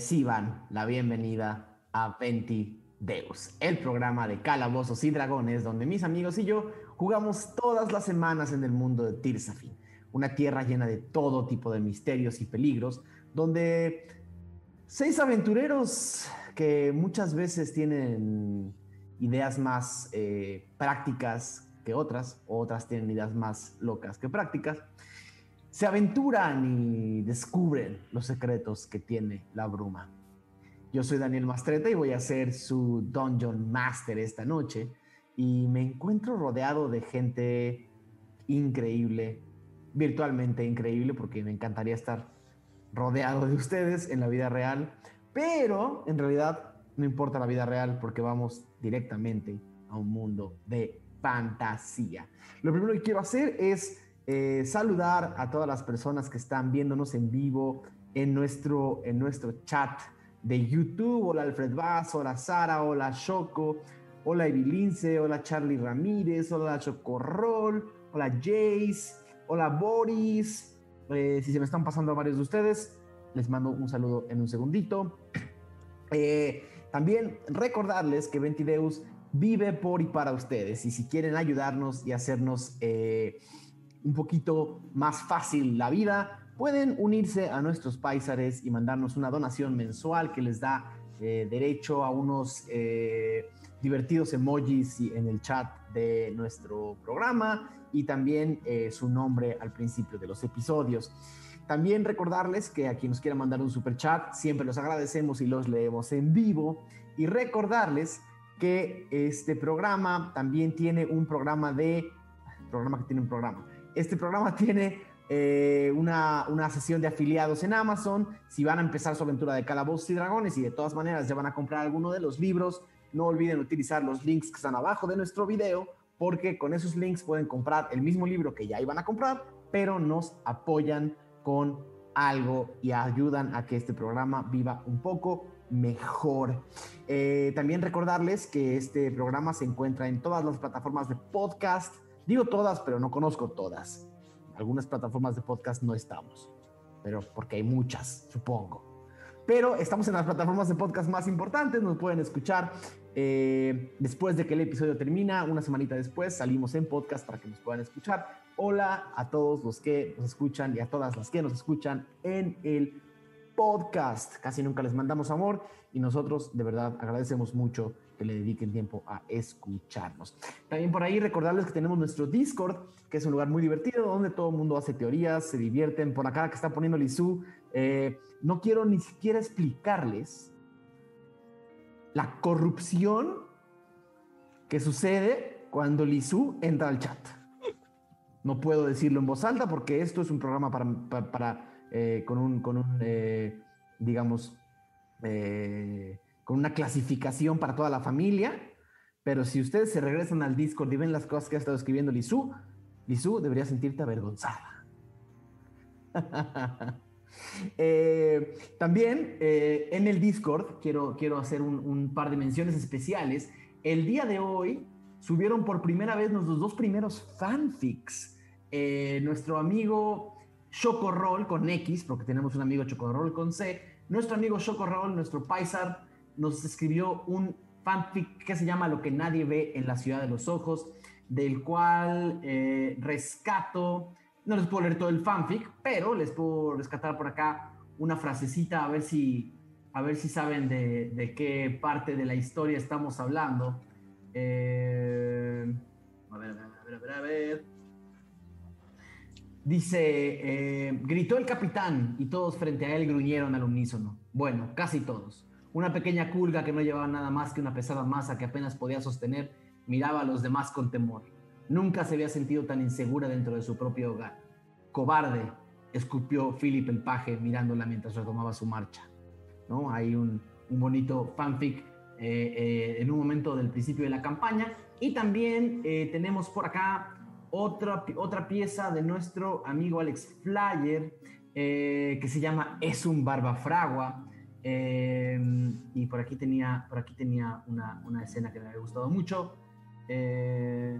reciban la bienvenida a Venti Deus, el programa de calabozos y dragones donde mis amigos y yo jugamos todas las semanas en el mundo de Tirsafin, una tierra llena de todo tipo de misterios y peligros, donde seis aventureros que muchas veces tienen ideas más eh, prácticas que otras, otras tienen ideas más locas que prácticas, se aventuran y descubren los secretos que tiene la bruma. Yo soy Daniel Mastreta y voy a ser su Dungeon Master esta noche y me encuentro rodeado de gente increíble, virtualmente increíble porque me encantaría estar rodeado de ustedes en la vida real, pero en realidad no importa la vida real porque vamos directamente a un mundo de fantasía. Lo primero que quiero hacer es eh, saludar a todas las personas que están viéndonos en vivo en nuestro, en nuestro chat de YouTube. Hola Alfred Vaz, hola Sara, hola Choco, hola Evilince, hola Charlie Ramírez, hola Chocorrol, hola Jace, hola Boris. Eh, si se me están pasando a varios de ustedes, les mando un saludo en un segundito. Eh, también recordarles que Ventideus vive por y para ustedes. Y si quieren ayudarnos y hacernos un poquito más fácil la vida, pueden unirse a nuestros paisares y mandarnos una donación mensual que les da eh, derecho a unos eh, divertidos emojis en el chat de nuestro programa y también su nombre al principio de los episodios. También recordarles que a quien nos quiera mandar un super chat, siempre los agradecemos y los leemos en vivo. Y recordarles que este programa también tiene un programa de... Programa que tiene un programa. Este programa tiene eh, una, una, sesión de afiliados en Amazon. Si van a empezar su aventura de calabozos y dragones y de todas maneras ya van a comprar alguno de los libros, no olviden utilizar los links que están abajo de nuestro video porque con esos links pueden comprar el mismo libro que ya iban a comprar, pero nos apoyan con algo y ayudan a que este programa viva un poco mejor. Eh, también recordarles que este programa se encuentra en todas las plataformas de podcast. Digo todas, pero no conozco todas. Algunas plataformas de podcast no estamos, pero porque hay muchas, supongo. Pero estamos en las plataformas de podcast más importantes, nos pueden escuchar eh, después de que el episodio termina, una semanita después salimos en podcast para que nos puedan escuchar. Hola a todos los que nos escuchan y a todas las que nos escuchan en el podcast. Casi nunca les mandamos amor y nosotros de verdad agradecemos mucho que le dediquen tiempo a escucharnos. También por ahí recordarles que tenemos nuestro Discord, que es un lugar muy divertido donde todo el mundo hace teorías, se divierten. Por acá que está poniendo Lizu, eh, no quiero ni siquiera explicarles la corrupción que sucede cuando Lizu entra al chat. No puedo decirlo en voz alta porque esto es un programa para, eh, con un, eh, digamos, con una clasificación para toda la familia. Pero si ustedes se regresan al Discord y ven las cosas que ha estado escribiendo Lizu, Lizu debería sentirte avergonzada. también en el Discord quiero, quiero hacer un, par de menciones especiales. El día de hoy subieron por primera vez nuestros dos primeros fanfics. nuestro amigo Chocorrol con X, porque tenemos un amigo Chocorrol con C. Nuestro amigo Chocorrol, nuestro paisar, nos escribió un fanfic que se llama Lo que nadie ve en la ciudad de los ojos, del cual eh, rescato, no les puedo leer todo el fanfic, pero les puedo rescatar por acá una frasecita a ver si, a ver si saben de, qué parte de la historia estamos hablando. Eh, a ver, a ver, a ver, a ver. Dice, eh, gritó el capitán y todos frente a él gruñeron al unísono. Bueno, casi todos. Una pequeña culga que no llevaba nada más que una pesada masa que apenas podía sostener, miraba a los demás con temor. Nunca se había sentido tan insegura dentro de su propio hogar. Cobarde, escupió Philip el paje mirándola mientras retomaba su marcha. ¿No? Hay un, bonito fanfic eh, eh, en un momento del principio de la campaña. Y también tenemos por acá otra, otra pieza de nuestro amigo Alex Flyer eh, que se llama Es un barbafragua. Eh, y por aquí tenía, por aquí tenía una, una escena que me había gustado mucho. Eh,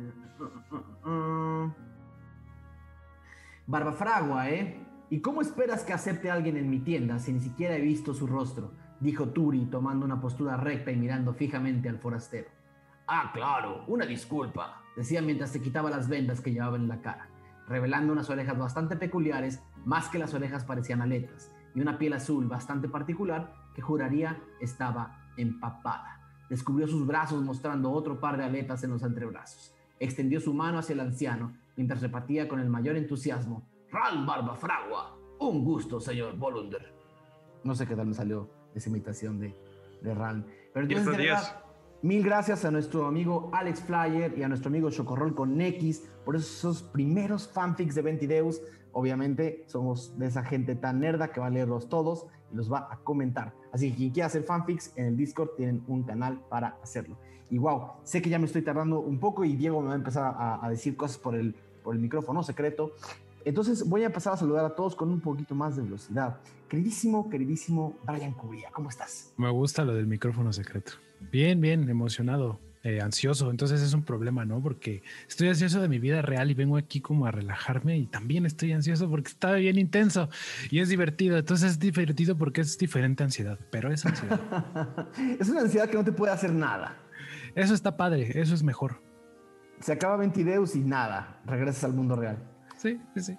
Barbafragua, ¿eh? ¿Y cómo esperas que acepte alguien en mi tienda si ni siquiera he visto su rostro? Dijo Turi tomando una postura recta y mirando fijamente al forastero. Ah, claro, una disculpa, decía mientras se quitaba las vendas que llevaba en la cara, revelando unas orejas bastante peculiares, más que las orejas parecían aletas, y una piel azul bastante particular que juraría estaba empapada. Descubrió sus brazos mostrando otro par de aletas en los antebrazos. Extendió su mano hacia el anciano mientras repartía con el mayor entusiasmo. Ral Barbafragua, un gusto, señor Bolunder. No sé qué tal me salió esa imitación de, de Ral. Pero entonces, Mil gracias a nuestro amigo Alex Flyer y a nuestro amigo Chocorrol con X por esos primeros fanfics de Ventideus. Obviamente somos de esa gente tan nerda que va a leerlos todos y los va a comentar. Así que quien quiera hacer fanfics en el Discord tienen un canal para hacerlo. Y wow, sé que ya me estoy tardando un poco y Diego me va a empezar a, decir cosas por el, por el micrófono secreto. Entonces voy a empezar a saludar a todos con un poquito más de velocidad. Queridísimo, queridísimo Brian Cubría, ¿cómo estás? Me gusta lo del micrófono secreto. Bien, bien, emocionado, eh, ansioso. Entonces es un problema, ¿no? Porque estoy ansioso de mi vida real y vengo aquí como a relajarme y también estoy ansioso porque está bien intenso y es divertido. Entonces es divertido porque es diferente ansiedad, pero es ansiedad. es una ansiedad que no te puede hacer nada. Eso está padre, eso es mejor. Se acaba Ventideus y nada, regresas al mundo real. Sí, sí, sí.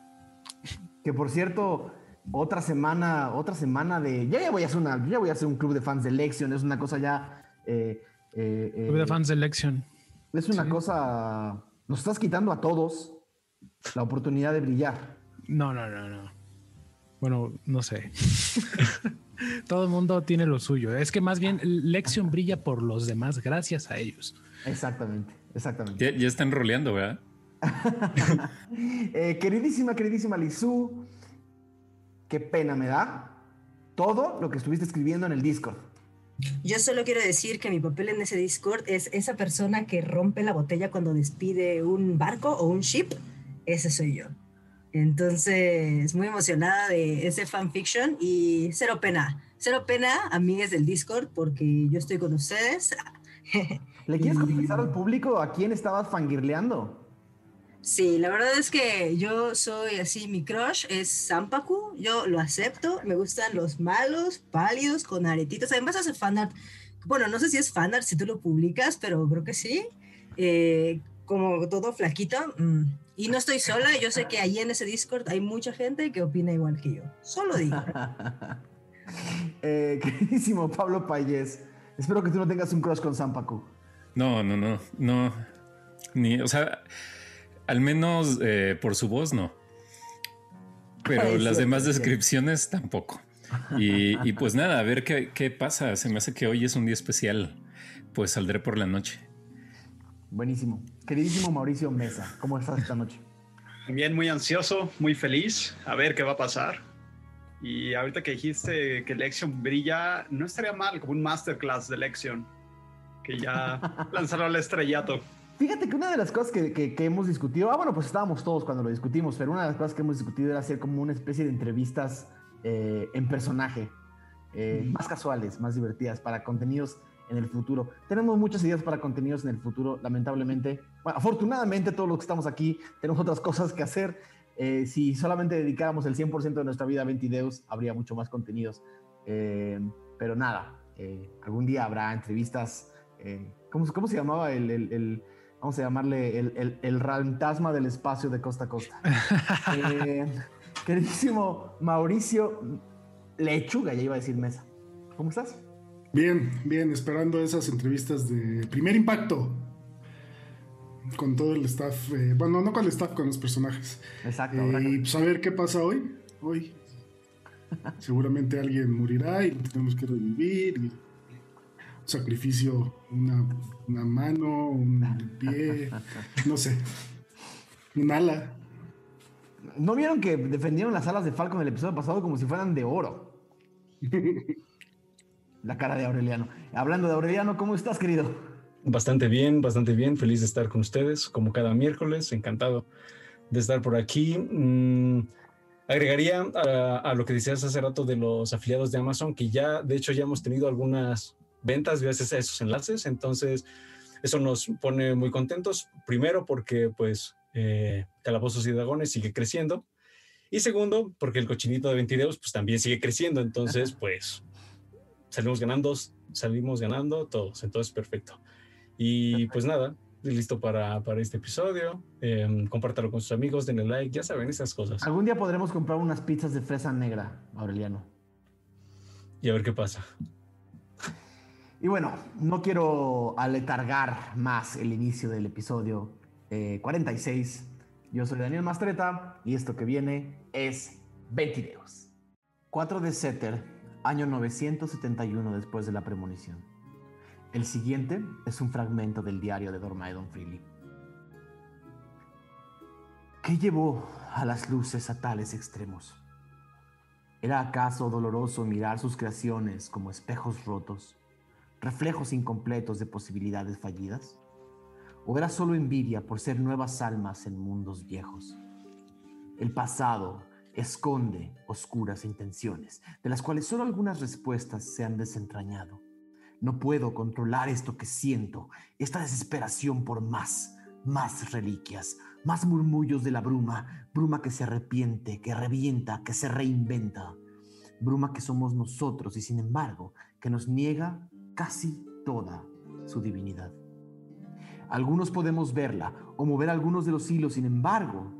Que por cierto, otra semana, otra semana de. Ya, ya voy a hacer una, ya voy a hacer un club de fans de Lexion, es una cosa ya. Eh, eh, de eh, fans de Lexion. Es una cosa. Nos estás quitando a todos la oportunidad de brillar. No, no, no, no. Bueno, no sé. Todo el mundo tiene lo suyo. Es que más bien Lexion brilla por los demás gracias a ellos. Exactamente, exactamente. Ya, ya están roleando, ¿verdad? Eh, queridísima, queridísima Lizú, qué pena me da todo lo que estuviste escribiendo en el Discord. Yo solo quiero decir que mi papel en ese Discord es esa persona que rompe la botella cuando despide un barco o un ship. Ese soy yo. Entonces, muy emocionada de ese fanfiction y cero pena. Cero pena, amigas del Discord, porque yo estoy con ustedes. ¿Le quieres confesar al público a quién estabas fangirleando? Sí, la verdad es que yo soy así, mi crush es Sampaku, yo lo acepto, me gustan los malos, pálidos, con aretitos. Además hace fanart, bueno, no sé si es fanart si tú lo publicas, pero creo que sí. Eh, como todo flaquito. Mm, y no estoy sola, yo sé que ahí en ese Discord hay mucha gente que opina igual que yo. Solo digo. eh, queridísimo Pablo Payés, espero que tú no tengas un crush con Sampaku. No, no, no, no. Ni, o sea al menos eh, por su voz, no. Pero las demás descripciones tampoco. Y, pues nada, a ver qué, qué, pasa. Se me hace que hoy es un día especial. Pues saldré por la noche. Buenísimo. Queridísimo Mauricio Mesa, ¿cómo estás esta noche? Bien, muy ansioso, muy feliz. A ver qué va a pasar. Y ahorita que dijiste que Lexion brilla, no estaría mal como un masterclass de Lexion. Que ya lanzaron el estrellato. Fíjate que una de las cosas que, que, hemos discutido, ah, bueno, pues estábamos todos cuando lo discutimos, pero una de las cosas que hemos discutido era hacer como una especie de entrevistas eh, en personaje, eh, más casuales, más divertidas, para contenidos en el futuro. Tenemos muchas ideas para contenidos en el futuro, lamentablemente. Bueno, afortunadamente todos los que estamos aquí tenemos otras cosas que hacer. Eh, si solamente dedicáramos el 100% de nuestra vida a Ventideus, habría mucho más contenidos. pero nada, algún día habrá entrevistas. ¿cómo, ¿cómo, se llamaba el, el vamos a llamarle el, el, fantasma del espacio de costa a costa. Eh, queridísimo Mauricio Lechuga, ya iba a decir mesa. ¿Cómo estás? Bien, bien, esperando esas entrevistas de primer impacto con todo el staff, eh, bueno, no con el staff, con los personajes. Exacto. Eh, y pues a ver qué pasa hoy. Hoy seguramente alguien morirá y tenemos que revivir. Y sacrificio, una, una mano, un pie, no sé, un ala. ¿No vieron que defendieron las alas de Falcon en el episodio pasado como si fueran de oro? La cara de Aureliano. Hablando de Aureliano, ¿cómo estás, querido? Bastante bien, bastante bien. Feliz de estar con ustedes, como cada miércoles. Encantado de estar por aquí. Mm, agregaría a, a, lo que decías hace rato de los afiliados de Amazon, que ya, de hecho, ya hemos tenido algunas ventas gracias a esos enlaces. Entonces, eso nos pone muy contentos. Primero porque, pues, eh, Calabozos y Dragones sigue creciendo. Y segundo, porque el cochinito de Ventideus pues también sigue creciendo, entonces pues salimos ganando, salimos ganando todos, entonces perfecto. Y pues nada, listo para, para este episodio. Eh, compártalo con sus amigos, denle like, ya saben esas cosas. Algún día podremos comprar unas pizzas de fresa negra, Aureliano. Y a ver qué pasa. Y bueno, no quiero aletargar más el inicio del episodio 46. Yo soy Daniel Mastreta y esto que viene es Ventideos. 4 de Setter, año 971 después de la premonición. El siguiente es un fragmento del diario de Dormaedon Freely. ¿Qué llevó a las luces a tales extremos? ¿Era acaso doloroso mirar sus creaciones como espejos rotos, reflejos incompletos de posibilidades fallidas? ¿O era solo envidia por ser nuevas almas en mundos viejos? El pasado esconde oscuras intenciones, de las cuales solo algunas respuestas se han desentrañado. No puedo controlar esto que siento, esta desesperación por más, más reliquias, más murmullos de la bruma, bruma que se arrepiente, que revienta, que se reinventa, bruma que somos nosotros y sin embargo que nos niega casi toda su divinidad. Algunos podemos verla o mover algunos de los hilos, sin embargo,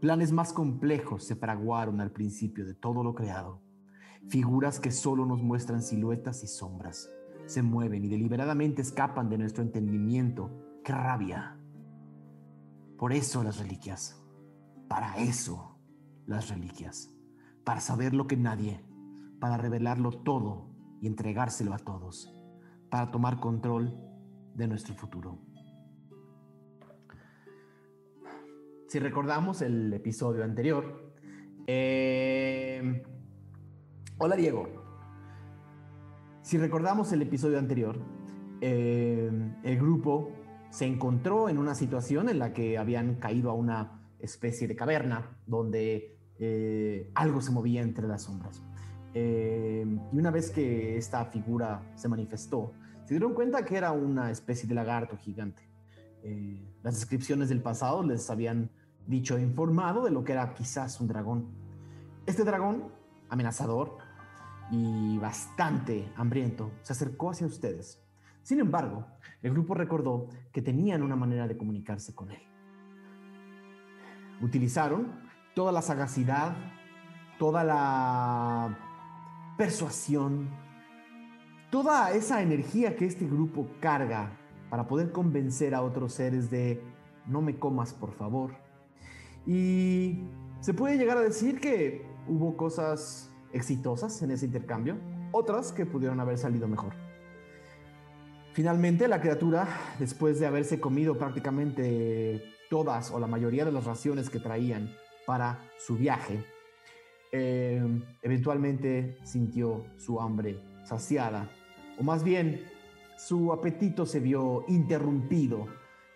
planes más complejos se fraguaron al principio de todo lo creado. Figuras que solo nos muestran siluetas y sombras, se mueven y deliberadamente escapan de nuestro entendimiento. ¡Qué rabia! Por eso las reliquias. Para eso las reliquias. Para saber lo que nadie. Para revelarlo todo y entregárselo a todos. Para tomar control de nuestro futuro. Si recordamos el episodio anterior. Eh... Hola Diego. Si recordamos el episodio anterior, eh, el grupo se encontró en una situación en la que habían caído a una especie de caverna donde eh, algo se movía entre las sombras. Y una vez que esta figura se manifestó, se dieron cuenta que era una especie de lagarto gigante. Eh, las descripciones del pasado les habían dicho e informado de lo que era quizás un dragón. Este dragón, amenazador y bastante hambriento, se acercó hacia ustedes. Sin embargo, el grupo recordó que tenían una manera de comunicarse con él. Utilizaron toda la sagacidad, toda la persuasión, toda esa energía que este grupo carga para poder convencer a otros seres de no me comas por favor. Y se puede llegar a decir que hubo cosas exitosas en ese intercambio, otras que pudieron haber salido mejor. Finalmente, la criatura, después de haberse comido prácticamente todas o la mayoría de las raciones que traían para su viaje, eh, eventualmente sintió su hambre saciada, o más bien su apetito se vio interrumpido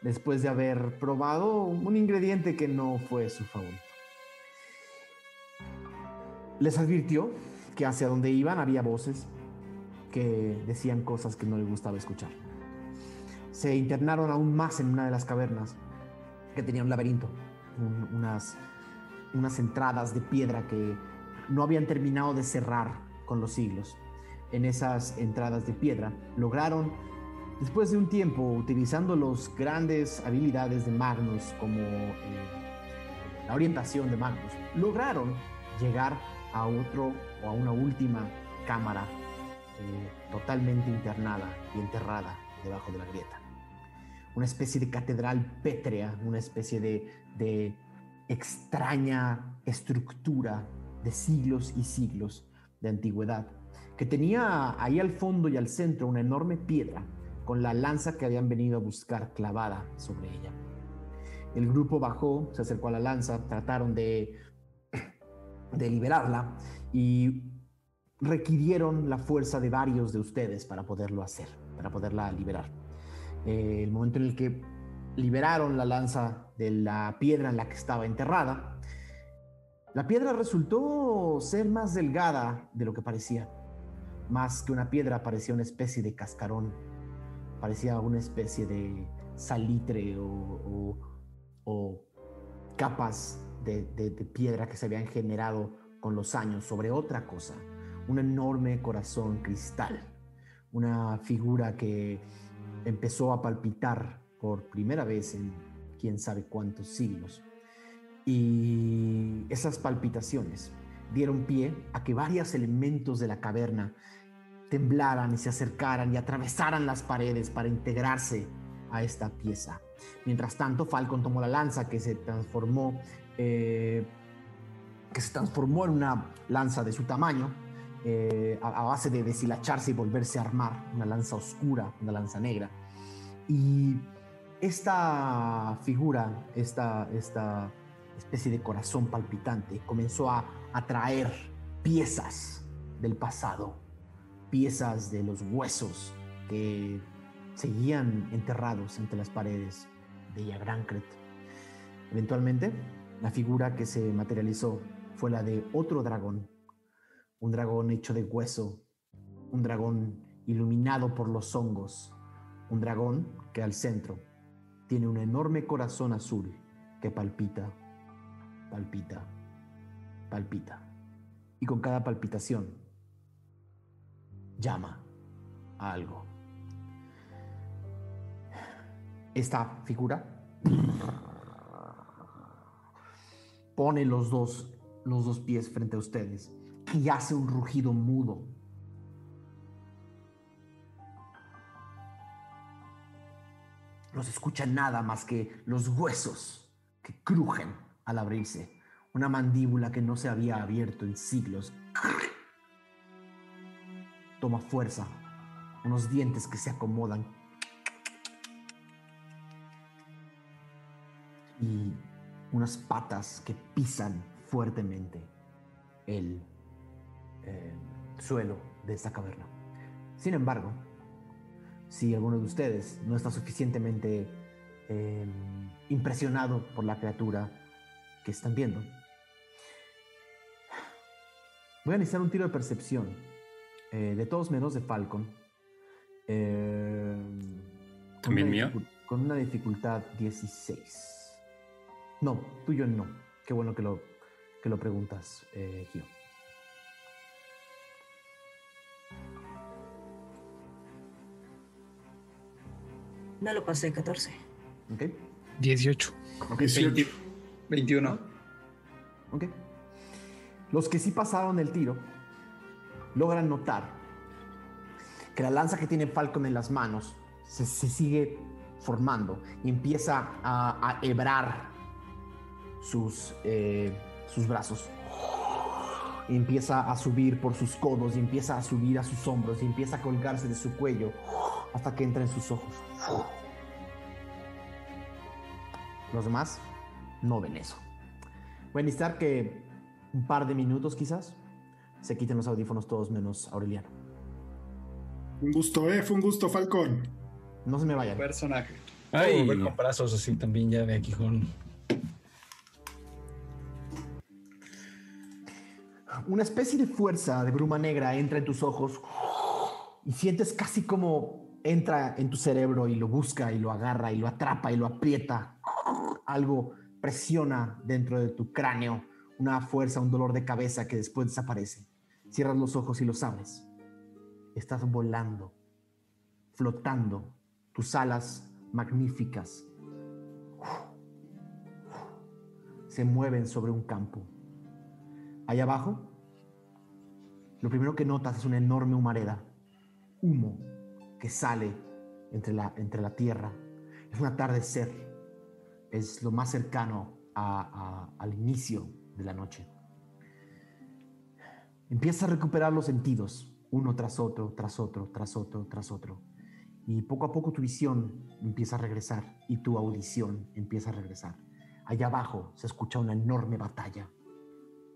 después de haber probado un ingrediente que no fue su favorito. Les advirtió que hacia donde iban había voces que decían cosas que no les gustaba escuchar. Se internaron aún más en una de las cavernas que tenía un laberinto, un, unas, unas entradas de piedra que no habían terminado de cerrar con los siglos. En esas entradas de piedra lograron, después de un tiempo, utilizando los grandes habilidades de Magnus como eh, la orientación de Magnus, lograron llegar a otro o a una última cámara eh, totalmente internada y enterrada debajo de la grieta. Una especie de catedral pétrea, una especie de extraña estructura de siglos y siglos de antigüedad, que tenía ahí al fondo y al centro una enorme piedra con la lanza que habían venido a buscar clavada sobre ella. El grupo bajó, se acercó a la lanza, trataron de, de liberarla y requirieron la fuerza de varios de ustedes para poderlo hacer, para poderla liberar. Eh, el momento en el que liberaron la lanza de la piedra en la que estaba enterrada, la piedra resultó ser más delgada de lo que parecía. Más que una piedra parecía una especie de cascarón, parecía una especie de salitre o, capas de- de piedra que se habían generado con los años sobre otra cosa, un enorme corazón cristal, una figura que empezó a palpitar por primera vez en quién sabe cuántos siglos. Y esas palpitaciones dieron pie a que varios elementos de la caverna temblaran y se acercaran y atravesaran las paredes para integrarse a esta pieza. Mientras tanto, Falcon tomó la lanza que se transformó, eh, que se transformó en una lanza de su tamaño, eh, a, a base de deshilacharse y volverse a armar, una lanza oscura, una lanza negra. Y esta figura, esta, esta especie de corazón palpitante, comenzó a atraer piezas del pasado, piezas de los huesos que seguían enterrados entre las paredes de Yagrancret. Eventualmente, la figura que se materializó fue la de otro dragón, un dragón hecho de hueso, un dragón iluminado por los hongos, un dragón que al centro tiene un enorme corazón azul que palpita, palpita, palpita. Y con cada palpitación llama a algo. Esta figura pone los dos, los dos pies frente a ustedes y hace un rugido mudo. No se escucha nada más que los huesos que crujen al abrirse. Una mandíbula que no se había abierto en siglos. Toma fuerza. Unos dientes que se acomodan. Y unas patas que pisan fuertemente el eh, suelo de esta caverna. Sin embargo, si alguno de ustedes no está suficientemente eh, impresionado por la criatura que están viendo, voy a necesitar un tiro de percepción eh, de todos menos de Falcon. Eh, con ¿También una mío? Con una dificultad 16. No, tuyo no. Qué bueno que lo, que lo preguntas, eh, Gio. No lo pasé, 14. ¿Ok? 18. Ok, 20 21. Ok. Los que sí pasaron el tiro logran notar que la lanza que tiene Falcon en las manos se, sigue formando y empieza a, a hebrar sus, eh, sus brazos. Y empieza a subir por sus codos y empieza a subir a sus hombros y empieza a colgarse de su cuello hasta que entra en sus ojos. Los demás no ven eso. Voy a necesitar que un par de minutos quizás se quiten los audífonos todos menos Aureliano. Un gusto, eh, fue un gusto, Falcón. No se me vayan. Personaje. Ay, ver con brazos así también ya de Quijón. Una especie de fuerza de bruma negra entra en tus ojos y sientes casi como entra en tu cerebro y lo busca y lo agarra y lo atrapa y lo aprieta. Algo presiona dentro de tu cráneo, una fuerza, un dolor de cabeza que después desaparece. Cierras los ojos y los abres. Estás volando, flotando, tus alas magníficas se mueven sobre un campo. Allá abajo, lo primero que notas es una enorme humareda, humo que sale entre la, entre la tierra. Es un atardecer, es lo más cercano al inicio de la noche. Empiezas a recuperar los sentidos, uno tras otro, tras otro, tras otro, tras otro. Y poco a poco tu visión empieza a regresar y tu audición empieza a regresar. Allá abajo se escucha una enorme batalla.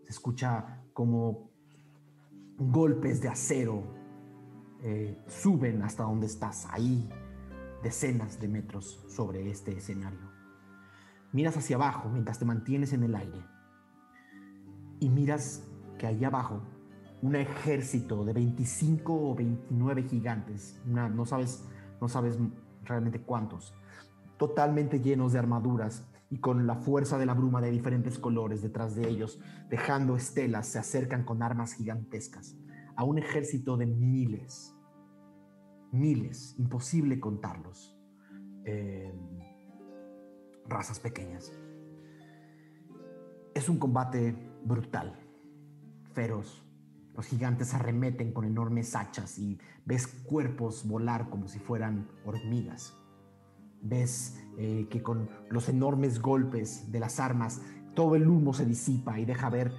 Se escucha como golpes de acero eh, suben hasta donde estás, ahí, decenas de metros sobre este escenario. Miras hacia abajo mientras te mantienes en el aire y miras que allá abajo un ejército de 25 o 29 gigantes, no, sabes, no sabes realmente cuántos, totalmente llenos de armaduras, y con la fuerza de la bruma de diferentes colores detrás de ellos, dejando estelas, se acercan con armas gigantescas a un ejército de miles, miles, imposible contarlos, eh, razas pequeñas. Es un combate brutal, feroz. Los gigantes arremeten con enormes hachas y ves cuerpos volar como si fueran hormigas. Ves eh, que con los enormes golpes de las armas todo el humo se disipa y deja ver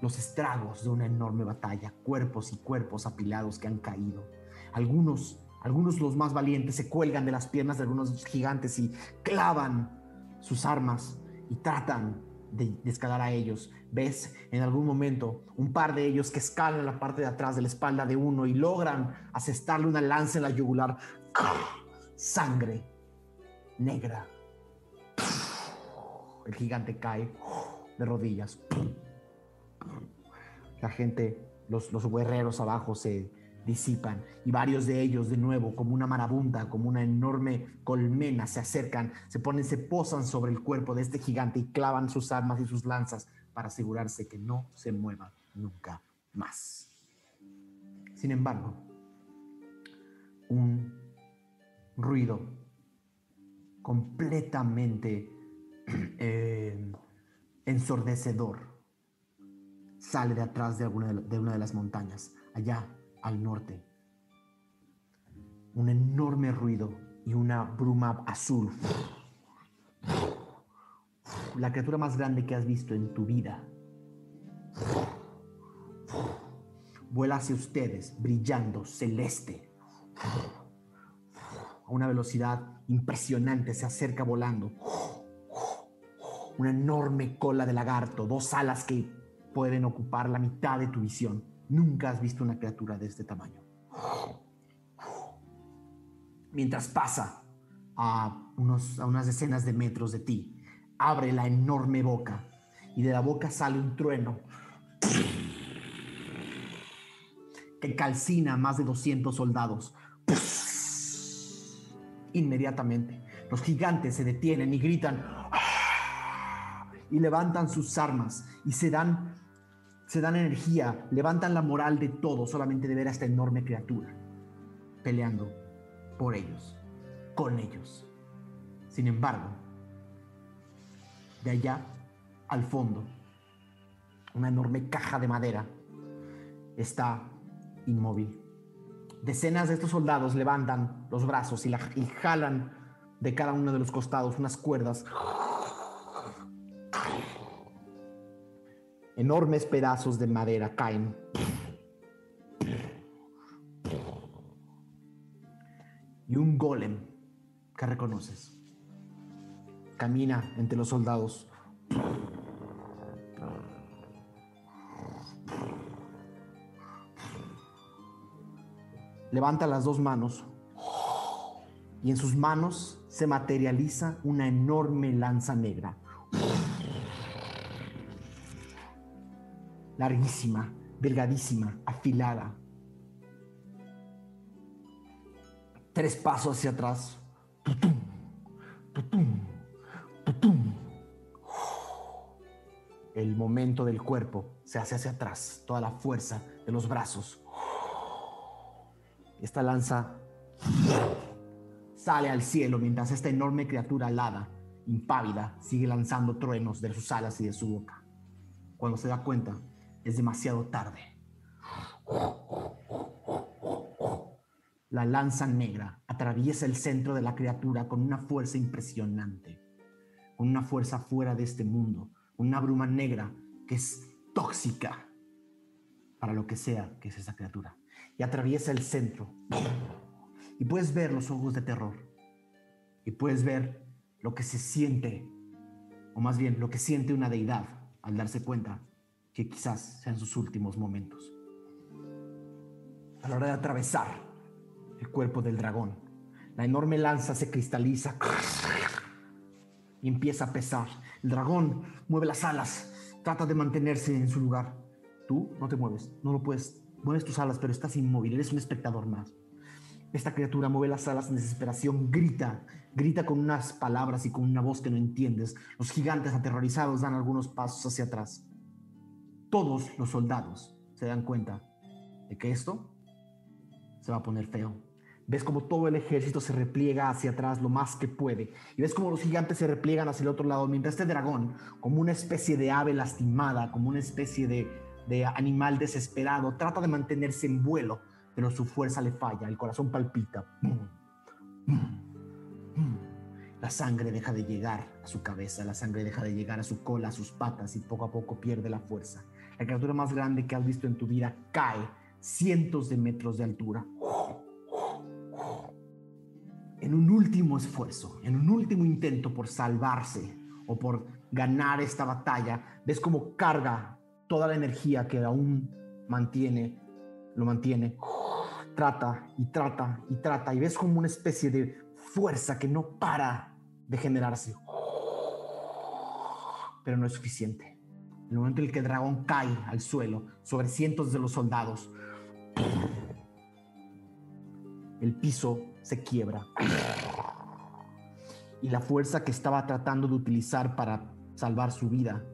los estragos de una enorme batalla, cuerpos y cuerpos apilados que han caído. Algunos, algunos los más valientes se cuelgan de las piernas de algunos gigantes y clavan sus armas y tratan de, escalar a ellos. Ves en algún momento un par de ellos que escalan la parte de atrás de la espalda de uno y logran asestarle una lanza en la yugular. Sangre negra. El gigante cae de rodillas. La gente, los, los guerreros abajo se disipan y varios de ellos de nuevo como una marabunta, como una enorme colmena se acercan, se ponen, se posan sobre el cuerpo de este gigante y clavan sus armas y sus lanzas para asegurarse que no se mueva nunca más. Sin embargo, un ruido completamente eh, ensordecedor sale de atrás de, alguna de, una de las montañas, allá al norte. Un enorme ruido y una bruma azul. La criatura más grande que has visto en tu vida. Vuela hacia ustedes, brillando, celeste. A una velocidad impresionante, se acerca volando. Una enorme cola de lagarto, dos alas que pueden ocupar la mitad de tu visión. Nunca has visto una criatura de este tamaño. Mientras pasa a, unos, a unas decenas de metros de ti, abre la enorme boca y de la boca sale un trueno que calcina a más de 200 soldados. Inmediatamente, los gigantes se detienen y gritan y levantan sus armas y se dan se dan energía, levantan la moral de todo solamente de ver a esta enorme criatura peleando por ellos, con ellos. Sin embargo, de allá al fondo, una enorme caja de madera está inmóvil. Decenas de estos soldados levantan los brazos y, la, y jalan de cada uno de los costados unas cuerdas Enormes pedazos de madera caen. Y un golem que reconoces camina entre los soldados. Levanta las dos manos y en sus manos se materializa una enorme lanza negra. Larguísima, delgadísima, afilada. Tres pasos hacia atrás. El momento del cuerpo se hace hacia atrás, toda la fuerza de los brazos. Esta lanza sale al cielo mientras esta enorme criatura alada, impávida, sigue lanzando truenos de sus alas y de su boca. Cuando se da cuenta, es demasiado tarde. La lanza negra atraviesa el centro de la criatura con una fuerza impresionante, con una fuerza fuera de este mundo, una bruma negra que es tóxica para lo que sea que es esa criatura. Y atraviesa el centro. Y puedes ver los ojos de terror. Y puedes ver lo que se siente, o más bien lo que siente una deidad al darse cuenta que quizás sean sus últimos momentos. A la hora de atravesar el cuerpo del dragón, la enorme lanza se cristaliza y empieza a pesar. El dragón mueve las alas, trata de mantenerse en su lugar. Tú no te mueves, no lo puedes, mueves tus alas, pero estás inmóvil, eres un espectador más. Esta criatura mueve las alas en desesperación, grita, grita con unas palabras y con una voz que no entiendes. Los gigantes aterrorizados dan algunos pasos hacia atrás. Todos los soldados se dan cuenta de que esto se va a poner feo. Ves como todo el ejército se repliega hacia atrás lo más que puede. Y ves como los gigantes se repliegan hacia el otro lado, mientras este dragón, como una especie de ave lastimada, como una especie de, de animal desesperado, trata de mantenerse en vuelo, pero su fuerza le falla, el corazón palpita. La sangre deja de llegar a su cabeza, la sangre deja de llegar a su cola, a sus patas y poco a poco pierde la fuerza. La criatura más grande que has visto en tu vida cae cientos de metros de altura. En un último esfuerzo, en un último intento por salvarse o por ganar esta batalla, ves cómo carga toda la energía que aún mantiene, lo mantiene, trata y trata y trata y ves como una especie de fuerza que no para de generarse. Pero no es suficiente. El momento en el que el dragón cae al suelo sobre cientos de los soldados, el piso se quiebra. Y la fuerza que estaba tratando de utilizar para salvar su vida,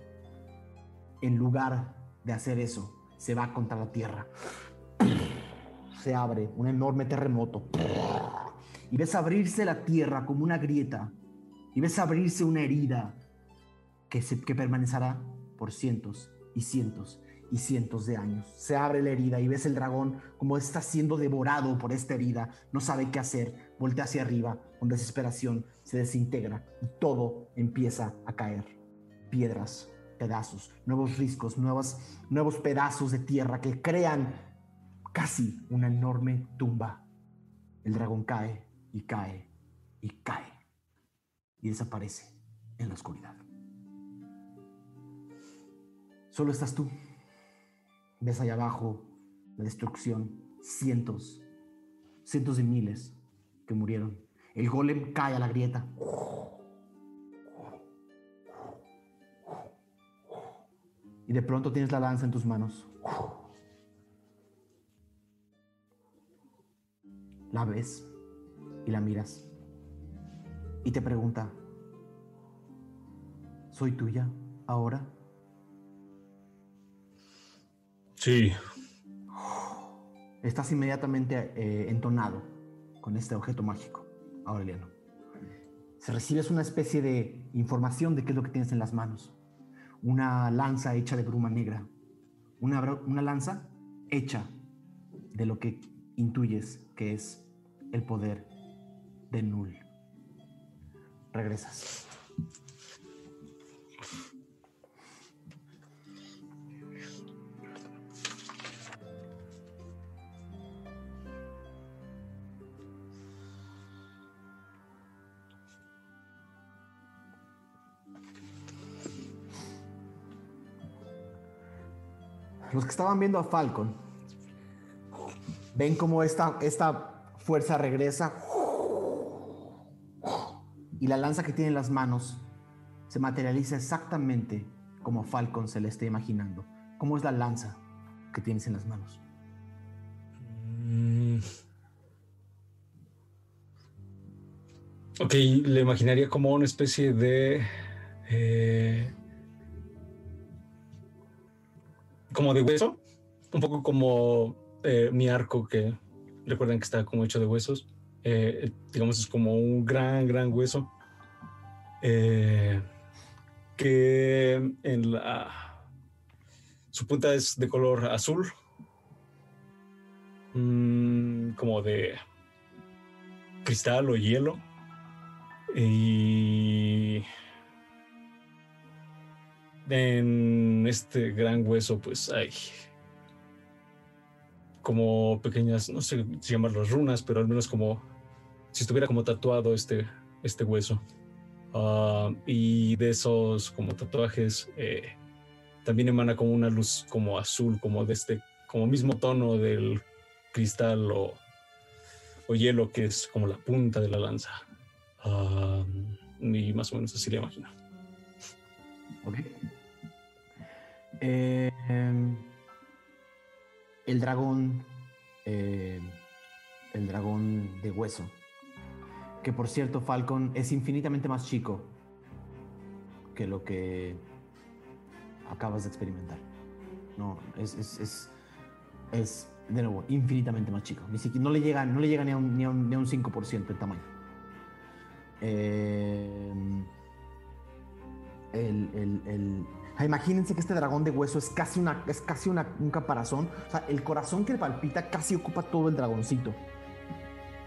en lugar de hacer eso, se va contra la tierra. Se abre un enorme terremoto. Y ves abrirse la tierra como una grieta. Y ves abrirse una herida que, que permanecerá por cientos y cientos y cientos de años. Se abre la herida y ves el dragón como está siendo devorado por esta herida. No sabe qué hacer. Voltea hacia arriba con desesperación. Se desintegra y todo empieza a caer. Piedras, pedazos, nuevos riscos, nuevos, nuevos pedazos de tierra que crean casi una enorme tumba. El dragón cae y cae y cae y desaparece en la oscuridad. Solo estás tú. Ves allá abajo la destrucción, cientos, cientos de miles que murieron. El golem cae a la grieta. Y de pronto tienes la lanza en tus manos. La ves y la miras. Y te pregunta, ¿soy tuya ahora? Sí. Estás inmediatamente eh, entonado con este objeto mágico, Aureliano. Se recibes una especie de información de qué es lo que tienes en las manos. Una lanza hecha de bruma negra. Una, una lanza hecha de lo que intuyes que es el poder de Null. Regresas. Los que estaban viendo a Falcon ven cómo esta, esta fuerza regresa y la lanza que tiene en las manos se materializa exactamente como Falcon se le esté imaginando. ¿Cómo es la lanza que tienes en las manos? Ok, le imaginaría como una especie de. eh, como de hueso. Un poco como eh, mi arco, que recuerdan que está como hecho de huesos. Eh, digamos, es como un gran, gran hueso. eh, que en la. Su punta es de color azul. Mm, como de cristal o hielo. Y en este gran hueso, pues hay como pequeñas, no sé si llamarlas runas, pero al menos como si estuviera como tatuado este, este hueso. Ah, y de esos como tatuajes eh, también emana como una luz como azul, como de este, como mismo tono del cristal o, o hielo que es como la punta de la lanza. Ah, y más o menos así le imagino. ¿Ok? Em, el dragón eh, el dragón de hueso. Que por cierto, Falcon es infinitamente más chico que lo que acabas de experimentar. No, es, es, es, es, de nuevo, infinitamente más chico. Ni siquiera, no le llega, no le llega ni, a un, ni, a un, ni a un 5% el tamaño. Eh, el, el, el, imagínense que este dragón de hueso es casi, una, es casi una, un caparazón. O sea, el corazón que palpita casi ocupa todo el dragoncito.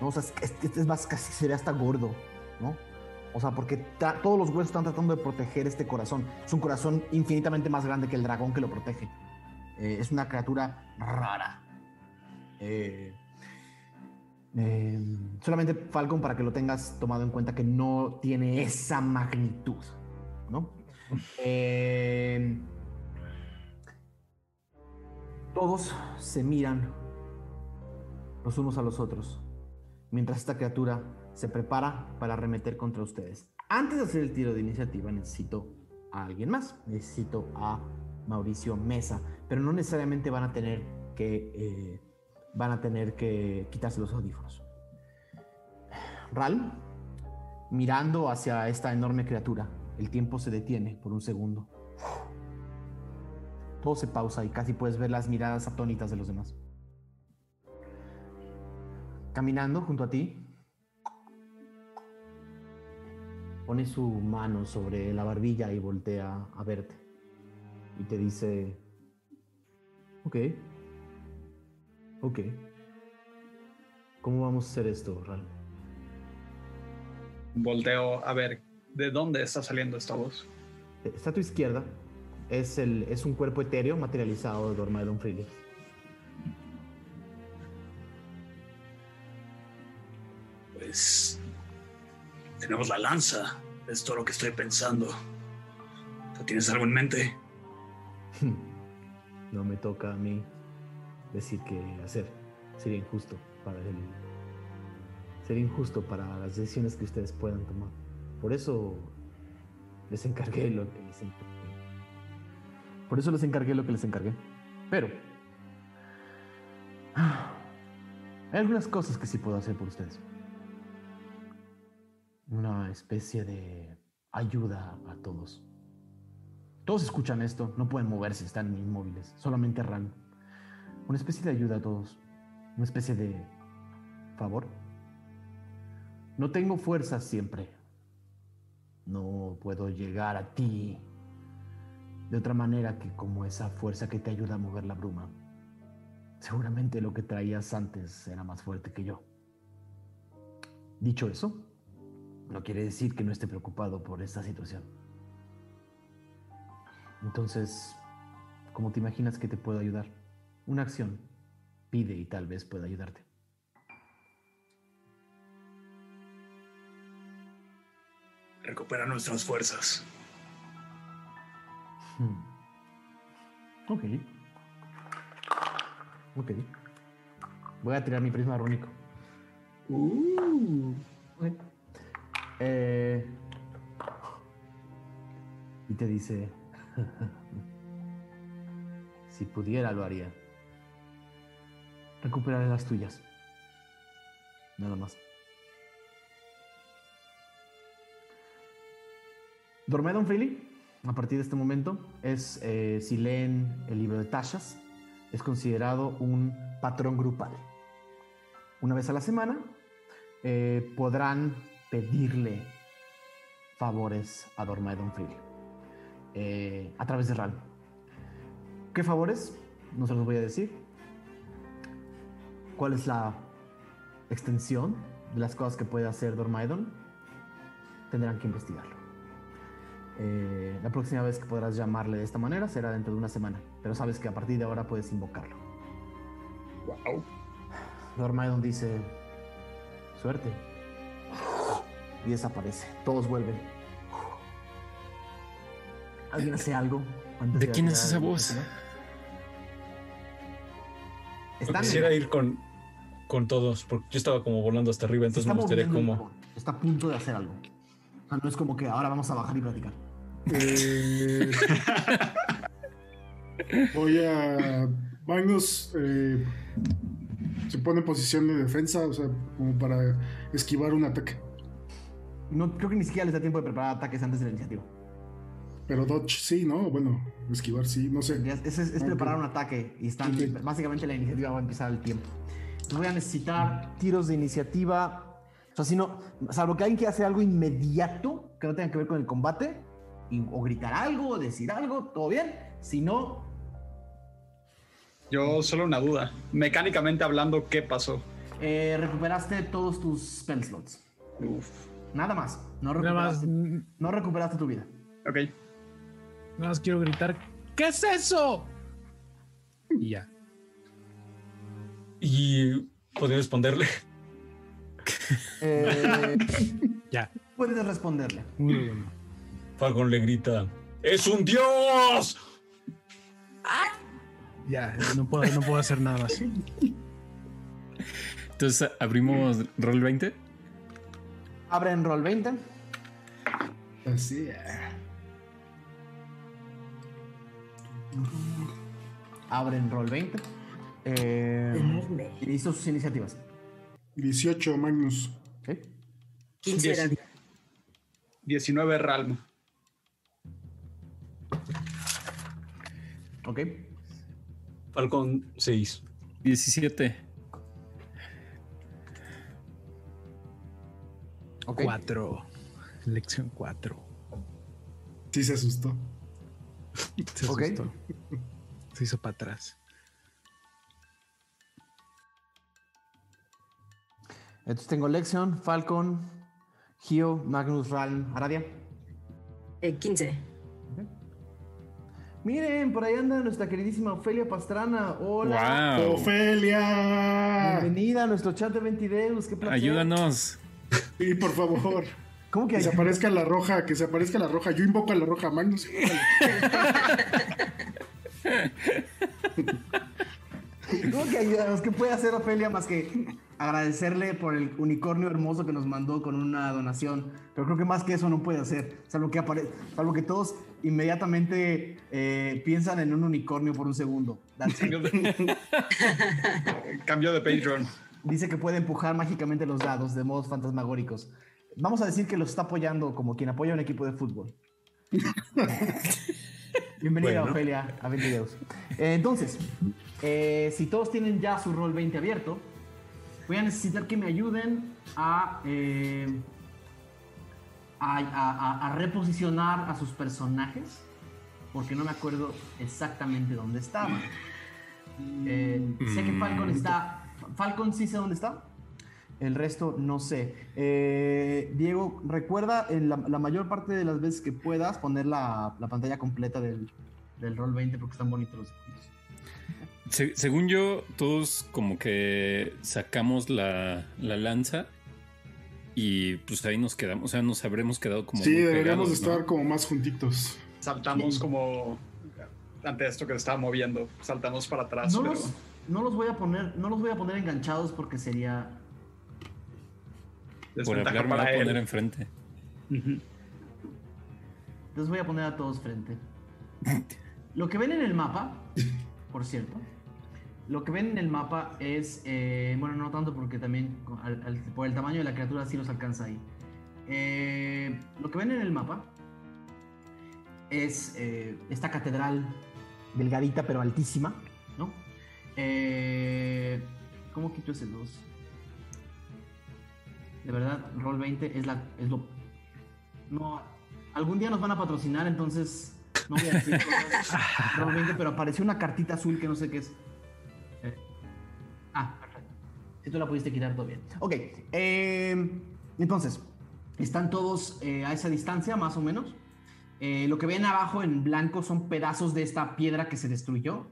O sea, es, es, más, casi se ve hasta gordo, ¿no? O sea, porque todos los huesos están tratando de proteger este corazón. Es un corazón infinitamente más grande que el dragón que lo protege. Eh, es una criatura rara. Eh, eh, solamente Falcon para que lo tengas tomado en cuenta que no tiene esa magnitud, ¿no? Eh, todos se miran los unos a los otros mientras esta criatura se prepara para arremeter contra ustedes. Antes de hacer el tiro de iniciativa necesito a alguien más, necesito a Mauricio Mesa, pero no necesariamente van a tener que eh, van a tener que quitarse los audífonos. Ral, mirando hacia esta enorme criatura, el tiempo se detiene por un segundo. Todo se pausa y casi puedes ver las miradas atónitas de los demás. Caminando junto a ti, pone su mano sobre la barbilla y voltea a verte. Y te dice, ok, ok, ¿cómo vamos a hacer esto, Ral? Volteo a ver ¿De dónde está saliendo esta voz? Está a tu izquierda. Es, el, es un cuerpo etéreo materializado de Dormaedon Freely. Pues. Tenemos la lanza. Es todo lo que estoy pensando. ¿Tienes algo en mente? No me toca a mí decir qué hacer. Sería injusto para él. Sería injusto para las decisiones que ustedes puedan tomar. Por eso les encargué lo que les encargué. Por eso les encargué lo que les encargué. Pero hay algunas cosas que sí puedo hacer por ustedes. Una especie de ayuda a todos. Todos escuchan esto, no pueden moverse, están inmóviles, solamente Ran. Una especie de ayuda a todos. Una especie de favor. No tengo fuerzas siempre, no puedo llegar a ti de otra manera que como esa fuerza que te ayuda a mover la bruma. Seguramente lo que traías antes era más fuerte que yo. Dicho eso, no quiere decir que no esté preocupado por esta situación. Entonces, ¿cómo te imaginas que te puedo ayudar? Una acción. Pide y tal vez pueda ayudarte. Recuperar nuestras fuerzas. Hmm. Ok. Ok. Voy a tirar mi prisma rúnico. Uh. Okay. Eh, y te dice, si pudiera lo haría. Recuperaré las tuyas. Nada más. Dormedon Freely, a partir de este momento, es, eh, si leen el libro de Tashas, es considerado un patrón grupal. Una vez a la semana eh, podrán pedirle favores a Dormedon Freely eh, a través de RAL. ¿Qué favores? No se los voy a decir. ¿Cuál es la extensión de las cosas que puede hacer Dormaidon? Tendrán que investigarlo. Eh, la próxima vez que podrás llamarle de esta manera será dentro de una semana, pero sabes que a partir de ahora puedes invocarlo. Wow. Dormaidon dice: Suerte. Y desaparece. Todos vuelven. ¿Alguien hace algo? Antes ¿De, de quién es esa voz? Quisiera ir con, con todos, porque yo estaba como volando hasta arriba, entonces me gustaría como. Está a punto de hacer algo. No es como que ahora vamos a bajar y platicar. Eh, voy a. Magnus eh, se pone en posición de defensa, o sea, como para esquivar un ataque. No, creo que ni siquiera les da tiempo de preparar ataques antes de la iniciativa. Pero dodge sí, ¿no? Bueno, esquivar sí, no sé. Es, es- preparar un ataque y están. Básicamente la iniciativa va a empezar al tiempo. Entonces voy a necesitar tiros de iniciativa. O sea, si no, salvo que alguien quiera hacer algo inmediato que no tenga que ver con el combate, y- o gritar algo, o decir algo, todo bien. Si no, Yo solo una duda. Mecánicamente hablando, ¿qué pasó? eh, recuperaste todos tus spell slots. Uf. Nada más. No Nada más, recuperaste, mm, no recuperaste tu vida. Ok. nada más quiero gritar, ¿qué es eso? Y ya. Y podría responderle. Eh, Ya. puedes responderle. Falcon le grita: ¡Es un dios! Ya, no puedo, no puedo hacer nada más. Entonces abrimos roll 20. Abre en roll 20. Así. Abre en roll 20. Eh, listo sus iniciativas. 18 Magnus. ¿ok? 15 era. 19 Ralm. Ok. Falcon 6. 17. Ok. Cuatro. Lección cuatro. Sí se asustó. Se asustó. Se hizo para atrás. Entonces tengo Lexion, Falcon, Gio, Magnus, Ralm, Aradia. Eh, 15. Miren, por ahí anda nuestra queridísima Ofelia Pastrana. Hola. ¡Wow! ¡Ofelia! Bienvenida a nuestro chat de Ventideus. Qué placer. Ayúdanos. Sí, por favor. ¿Cómo que Que se aparezca la roja, que se aparezca la roja. Yo invoco a la roja, Magnus. ¿Cómo que ayúdanos? ¿Qué puede hacer Ofelia más que agradecerle por el unicornio hermoso que nos mandó con una donación? Pero creo que más que eso no puede hacer. Salvo que, apare- salvo que todos inmediatamente eh, piensan en un unicornio por un segundo. That's it. Cambio de, Patreon. Dice que puede empujar mágicamente los dados de modos fantasmagóricos. Vamos a decir que los está apoyando como quien apoya a un equipo de fútbol. Bienvenida, Bueno. Ofelia, a 20 videos. Eh, entonces, eh, si todos tienen ya su rol 20 abierto, voy a necesitar que me ayuden a, eh, a, a- reposicionar a sus personajes, porque no me acuerdo exactamente dónde estaban. Eh, sé que Falcon está. Falcon sí sé dónde está. El resto no sé. Eh, Diego, recuerda en la, la mayor parte de las veces que puedas poner la, la pantalla completa del, del Roll 20 porque están bonitos los. Se- según yo, todos como que sacamos la, la lanza y pues ahí nos quedamos. O sea, nos habremos quedado como. Sí, muy deberíamos pegados, ¿no? estar como más juntitos. Saltamos como ante esto que se estaba moviendo. Saltamos para atrás. No pero- los, no los voy a poner, no los voy a poner enganchados porque sería. Por hablar, me voy para a poner enfrente. Ujú. Les voy a poner a todos frente. Lo que ven en el mapa, por cierto, lo que ven en el mapa es, eh, bueno, no tanto porque también con- al- al- por el tamaño de la criatura sí los alcanza ahí. Eh, lo que ven en el mapa es eh, esta catedral delgadita pero altísima, ¿no? ¿Cómo quito ese 2? De verdad, Roll 20 es, la, es lo... No, algún día nos van a patrocinar, entonces no voy a decir. Roll 20, pero apareció una cartita azul que no sé qué es. Ah, perfecto. Si tú la pudiste quitar, todo bien. Ok, eh, entonces, están todos eh, a esa distancia, más o menos. Eh, lo que ven abajo en blanco son pedazos de esta piedra que se destruyó.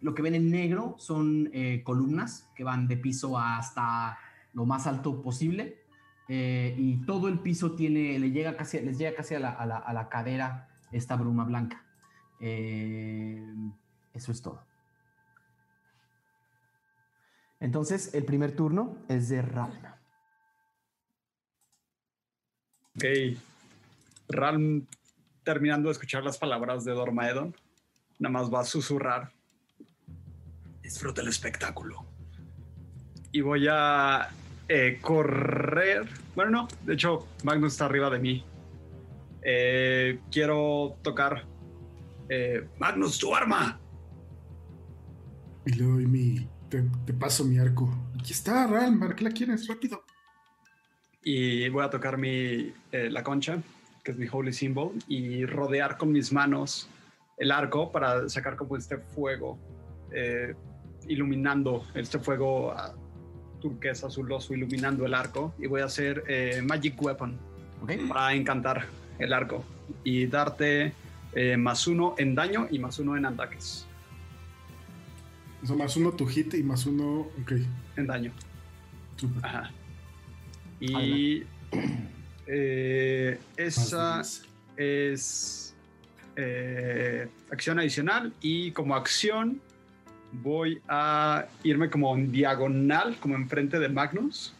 Lo que ven en negro son eh, columnas que van de piso hasta lo más alto posible. Eh, y todo el piso tiene, le llega casi, les llega casi a la, a la- a la cadera esta bruma blanca. Eh, eso es todo. Entonces, el primer turno es de Ralma. Ok. Ralm, terminando de escuchar las palabras de Dormaedon, nada más va a susurrar. Disfruta el espectáculo. y voy a eh, correr. Bueno, no, de hecho, Magnus está arriba de mí. Eh, quiero tocar. eh, Magnus, tu arma. Y le doy mi. Te, te paso mi arco. Aquí está, Ral, ¿para qué la quieres? Rápido. Y voy a tocar mi, eh, la concha, que es mi holy symbol, y rodear con mis manos el arco para sacar como este fuego, eh, iluminando este fuego ah, turquesa azuloso, iluminando el arco. Y voy a hacer eh, Magic Weapon ¿Ok? para encantar el arco y darte eh, más uno en daño y más uno en ataques. O sea, más uno tu hit y más uno. Ok, En daño. Ajá. Y eh, esa es eh, acción adicional y como acción voy a irme como en diagonal, como enfrente de Magnus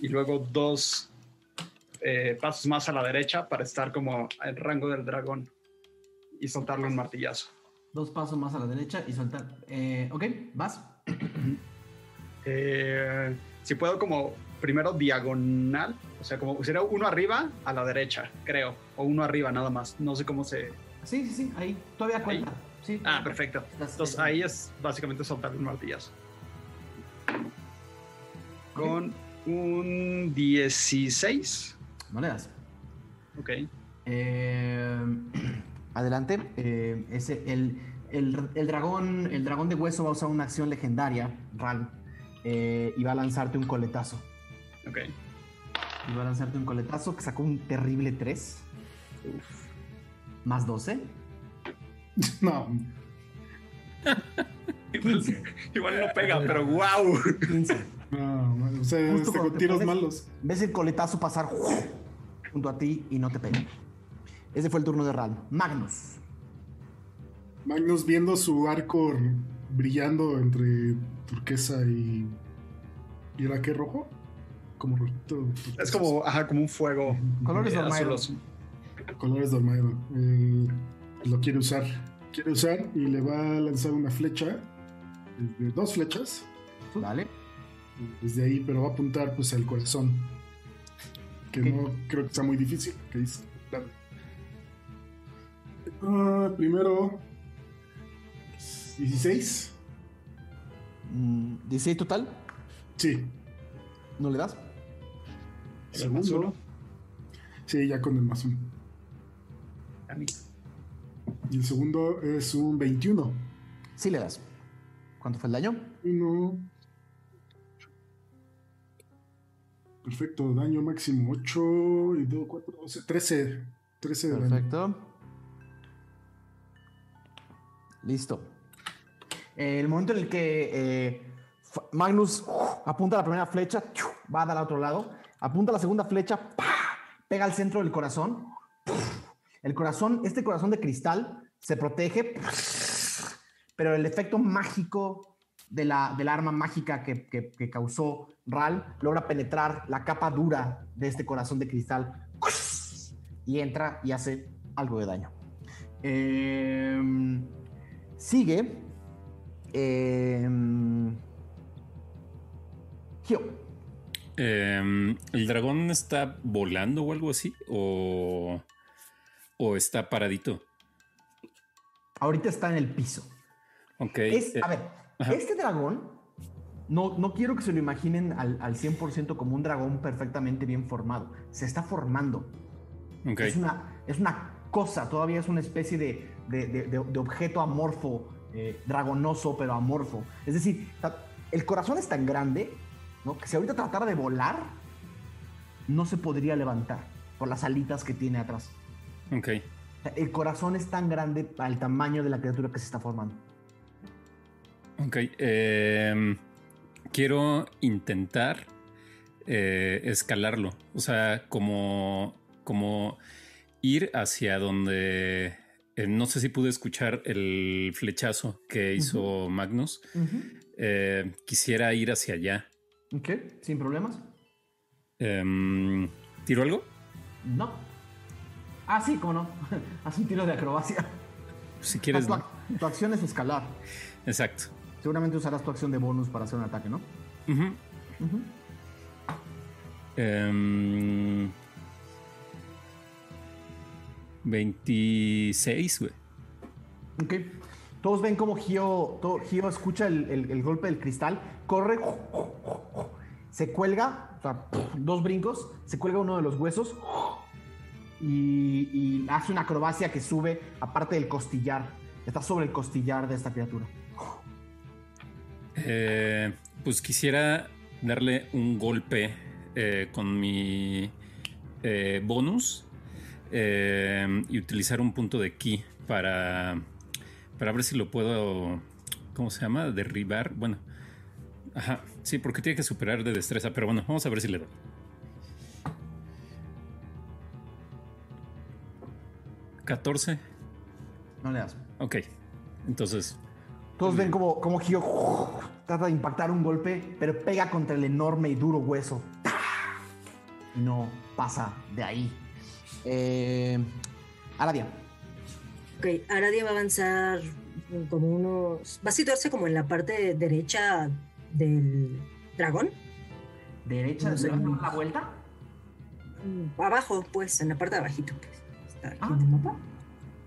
y luego dos eh, pasos más a la derecha para estar como en rango del dragón y soltarle un martillazo. Dos pasos más a la derecha y soltar. Eh, ok, vas. Eh, si puedo como primero diagonal, o sea, como sería uno arriba a la derecha, creo, o uno arriba nada más. No sé cómo se... Sí, sí, sí, ahí. Todavía cuenta. Sí. Ah, perfecto. Estás- Entonces ahí es básicamente soltar un martillazo. Con un 16. No le das. Ok. Eh, adelante. Eh, ese, el, el- el dragón, el dragón de hueso va a usar una acción legendaria, Ral, eh, y va a lanzarte un coletazo. Ok. Y va a lanzarte un coletazo que sacó un terrible 3. Más 12. No, Igual, igual no pega, pero wow. 15. no, o sea, este, con tiros pones- malos. Ves el coletazo pasar junto a ti y no te pega. Ese fue el turno de Ral. Magnus. Magnus viendo su arco brillando entre turquesa y. ¿Y era qué rojo? Como rojito. Es como, ajá, como un fuego. Colores dormidos. Colores dormido. Eh, lo quiere usar. Quiere usar y le va a lanzar una flecha. dos flechas. Vale. Desde ahí, pero va a apuntar pues al corazón. Que no creo que sea muy difícil. Que dice. claro. Ah, primero. 16. Mm, 16 total. Sí. ¿No le das? El Segundo. Sí, ya con el más uno. A mí. Y el segundo es un 21. Sí le das. ¿Cuánto fue el daño? Uno. Perfecto, daño máximo 8 y 2, 4, 12, 13. 13 de daño. Perfecto. Listo. Eh, el momento en el que eh, Magnus uf, apunta la primera flecha, va a dar al otro lado, apunta la segunda flecha, pega al centro del corazón. El corazón, este corazón de cristal, se protege, pero el efecto mágico de la, arma mágica que, que- causó Ral logra penetrar la capa dura de este corazón de cristal y entra y hace algo de daño. Em, sigue. em. Em, ¿El dragón está volando o algo así? ¿O, o está paradito? Ahorita está en el piso. Ok. Es, eh, a ver, ajá. este dragón, no, no quiero que se lo imaginen al, al 100% como un dragón perfectamente bien formado. Se está formando. ok. Es, una, es una cosa, todavía es una especie de, de- de- objeto amorfo, eh, dragonoso, pero amorfo. Es decir, el corazón es tan grande ¿no? que si ahorita tratara de volar, no se podría levantar por las alitas que tiene atrás. ok. El corazón es tan grande al tamaño de la criatura que se está formando. Ok. em, quiero intentar eh, escalarlo. O sea, como, como ir hacia donde. Eh, no sé si pude escuchar el flechazo que hizo Magnus. Eh, quisiera ir hacia allá. Ok, sin problemas. Em, ¿Tiro algo? No. Ah, sí, cómo no. Haz un tiro de acrobacia. Si quieres. tu, ac- tu acción es escalar. Exacto. Seguramente usarás tu acción de bonus para hacer un ataque, ¿no? Ujú. Em, 26, güey. Ok. Todos ven como Gio, todo- Gio escucha el, el- el golpe del cristal, corre, se cuelga, o sea, dos brincos, se cuelga uno de los huesos y, y hace una acrobacia que sube aparte del costillar. Está sobre el costillar de esta criatura. Eh, pues quisiera darle un golpe eh, con mi eh, bonus eh, y utilizar un punto de ki para, para ver si lo puedo, ¿cómo se llama? Derribar. Bueno, ajá, sí, porque tiene que superar de destreza, pero bueno, vamos a ver si le doy. ¿14? No le das. Ok, entonces Todos ven como, como Gio trata de impactar un golpe, pero pega contra el enorme y duro hueso. Y no pasa de ahí. Eh, Aradia. Ok, Aradia va a avanzar como unos. Va a situarse como en la parte derecha del dragón. Derecha, No sé. ¿le vas a dar la vuelta? Mm, Abajo, pues, en la parte de abajito. Pues. Está aquí Ah. en el mapa.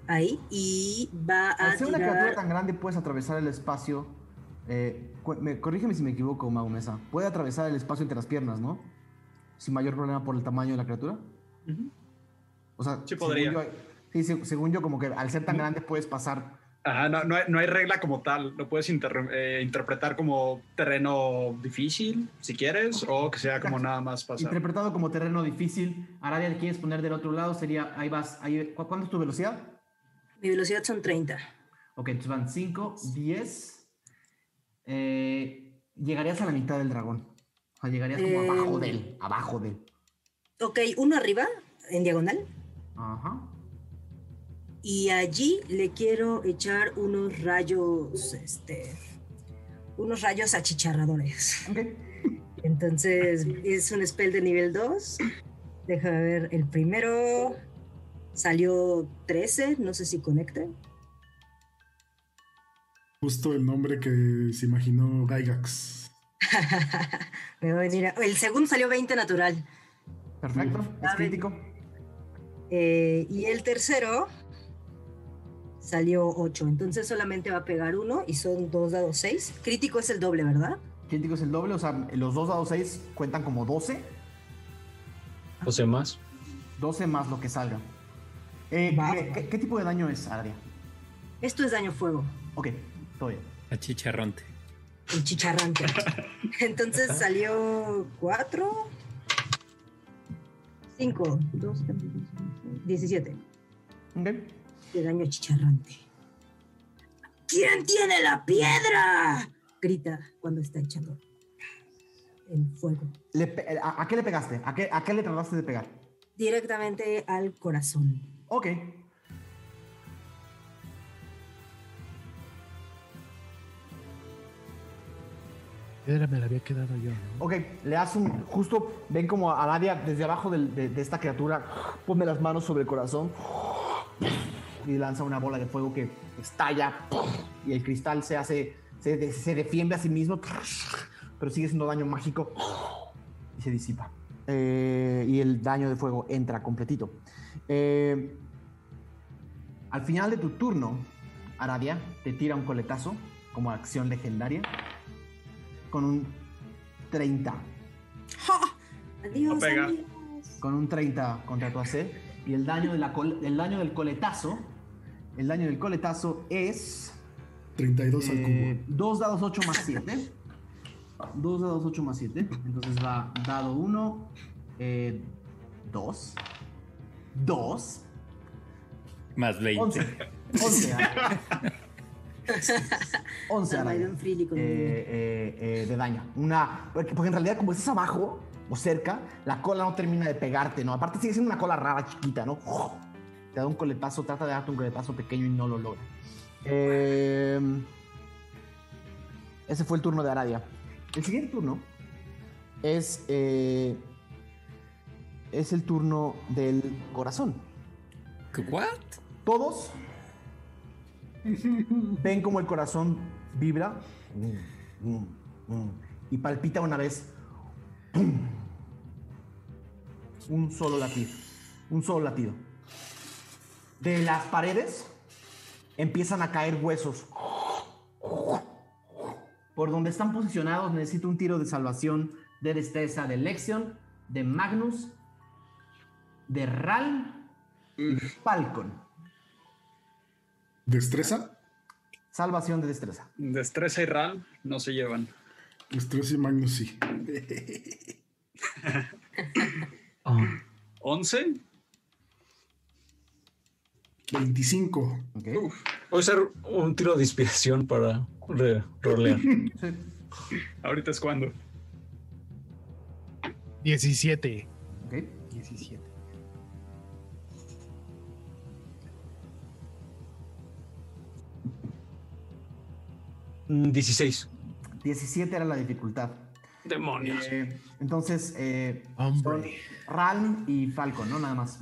Ahí. Y va a Al ser una criatura tan grande, puedes atravesar el espacio. eh, me- corrígeme si me equivoco, Mau Mesa. Puede atravesar el espacio entre las piernas, ¿no? Sin mayor problema por el tamaño de la criatura. Ujú. O sea, Sí, según podría. yo- sí, se- según yo, como que al ser tan grande puedes pasar. Ajá, no, no hay, no hay regla como tal. Lo puedes inter- eh, interpretar como terreno difícil, si quieres, o que sea como nada más pasar. Interpretado como terreno difícil. Aradia, ¿le quieres poner del otro lado? Sería, ahí vas. Ahí, ¿cu- ¿Cuánto es tu velocidad? Mi velocidad son 30. Ok, entonces van 5, 10. Eh, llegarías a la mitad del dragón. O sea, llegarías como Eh, abajo de él. Abajo de él. Ok, uno arriba, en diagonal. Ajá. Y allí le quiero echar unos rayos, este, unos rayos achicharradores. Entonces es un spell de nivel 2. Déjame ver, el primero salió 13, no sé si conecte. Justo el nombre que se imaginó Gygax. Me va a venir a- El segundo salió 20 natural. Perfecto. Es crítico. Eh, y el tercero salió 8. Entonces solamente va a pegar uno y son dos dados 6. Crítico es el doble, ¿verdad? Crítico es el doble. O sea, los dos dados 6 cuentan como 12. 12 más. 12 más lo que salga. Eh, Va. ¿qué, qué- qué tipo de daño es, Aradia? Esto es daño fuego. Ok, todo bien. achicharronte. El chicharrante. Entonces salió 4, 5, 2, 17 Ok. de daño chicharrante. ¿Quién tiene la piedra? Grita cuando está echando el fuego. A, a qué le pegaste? ¿A qué, ¿A qué le trataste de pegar? Directamente al corazón. Ok. Me la había quedado yo. Ok, le das un. Justo ven como a Nadia desde abajo de, esta criatura pone las manos sobre el corazón y lanza una bola de fuego que estalla y el cristal se hace. Se, se defiende a sí mismo, pero sigue siendo daño mágico y se disipa. Eh, y el daño de fuego entra completito. Eh, al final de tu turno, Aradia te tira un coletazo como acción legendaria con un 30. Adiós, No pega. amigos. Con un 30 contra tu AC. Y el daño, de la col- el daño del coletazo. El daño del coletazo es. 32 al eh, cubo. 2 dados 8 más 7. 2 dados 8 más 7. Entonces va dado 1. 2. 2. Más 20. 11. 11. Ara. 11 Ah, Ara. Byron Freely con eh, eh, eh, de daño. Una, porque, porque en realidad como estás abajo o cerca, la cola no termina de pegarte, ¿no? Aparte sigue siendo una cola rara, chiquita, ¿no? Te da un coletazo, trata de darte un coletazo pequeño y no lo logra. Eh, ese fue el turno de Aradia. El siguiente turno es, eh, es el turno del corazón. ¿What? Todos ven como el corazón vibra y palpita una vez. Un solo latido. Un solo latido. De las paredes empiezan a caer huesos. Por donde están posicionados necesito un tiro de salvación de destreza de Lexion, de Magnus, de Ral y Falcon. ¿Destreza? Salvación de destreza. Destreza y RAL no se llevan. Destreza y Magnus sí. 11. 25. ¿ok? Voy a usar un tiro de inspiración para re- rolear. Sí, Ahorita es cuando. 17. ok. 17. 16. 17 era la dificultad. Demonios. Eh, entonces, eh, Hombre. Ralm y Falcon, ¿no? Nada más.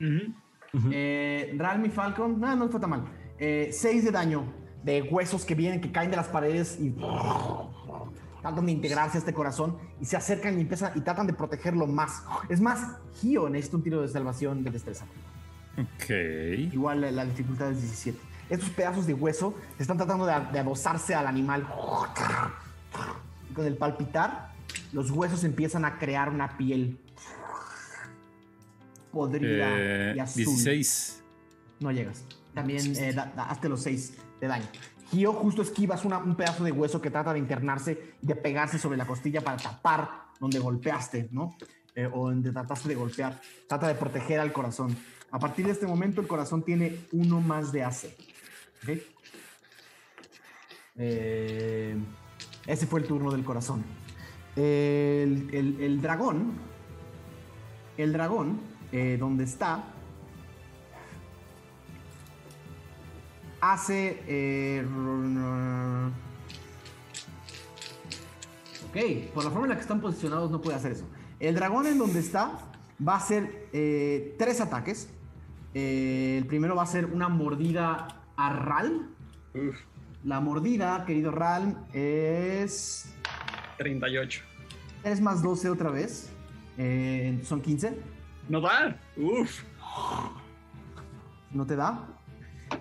Ujú. Eh, Ralm y Falcon, no, no fue tan mal. 6 de daño de huesos que vienen, que caen de las paredes y tratan de integrarse a este corazón y se acercan y empiezan y tratan de protegerlo más. Es más, Gio necesita un tiro de salvación de destreza. Ok. Igual la, la dificultad es 17. Estos pedazos de hueso están tratando de, de adosarse al animal. Y con el palpitar, los huesos empiezan a crear una piel podrida Eh, y azul. 16. No llegas. También eh, da- da- hazte los 6 de daño. Gio justo esquivas una- un pedazo de hueso que trata de internarse y de pegarse sobre la costilla para tapar donde golpeaste, ¿no? Eh, o donde trataste de golpear. Trata de proteger al corazón. A partir de este momento, el corazón tiene uno más de AC. Eh, ese fue el turno del corazón. El, el- el dragón. El dragón, eh, donde está, hace. eh, ok, por la forma en la que están posicionados no puede hacer eso. El dragón en donde está va a hacer eh, tres ataques. Eh, el primero va a ser una mordida a Ral. Uf, La mordida, querido Ral, es 38. 3 más 12 otra vez. Eh, son 15. No da. Uf. No te da.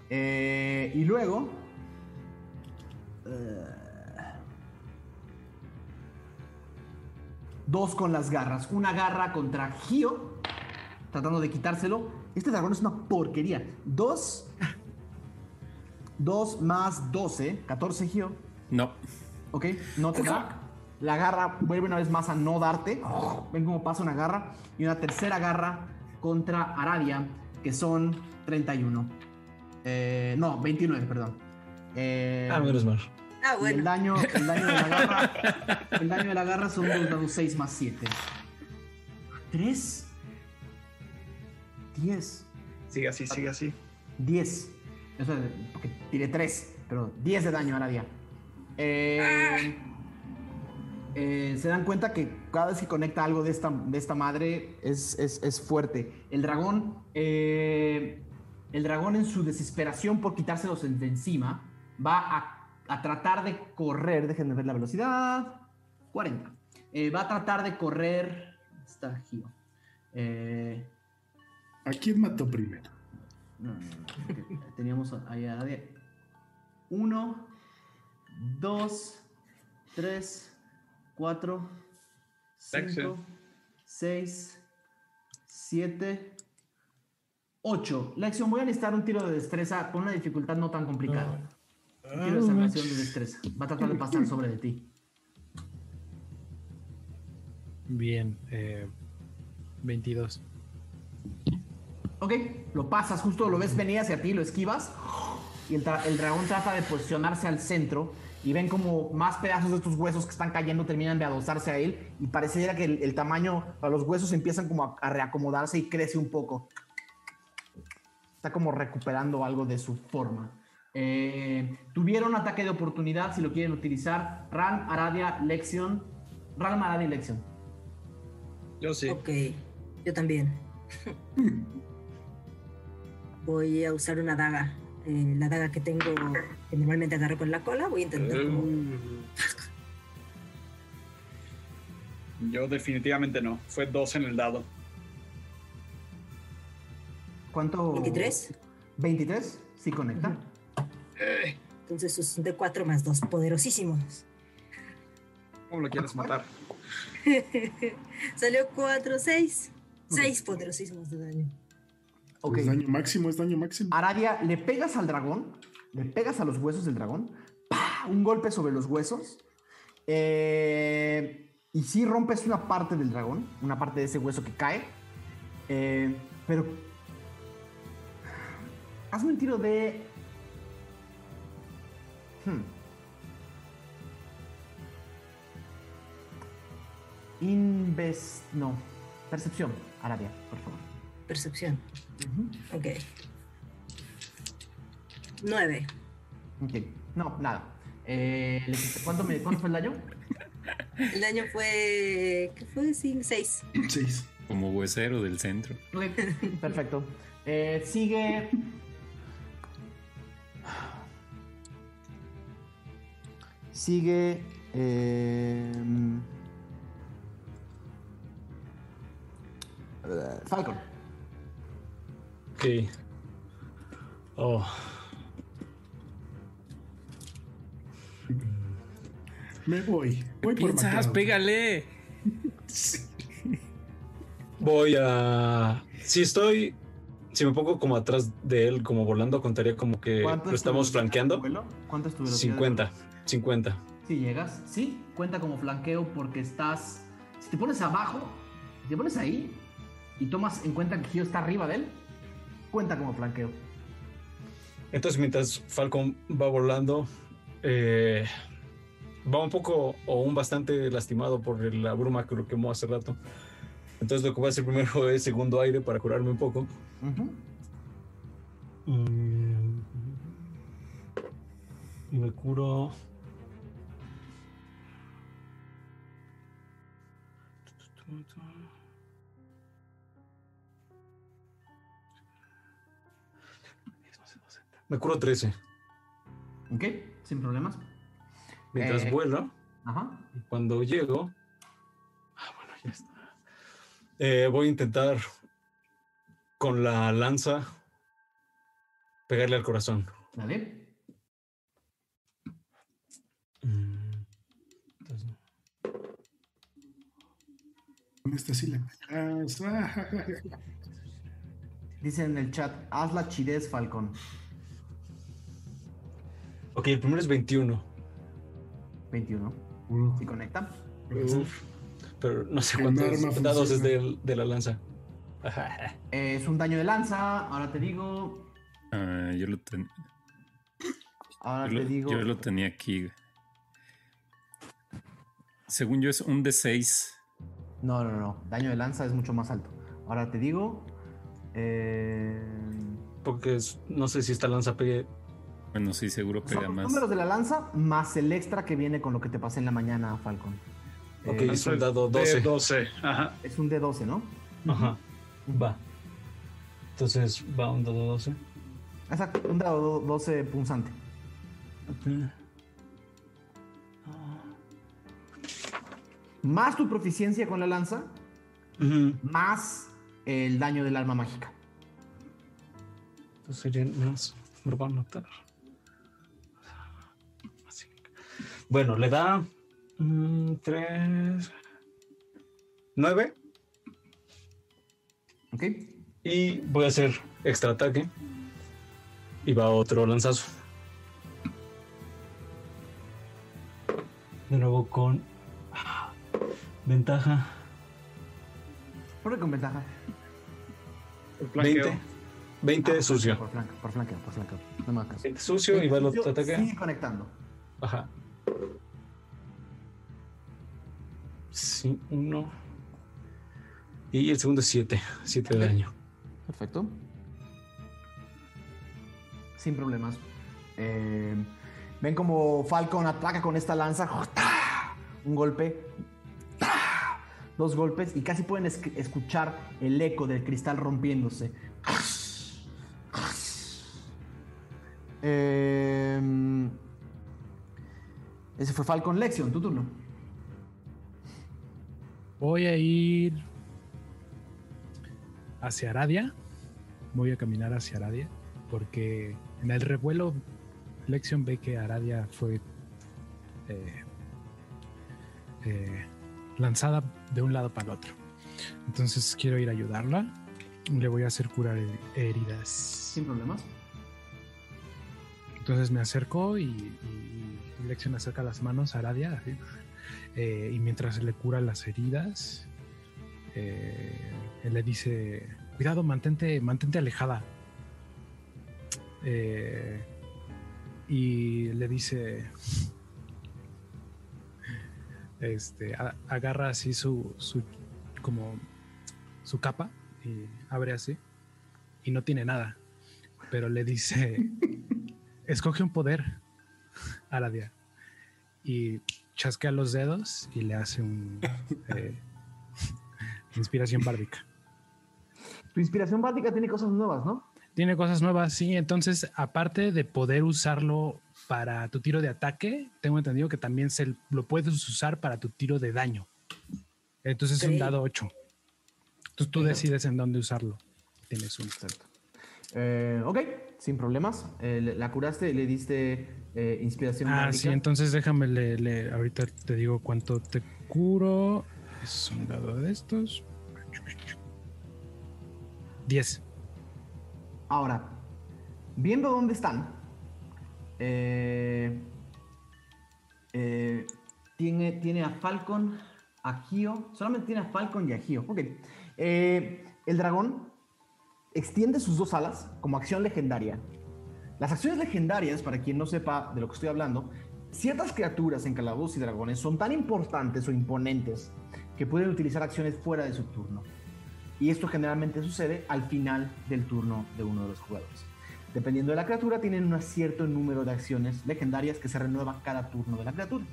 Eh, y luego. eh, dos con las garras. Una garra contra Gio. Tratando de quitárselo. Este dragón es una porquería. Dos. Dos más 12. 14 Gio. No. Ok, no te da. La garra vuelve una vez más a no darte. Ven cómo pasa una garra. Y una tercera garra contra Aradia, que son 31. Eh, no, 29, perdón. Eh, Ah, menos mal. Ah, y el bueno. daño, el daño de la garra. el daño de la garra son dos dados 6 más 7. 3. 10. Sigue así, sigue así. 10. O sea, porque tiré 3, pero 10 de daño a. Eh, eh, se dan cuenta que cada vez que conecta algo de esta, de esta madre es, es- es fuerte. El dragón, eh, el dragón en su desesperación por quitárselos de encima, va a, a tratar de correr. Déjenme ver la velocidad. 40. Eh, va a tratar de correr. Está Gio. Eh, ¿A quién mató primero? No, no, Teníamos ahí a de uno, dos, tres, cuatro, cinco, seis, siete, ocho. Lexion, voy a necesitar un tiro de destreza con una dificultad no tan complicada. Un tiro de salvación de destreza. Va a tratar de pasar sobre de ti. Bien. eh, 22. Ok, lo pasas, justo lo ves venir hacia ti, lo esquivas. Y el, el dragón trata de posicionarse al centro. Y ven como más pedazos de estos huesos que están cayendo terminan de adosarse a él. Y pareciera que el, el tamaño, para los huesos empiezan como a, a reacomodarse y crece un poco. Está como recuperando algo de su forma. Eh, tuvieron ataque de oportunidad si lo quieren utilizar. Ran, Aradia, Lexion. Ran, Aradia y Lexion. Yo sí. Ok, yo también. Voy a usar una daga. eh, la daga que tengo, que normalmente agarro con la cola. Voy a intentar. como- Yo definitivamente no. Fue dos en el dado. ¿Cuánto? 23. 23, sí conecta. Entonces sus de 4 más 2, poderosísimos. ¿Cómo lo quieres matar? Salió 4, 6. 6 poderosísimos de daño. Ok. Es daño máximo, es daño máximo. Aradia, le pegas al dragón, le pegas a los huesos del dragón, ¡pah! un golpe sobre los huesos, eh, y sí rompes una parte del dragón, una parte de ese hueso que cae, eh, pero hazme un tiro de... Hmm. Invest... No. Percepción, Aradia, por favor. Percepción. Ok. 9. Ok. No, nada. Eh, ¿cuánto, me, ¿Cuánto fue el daño? El daño fue. ¿Qué fue? 6. Seis. Como huesero del centro. Perfecto. Eh, sigue. Sigue. eh, Falcon. Ok. Oh. Me voy. Voy por Piensas, pégale. Voy a. Si estoy. Si me pongo como atrás de él, como volando, contaría como que ¿Cuánto lo estamos flanqueando. ¿Cuánto es tu velocidad? de 50. 50. Si llegas, sí, cuenta como flanqueo porque estás. Si te pones abajo, si te pones ahí y tomas en cuenta que Gio está arriba de él, cuenta como flanqueo. Entonces, mientras Falcon va volando, eh, va un poco o un bastante lastimado por la bruma que lo quemó hace rato. Entonces, lo que voy a hacer primero es segundo aire para curarme un poco. Mm. Y me curo. Me curo 13. Ok, sin problemas. Mientras Eh. vuelo, Ajá. y cuando llego. Ah, bueno, ya está. Eh, voy a intentar con la lanza pegarle al corazón. Dale. Entonces, Con esta sí la pegas. Dice en el chat, haz la chidez, Falcon. Ok, el primero es 21. 21. Uh, Si conecta. Uf, pero no sé cuántos dados es de, de la lanza. Eh, es un daño de lanza. Ahora te digo. Ah, yo, lo ten- Ahora yo te lo- digo. yo lo tenía aquí. Según yo es un D6. No, no, no. Daño de lanza es mucho más alto. Ahora te digo. eh, Porque es- no sé si esta lanza pegue. Bueno, sí, seguro Son pega los más. números de la lanza más el extra que viene con lo que te pasé en la mañana, Falcon. Ok, Eh, es un dado De 12. 12. Ajá. es un D12, ¿no? Ajá. Va. Entonces va un dado 12. Exacto, un dado 12 punzante. Más tu proficiencia con la lanza, Ujú. más el daño del arma mágica. Entonces serían más. Me lo van a notar. Bueno, le da. 3. 9. ¿Ok? Y voy a hacer extra ataque. Y va otro lanzazo. De nuevo con. ah, Ventaja. Por con ventaja. El flanqueo. 20. 20 Ah, sucio. Por flanco, por flanqueo, por flanqueo. No me hagas caso. 20 sucio y va el otro Sigue ataque. conectando. Ajá. Sí, uno. Y el segundo es 7. 7 de daño. Perfecto. Sin problemas. Eh, Ven como Falcon ataca con esta lanza. Un golpe. Dos golpes. Y casi pueden esc- escuchar el eco del cristal rompiéndose. Eh, ese fue Falcon Lexion, tu turno. Voy a ir hacia Aradia. Voy a caminar hacia Aradia. Porque en el revuelo, Lexion ve que Aradia fue eh, eh, lanzada de un lado para el otro. Entonces quiero ir a ayudarla. Le voy a hacer curar her- heridas. Sin problemas. Entonces me acerco y, y, y Lexion acerca las manos a Aradia. así, eh, y mientras le cura las heridas, eh, él le dice: Cuidado, mantente, mantente alejada. Eh, y le dice: este, agarra así su, su, como su capa y abre así y no tiene nada. Pero le dice, escoge un poder, Aradia. Y chasquea los dedos y le hace un eh, inspiración bárdica. Tu inspiración básica tiene cosas nuevas, ¿no? Tiene cosas nuevas, sí. Entonces, aparte de poder usarlo para tu tiro de ataque, tengo entendido que también se lo puedes usar para tu tiro de daño. Entonces es un dado 8. Entonces tú decides en dónde usarlo. Tienes un Exacto. Eh, ok, sin problemas. Eh, la curaste y le diste eh, inspiración Ah, sí, entonces déjame le, le- ahorita te digo cuánto te curo. Es un dado de estos. 10. Ahora, viendo dónde están, eh, eh, tiene, tiene a Falcon, a Gio, solamente tiene a Falcon y a Gio. Ok. Eh, el dragón extiende sus dos alas como acción legendaria. Las acciones legendarias, para quien no sepa de lo que estoy hablando, ciertas criaturas en calabozos y dragones son tan importantes o imponentes que pueden utilizar acciones fuera de su turno. Y esto generalmente sucede al final del turno de uno de los jugadores. Dependiendo de la criatura, tienen un cierto número de acciones legendarias que se renuevan cada turno de la criatura.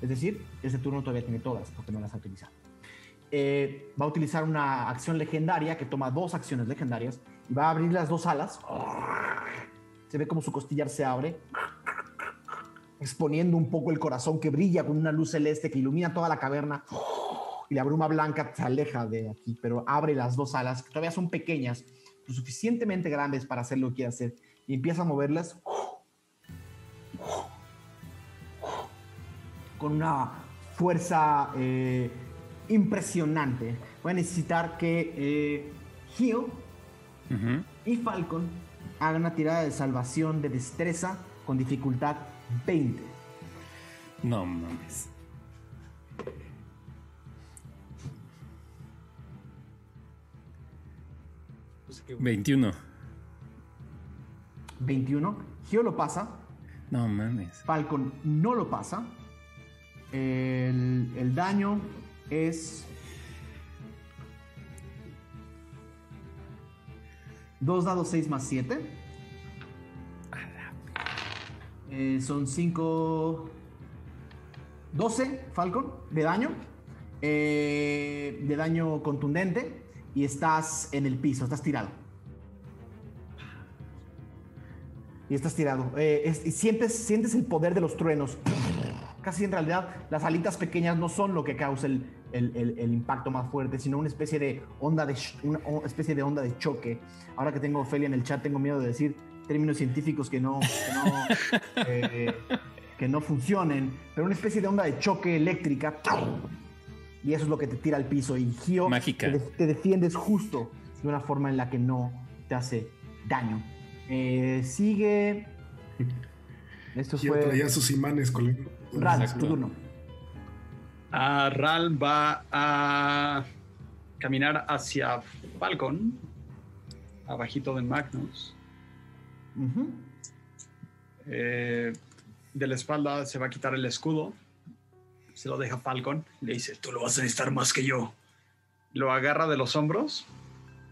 Es decir, ese turno todavía tiene todas porque no las ha utilizado. Eh, va a utilizar una acción legendaria que toma dos acciones legendarias y va a abrir las dos alas. Se ve como su costillar se abre, exponiendo un poco el corazón que brilla con una luz celeste que ilumina toda la caverna y la bruma blanca se aleja de aquí, pero abre las dos alas, que todavía son pequeñas, lo suficientemente grandes para hacer lo que quiere hacer, y empieza a moverlas con una fuerza eh, impresionante. Voy a necesitar que eh, Gio y Falcon hagan una tirada de salvación de destreza con dificultad 20. No mames. Pues que- 21. 21. Gio lo pasa, No mames. Falcon no lo pasa. El, el daño es. Dos dados 6 más 7. son 5. 12, Falcon, de daño. Eh, de daño contundente. Y estás en el piso, estás tirado. y estás tirado. Eh, y sientes, sientes el poder de los truenos. Casi en realidad las alitas pequeñas no son lo que causa el, el- el- el impacto más fuerte, sino una especie de onda de una especie de onda de choque. Ahora que tengo a Ofelia en el chat, tengo miedo de decir términos científicos que no, que no, eh, que no funcionen, pero una especie de onda de choque eléctrica. Y eso es lo que te tira al piso. Y Gio, Mágica. Te, de- te defiendes justo de una forma en la que no te hace daño. Eh, sigue. Esto Gio fue. traía sus imanes. Ral, Exacto. tu turno. Ral va a caminar hacia Falcon, abajito de Magnus. Eh, de la espalda se va a quitar el escudo. Se lo deja Falcon. Le dice, tú lo vas a necesitar más que yo. Lo agarra de los hombros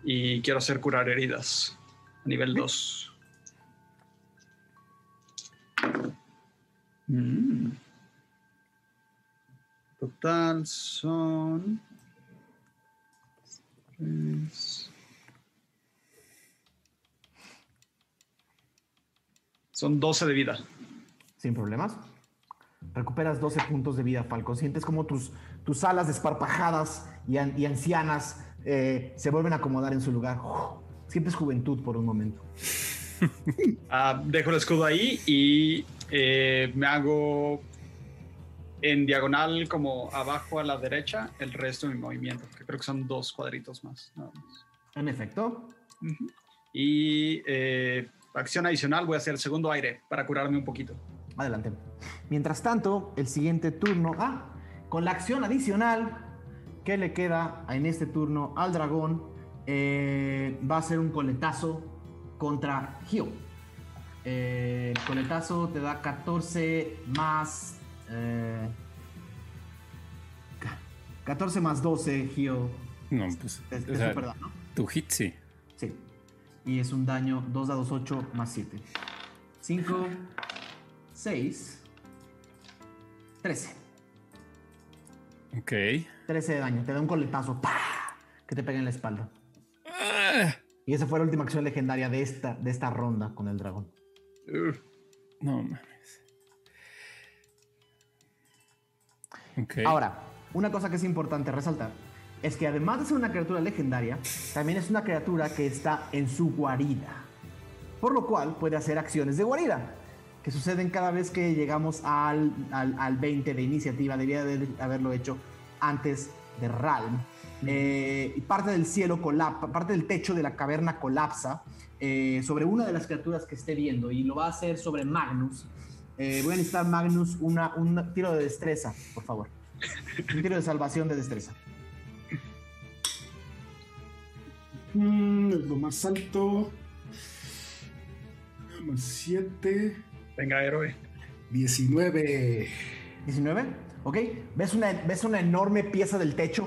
y quiero hacer curar heridas. A nivel 2. Mm. Total son... tres. Son 12 de vida. Sin problemas. Recuperas 12 puntos de vida, Falcon. Sientes como tus, tus alas desparpajadas y, an- y ancianas eh, se vuelven a acomodar en su lugar. Uf, sientes juventud por un momento. Ah, dejo el escudo ahí y eh, me hago en diagonal como abajo a la derecha el resto de mi movimiento, que creo que son dos cuadritos más. nada más. En efecto. Y eh, acción adicional voy a hacer el segundo aire para curarme un poquito. adelante. Mientras tanto, el siguiente turno. Ah, con la acción adicional que le queda en este turno al dragón, eh, va a ser un coletazo contra Gio. Eh, el coletazo te da 14 más. Eh, ca- 14 más 12, Gio. No, pues. Es, es sea, super daño, ¿no? tu hit sí. Sí. Y es un daño 2 dados 8 más 7. 5, 6, 13. Ok. 13 de daño. Te da un coletazo ¡pah! que te pega en la espalda. Ah, Y esa fue la última acción legendaria de esta, de esta ronda con el dragón. Ugh. no mames. Ok. Ahora, una cosa que es importante resaltar es que además de ser una criatura legendaria, también es una criatura que está en su guarida. Por lo cual puede hacer acciones de guarida, que suceden cada vez que llegamos al, al, al 20 de iniciativa. Debía de haberlo hecho antes de Ralm. Eh, parte del cielo colapsa, parte del techo de la caverna colapsa eh, sobre una de las criaturas que esté viendo y lo va a hacer sobre Magnus. Eh, voy a necesitar Magnus una, un tiro de destreza, por favor. Un tiro de salvación de destreza. Mm, es lo más alto. Más 7. Venga, héroe. 19. 19, ¿ok? ¿Ves una, ves una enorme pieza del techo.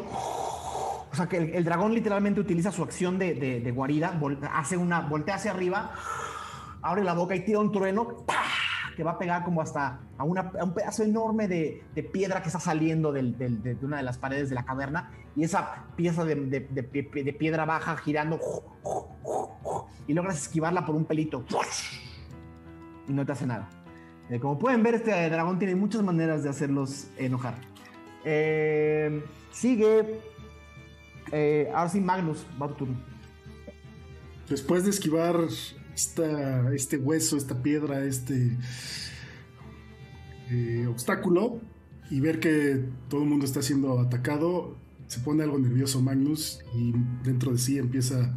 O sea que el, el dragón literalmente utiliza su acción de, de- de guarida, vol- hace una, voltea hacia arriba, abre la boca y tira un trueno ¡pah! Que va a pegar como hasta a, un pedazo enorme de, piedra que está saliendo de, una de las paredes de la caverna. Y esa pieza de, de- de pie- de piedra baja girando y logras esquivarla por un pelito. Y no te hace nada. Eh, como pueden ver, este dragón tiene muchas maneras de hacerlos enojar. Eh, sigue. eh, ahora sí, Magnus, va tu turno. Después de esquivar este hueso, esta piedra, este eh, obstáculo y ver que todo el mundo está siendo atacado, se pone algo nervioso Magnus y dentro de sí empieza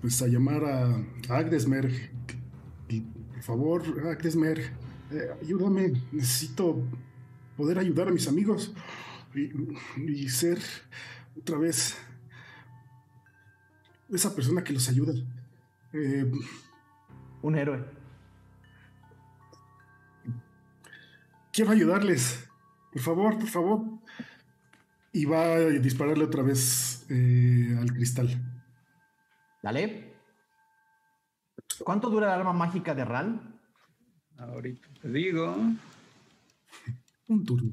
pues, a llamar a, a Agdesmer. Por favor, Agdesmer, eh, ayúdame, necesito poder ayudar a mis amigos y, y ser otra vez esa persona que los ayuda. Eh, Un héroe. quiero ayudarles. Por favor, por favor. Y va a dispararle otra vez eh, al cristal. Dale. ¿Cuánto dura el arma mágica de Ral? Ahorita te digo. Un turno.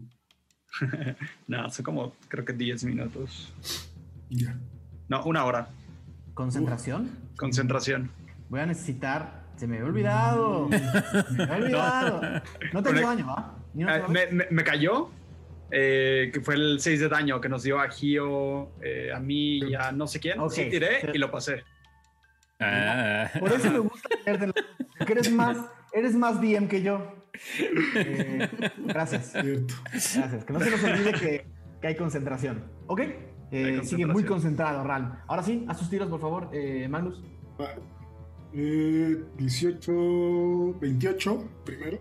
No, son como creo que 10 minutos. Ya. No, una hora. ¿Concentración? Concentración. Voy a necesitar. Se me había olvidado. Me había olvidado. No te Con hace el- daño, ¿va? Ni una Ah, me, me- me cayó. eh, que fue el 6 de daño que nos dio a Gio, eh, a mí y a no sé quién. Ok. Sí, tiré y lo pasé. Ah, Por eso me gusta leerte la- porque eres más, eres más DM que yo. Eh, gracias. Gracias. Que no se nos olvide que, que hay concentración. ¿Ok? Eh, sigue muy concentrado, Ral. Ahora sí, haz tus tiros, por favor, eh, Magnus. Eh, 18, 28 primero.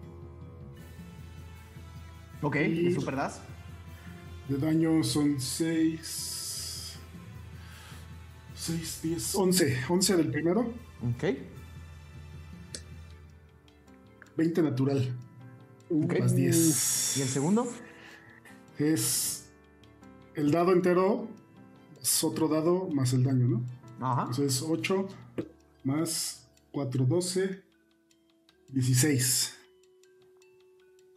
Ok, Y- de super das. De daño son 6. 6, 10, 11. 11 del primero. Ok. 20 natural. ok. Más ¿Y el 10. segundo? Es el dado entero. Es otro dado más el daño, ¿no? Ajá. Eso es 8 más 4, 12, 16.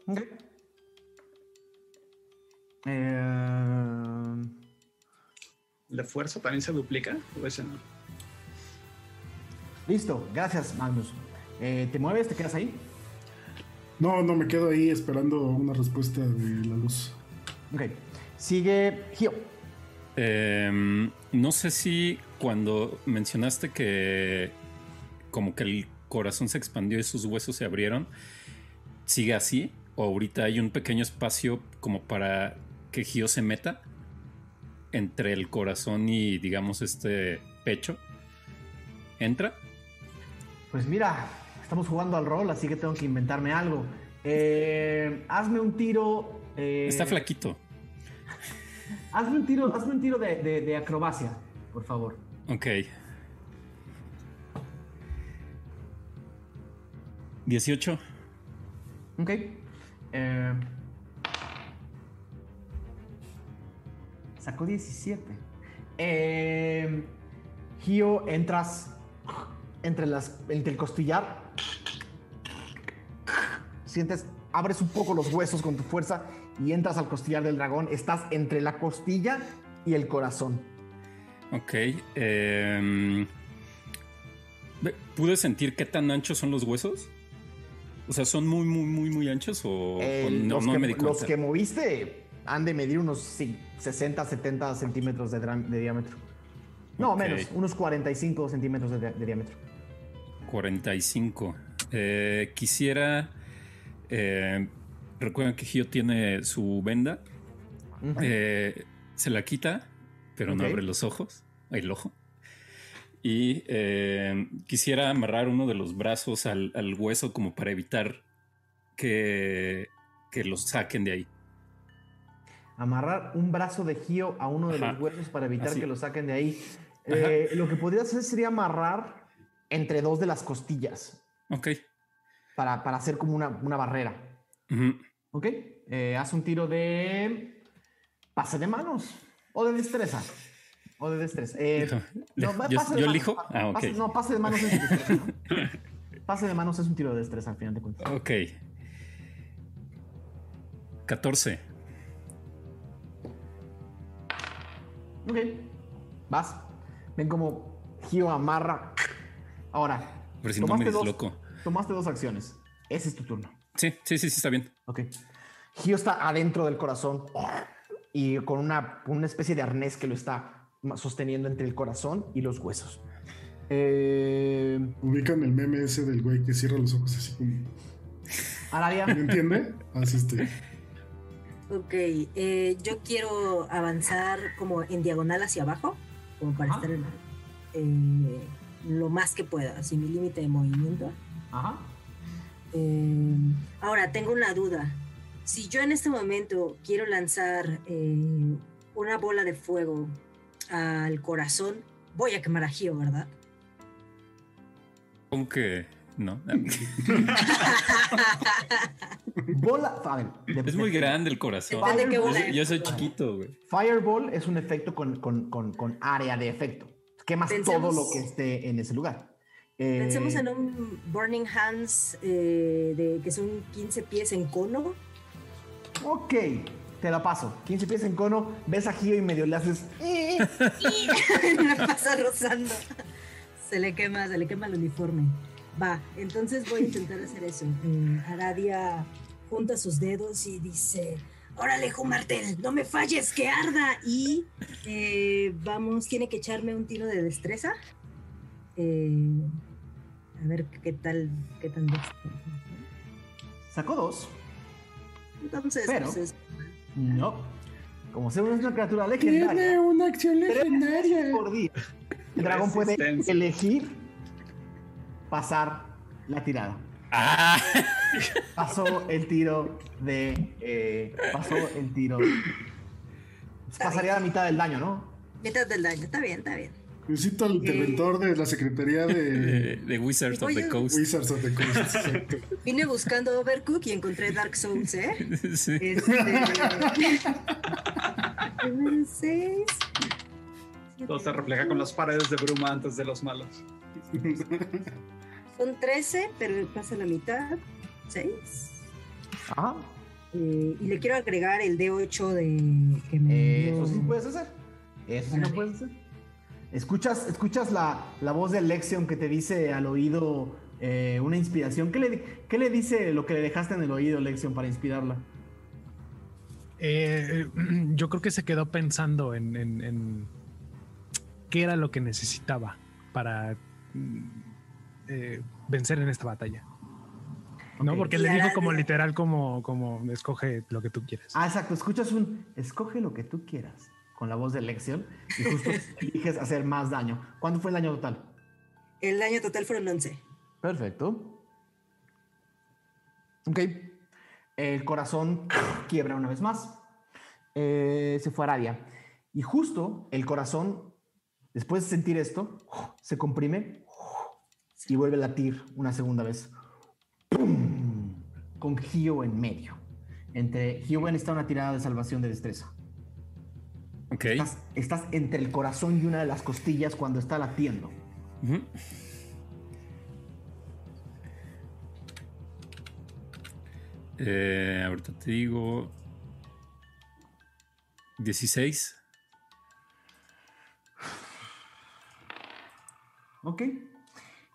Ok. Eh, ¿El de fuerza también se duplica? ¿O ese no? listo, gracias, Magnus. Eh, ¿Te mueves? ¿Te quedas ahí? No, no, me quedo ahí esperando una respuesta de la luz. Ok. Sigue Gio. Em, no sé si cuando mencionaste que como que el corazón se expandió y sus huesos se abrieron, sigue así o ahorita hay un pequeño espacio como para que Gio se meta entre el corazón y digamos este pecho. ¿Entra? Pues mira, estamos jugando al rol, así que tengo que inventarme algo. Eh, hazme un tiro. eh, Está flaquito. Hazme un tiro, hazme un tiro de, de- de acrobacia, por favor. Ok. 18. Ok. Eh, sacó 17. Eh, Gio, entras entre, las, entre el costillar. Sientes, abres un poco los huesos con tu fuerza y entras al costillar del dragón. Estás entre la costilla y el corazón. Ok. em, ¿Pude sentir qué tan anchos son los huesos? O sea, ¿son muy, muy, muy, muy anchos o, o El- no, los, no que, me di los cuenta? que moviste han de medir unos sí, 60, 70 centímetros de, diámetro. No, menos, unos 45 centímetros de, de diámetro. 45. Eh, quisiera. eh, recuerden que Gio tiene su venda. Eh, se la quita, pero no abre los ojos, el ojo. Y eh, quisiera amarrar uno de los brazos al, al hueso como para evitar que, que los saquen de ahí. Amarrar un brazo de Gio a uno de Ajá. los huesos para evitar Así. que lo saquen de ahí. Eh, lo que podrías hacer sería amarrar entre dos de las costillas Ok. para, para hacer como una, una barrera. Ujú. ¿Ok? Eh, haz un tiro de pase de manos o de destreza. O de destreza. Eh, no, yo- pase yo de manos, elijo. pa- Ah, ok. pase- no, pase de manos es destreza. pase de manos es un tiro de destreza al final de cuentas. Ok. 14. Ok. Vas. Ven como Gio amarra. Ahora. Si no me dos- desloco. Tomaste dos acciones. Ese es tu turno. Sí, sí, sí, sí, está bien. Ok. Gio está adentro del corazón y con una, una especie de arnés que lo está sosteniendo entre el corazón y los huesos. Eh, Ubican el meme ese del güey que cierra los ojos así como. Aradia. ¿Me entiende? Así este. Ok, eh, yo quiero avanzar como en diagonal hacia abajo, como para Ajá. estar en, eh, lo más que pueda, así mi límite de movimiento. Ajá. Eh, ahora, tengo una duda. Si yo en este momento quiero lanzar eh, una bola de fuego al corazón, voy a quemar a Gio, ¿verdad? Como que no. Bola. A ver, de- Es muy de- grande el corazón. Yo, yo soy chiquito, güey. Fireball es un efecto con, con- con- con área de efecto. Quemas Pensemos- todo lo que esté en ese lugar. Eh, Pensemos en un Burning Hands eh, de, que son 15 pies en cono. Ok, te la paso. 15 pies en cono, ves a Gio y medio le haces. y me pasa rozando. Se le quema, se le quema el uniforme. Va, entonces voy a intentar hacer eso. Eh, Aradia junta sus dedos y dice: Órale, Jumartel, no me falles, que arda. Y eh, vamos, tiene que echarme un tiro de destreza. Eh, a ver qué tal, qué tan dexter- Sacó dos. Entonces, Pero- pues, es- No. Como ser una criatura legendaria. Tiene una acción legendaria. por día. El dragón puede elegir pasar la tirada. Ah, Pasó el tiro de. eh, pasó el tiro. Pasaría la mitad del daño, ¿no? mitad del daño. Está bien, está bien. Necesito al interventor de la Secretaría de, Wizards of the. Coast. Wizards of the Coast. Exacto. Vine buscando Overcook y encontré Dark Souls, ¿eh? Sí. Este... Seis. Todo se refleja con las paredes de bruma antes de los malos. Son 13, pero pasa la mitad. 6. Ajá. y le quiero agregar el D8 de que me Eh, dio- eso sí puedes hacer. Eso sí lo Vale. puedes hacer. Escuchas, escuchas la, la voz de Lexion que te dice al oído: eh, una inspiración. ¿Qué le, ¿Qué le dice lo que le dejaste en el oído, Lexion, para inspirarla? Eh, yo creo que se quedó pensando en, en- en qué era lo que necesitaba para mm, eh, vencer en esta batalla. No, porque le dijo como literal como, como escoge lo que tú quieras. Ah, exacto. Escuchas un escoge lo que tú quieras con la voz de Lexion y justo eliges hacer más daño. ¿Cuánto fue el daño total? El daño total fueron 11. Perfecto. Ok. El corazón quiebra una vez más. Eh, se fue a Aradia. Y justo el corazón, después de sentir esto, se comprime y vuelve a latir una segunda vez. ¡Pum! Con Gio en medio. Entre Gio está una tirada de salvación de destreza. Estás, estás entre el corazón y una de las costillas cuando está latiendo. Eh, ahorita te digo. 16. Ok.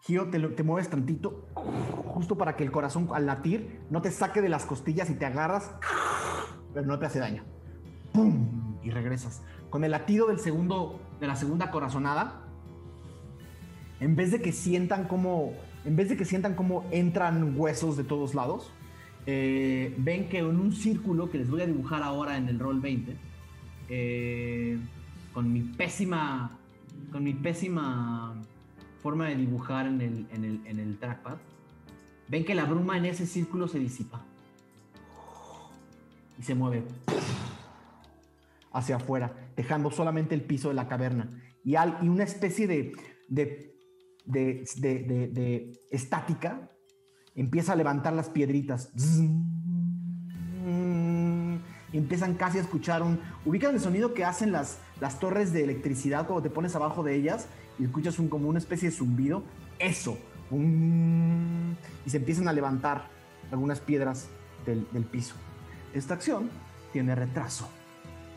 Gio, te, te mueves tantito, justo para que el corazón al latir no te saque de las costillas y te agarras, pero no te hace daño. ¡Pum! Y regresas. Con el latido del segundo, de la segunda corazonada, en vez de que sientan como, en vez de que sientan como entran huesos de todos lados, eh, ven que en un círculo que les voy a dibujar ahora en el roll 20, eh, con mi pésima, con mi pésima forma de dibujar en el, en el, en el trackpad, ven que la bruma en ese círculo se disipa y se mueve hacia afuera, dejando solamente el piso de la caverna y, al- y una especie de, de, de, de- estática empieza a levantar las piedritas. Y empiezan casi a escuchar un... Ubican el sonido que hacen las, las torres de electricidad cuando te pones abajo de ellas y escuchas un, como una especie de zumbido. Eso. Y se empiezan a levantar algunas piedras del, del piso. Esta acción tiene retraso.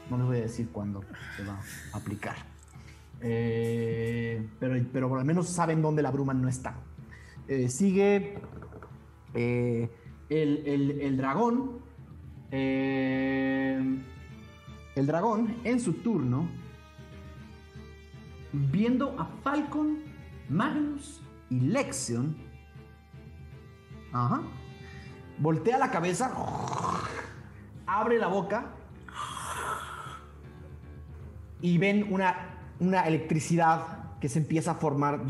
No les voy a decir cuándo se va a aplicar. Eh, pero, pero al menos saben dónde la bruma no está. Eh, sigue eh, el, el- el dragón. el dragón en su turno, viendo a Falcon, Magnus y Lexion, ajá, voltea la cabeza, abre la boca y ven una, una electricidad que se empieza a formar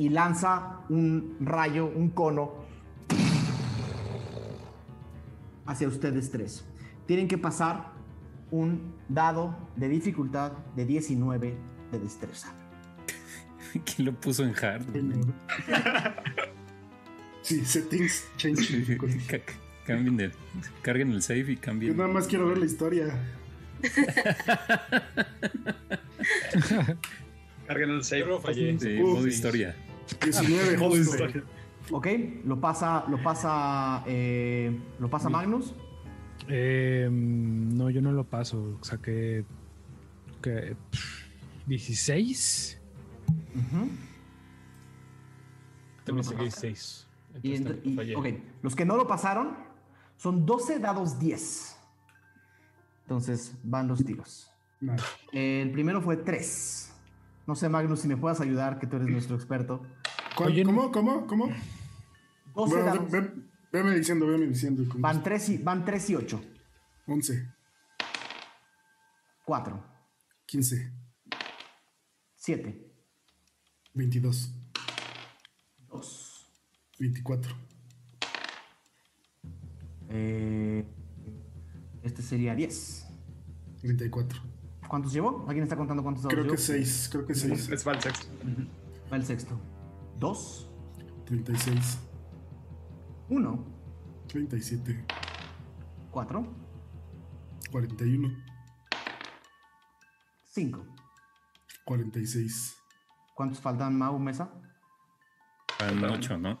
y lanza un rayo, un cono hacia ustedes tres. Tienen que pasar un dado de dificultad de 19 de destreza. ¿Quién lo puso en hard? Sí, settings, change. Ca- Cambien el, carguen el save y Yo cambien. nada más quiero ver la historia. Carguen el save. Yo fallé. Sí, modo historia. 19, Modo historia. Ok, lo pasa, lo pasa, eh, lo pasa Magnus. Eh, no, yo no lo paso. Saqué que, pff, 16. Ujú. También saqué 6. Y, Entonces ent- y- fallé. ok, los que no lo pasaron son 12 dados 10. Entonces van los tiros. Nada. El primero fue 3. No sé, Magnus, si me puedas ayudar, que tú eres nuestro experto. ¿Cuál- Oye, ¿Cómo? ¿Cómo? ¿Cómo? 12 Bueno, dados. ve- ve- veme diciendo, veme diciendo. Van 3 y, van 3 y 8. 11, 4, 15, 7, 22, 2. 24. Eh, este sería 10. 34. ¿Cuántos llevó? ¿Alguien está contando cuántos dados Creo llevó? que 6, creo que 6. Les va el sexto. Va el sexto. 2, 36, 1, 37, 4, 41, 5. 46. ¿Cuántos faltan, Mau Mesa? Van ocho, ¿no?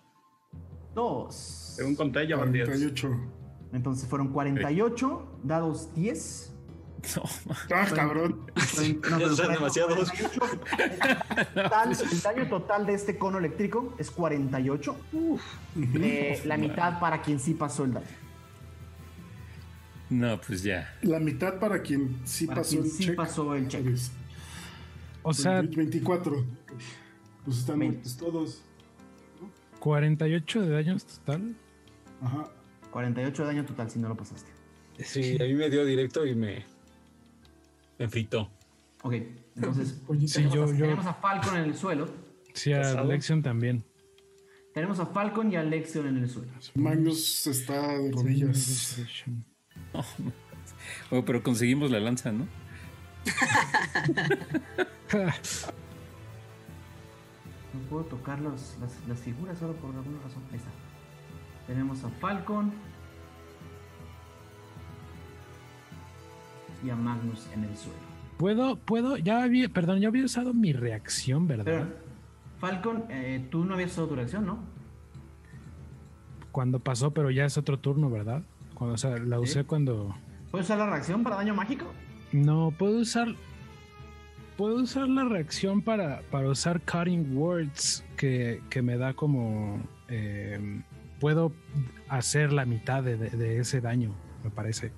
2. Según conté, ya van 10. 48. Entonces fueron 48 dados 10 No, Ah, cabrón. No, Ya pero son 48, demasiados. total, el daño total de este cono eléctrico es 48. Eh, la mitad para quien sí pasó el daño. no, pues ya. La mitad para quien sí Para pasó quien el sí check. pasó el check. O sea, 24. Pues están muertos todos. 48 de daños total. Ajá. 48 de daño total si no lo pasaste. Sí, a mí me dio directo y me, me fritó. Ok, entonces. Sí, yo, yo, tenemos a Falcon en el suelo. sí, a Pasado. Lexion también. Tenemos a Falcon y a Lexion en el suelo. Magnus está de rodillas. Oh, pero conseguimos la lanza, ¿no? No puedo tocar los- las, las figuras solo por alguna razón. Ahí está. Tenemos a Falcon. Y a Magnus en el suelo. Puedo, puedo, ya había, perdón, ya había usado mi reacción, ¿verdad? Pero, Falcon, eh, tú no habías usado tu reacción, ¿no? Cuando pasó, pero ya es otro turno, ¿verdad? Cuando, o sea, la usé cuando. ¿Puedes usar la reacción para daño mágico? No, puedo usar. Puedo usar la reacción para, para usar Cutting Words, que, que me da como. eh, puedo hacer la mitad de, de- de ese daño, me parece.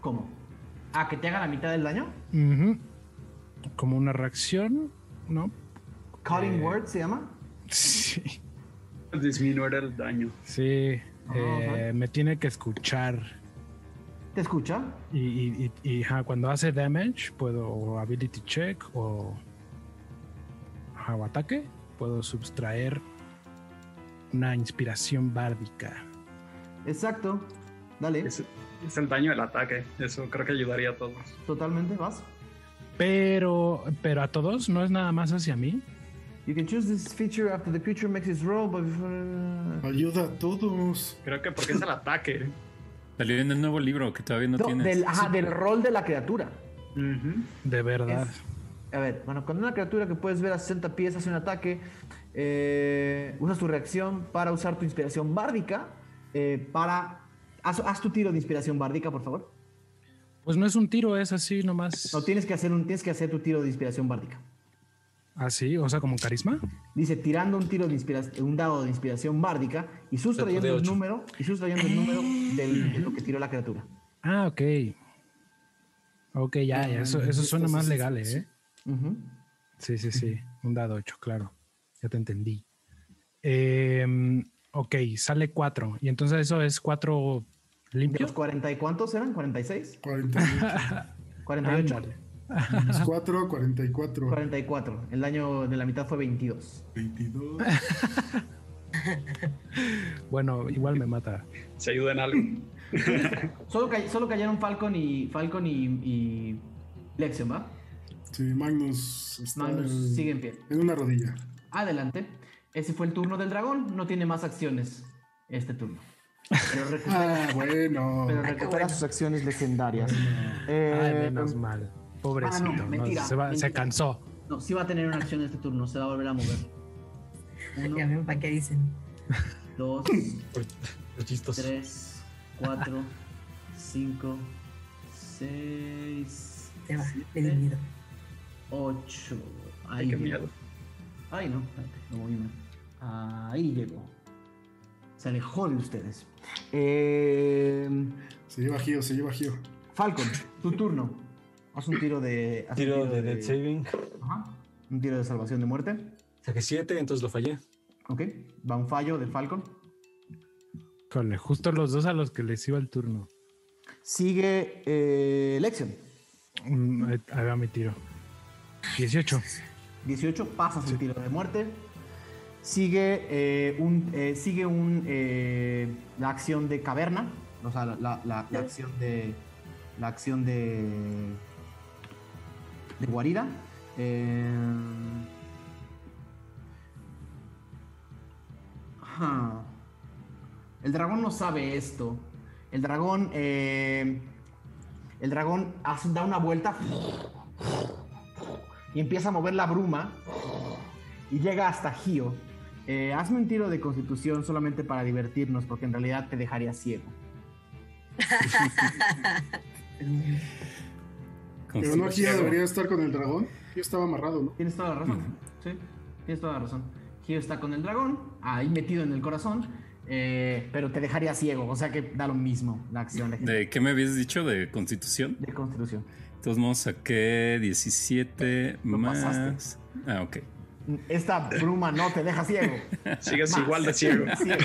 ¿Cómo? Ah, que te haga la mitad del daño. Como una reacción, ¿no? Calling Eh. Word se llama. Sí. Disminuir el daño. Sí. Ah, eh, me tiene que escuchar. ¿Te escucha? Y, y- y- y, ajá, cuando hace damage, puedo o ability check o, ajá, o ataque, puedo sustraer una inspiración bárdica. Exacto. Dale. Es, es el daño del ataque. Eso creo que ayudaría a todos. Totalmente, vas. Pero, pero a todos, no es nada más hacia mí. You can choose this feature after the creature makes its roll, but before... Ayuda a todos. Creo que porque es el ataque. Salió en el nuevo libro que todavía no, No, tienes. del, ajá, del rol de la criatura. De verdad. A ver, bueno, cuando una criatura que puedes ver a 60 pies hace un ataque, eh, usas tu reacción para usar tu inspiración bárdica. eh, para. Haz, haz tu tiro de inspiración bárdica, por favor. Pues no es un tiro, es así nomás. No, tienes que hacer un, tienes que hacer tu tiro de inspiración bárdica. Así, o sea, como carisma. Dice tirando un tiro de inspiración, un dado de inspiración bárdica y sustrayendo el número y sustrayendo el número del- de lo que tiró la criatura. Ah, ok. Ok, ya, ya, eso, eso suena más legal, ¿eh? Sí, sí, sí. Un dado 8, claro. Ya te entendí. Em, ok, sale 4. Y entonces eso es 4 ¿De limpio. los 40 y cuántos eran? ¿46? 48. 48. Ándale. 4, 44. 44. El daño de la mitad fue 22. 22. Bueno, igual me mata. Se ayuda en algo. Solo, ca- solo cayeron Falcon y Falcon y, y Lexion, ¿va? Sí, Magnus está Magnus en- sigue en pie. en una rodilla. Adelante. Ese fue el turno del dragón. No tiene más acciones este turno. Pero recupera, Ah, bueno. pero recupera sus acciones legendarias. Ay, Eh, menos mal. Pobrecito. ah, no, ¿no? mentira, se, va- se mentira. cansó. no, sí va a tener una acción este turno. Se va a volver a mover. Uno, Ya ven para qué dicen. dos, tres, cuatro, cinco, seis, Se va, siete, miedo. ocho. Ay, Ahí qué miedo. Ay, no, espérate, lo moví mal. Ahí llegó. Se alejó de ustedes. Eh, Se lleva Gio, se lleva Gio. Falcon, tu turno. Haz un tiro de. haz un Tiro de Dead Saving. Ajá. Un tiro de salvación de muerte. Saqué 7, entonces lo fallé. Ok. Va un fallo del Falcon. Cole, justo los dos a los que les iba el turno. Sigue eh, Lexion. Mm, Ahí va mi tiro. 18. 18, pasas el tiro de muerte. Sigue eh, un. eh, sigue un. eh, la acción de caverna. O sea, la, la- la- la acción de. La acción de. De guarida. Eh. El dragón no sabe esto. El dragón. eh, el dragón hace- da una vuelta y empieza a mover la bruma y llega hasta Gio. Eh, hazme un tiro de constitución solamente para divertirnos, porque en realidad te dejaría ciego. Pero no, Gio debería estar con el dragón. Gio estaba amarrado, ¿no? Tienes toda la razón. Sí, tienes toda la razón. Gio está con el dragón, ahí metido en el corazón, eh, pero te dejaría ciego, o sea que da lo mismo la acción de, ¿De qué me habías dicho? ¿De constitución? de constitución. Entonces modos saqué 17 Lo más. pasaste. Ah, ok. Esta bruma no te deja ciego. Sigues Más. igual de ciego. Ciego.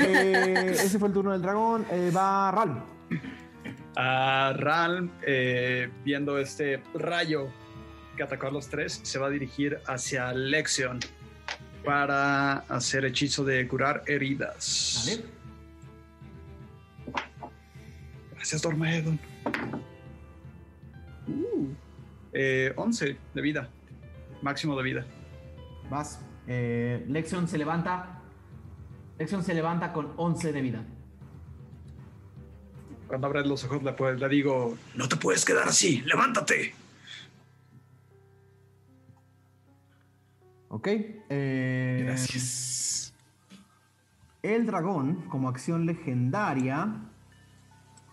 Eh, ese fue el turno del dragón. Eh, va Ral. A Ralm, eh, viendo este rayo que atacó a los tres, se va a dirigir hacia Lexion para hacer hechizo de curar heridas. Vale. Gracias, Dormedon. Eh, 11 de vida. Máximo de vida. Vas. Eh, Lexion se levanta. Lexion se levanta con 11 de vida. Cuando abres los ojos le, pues, le digo, no te puedes quedar así, levántate. Ok. eh, Gracias. El dragón, como acción legendaria,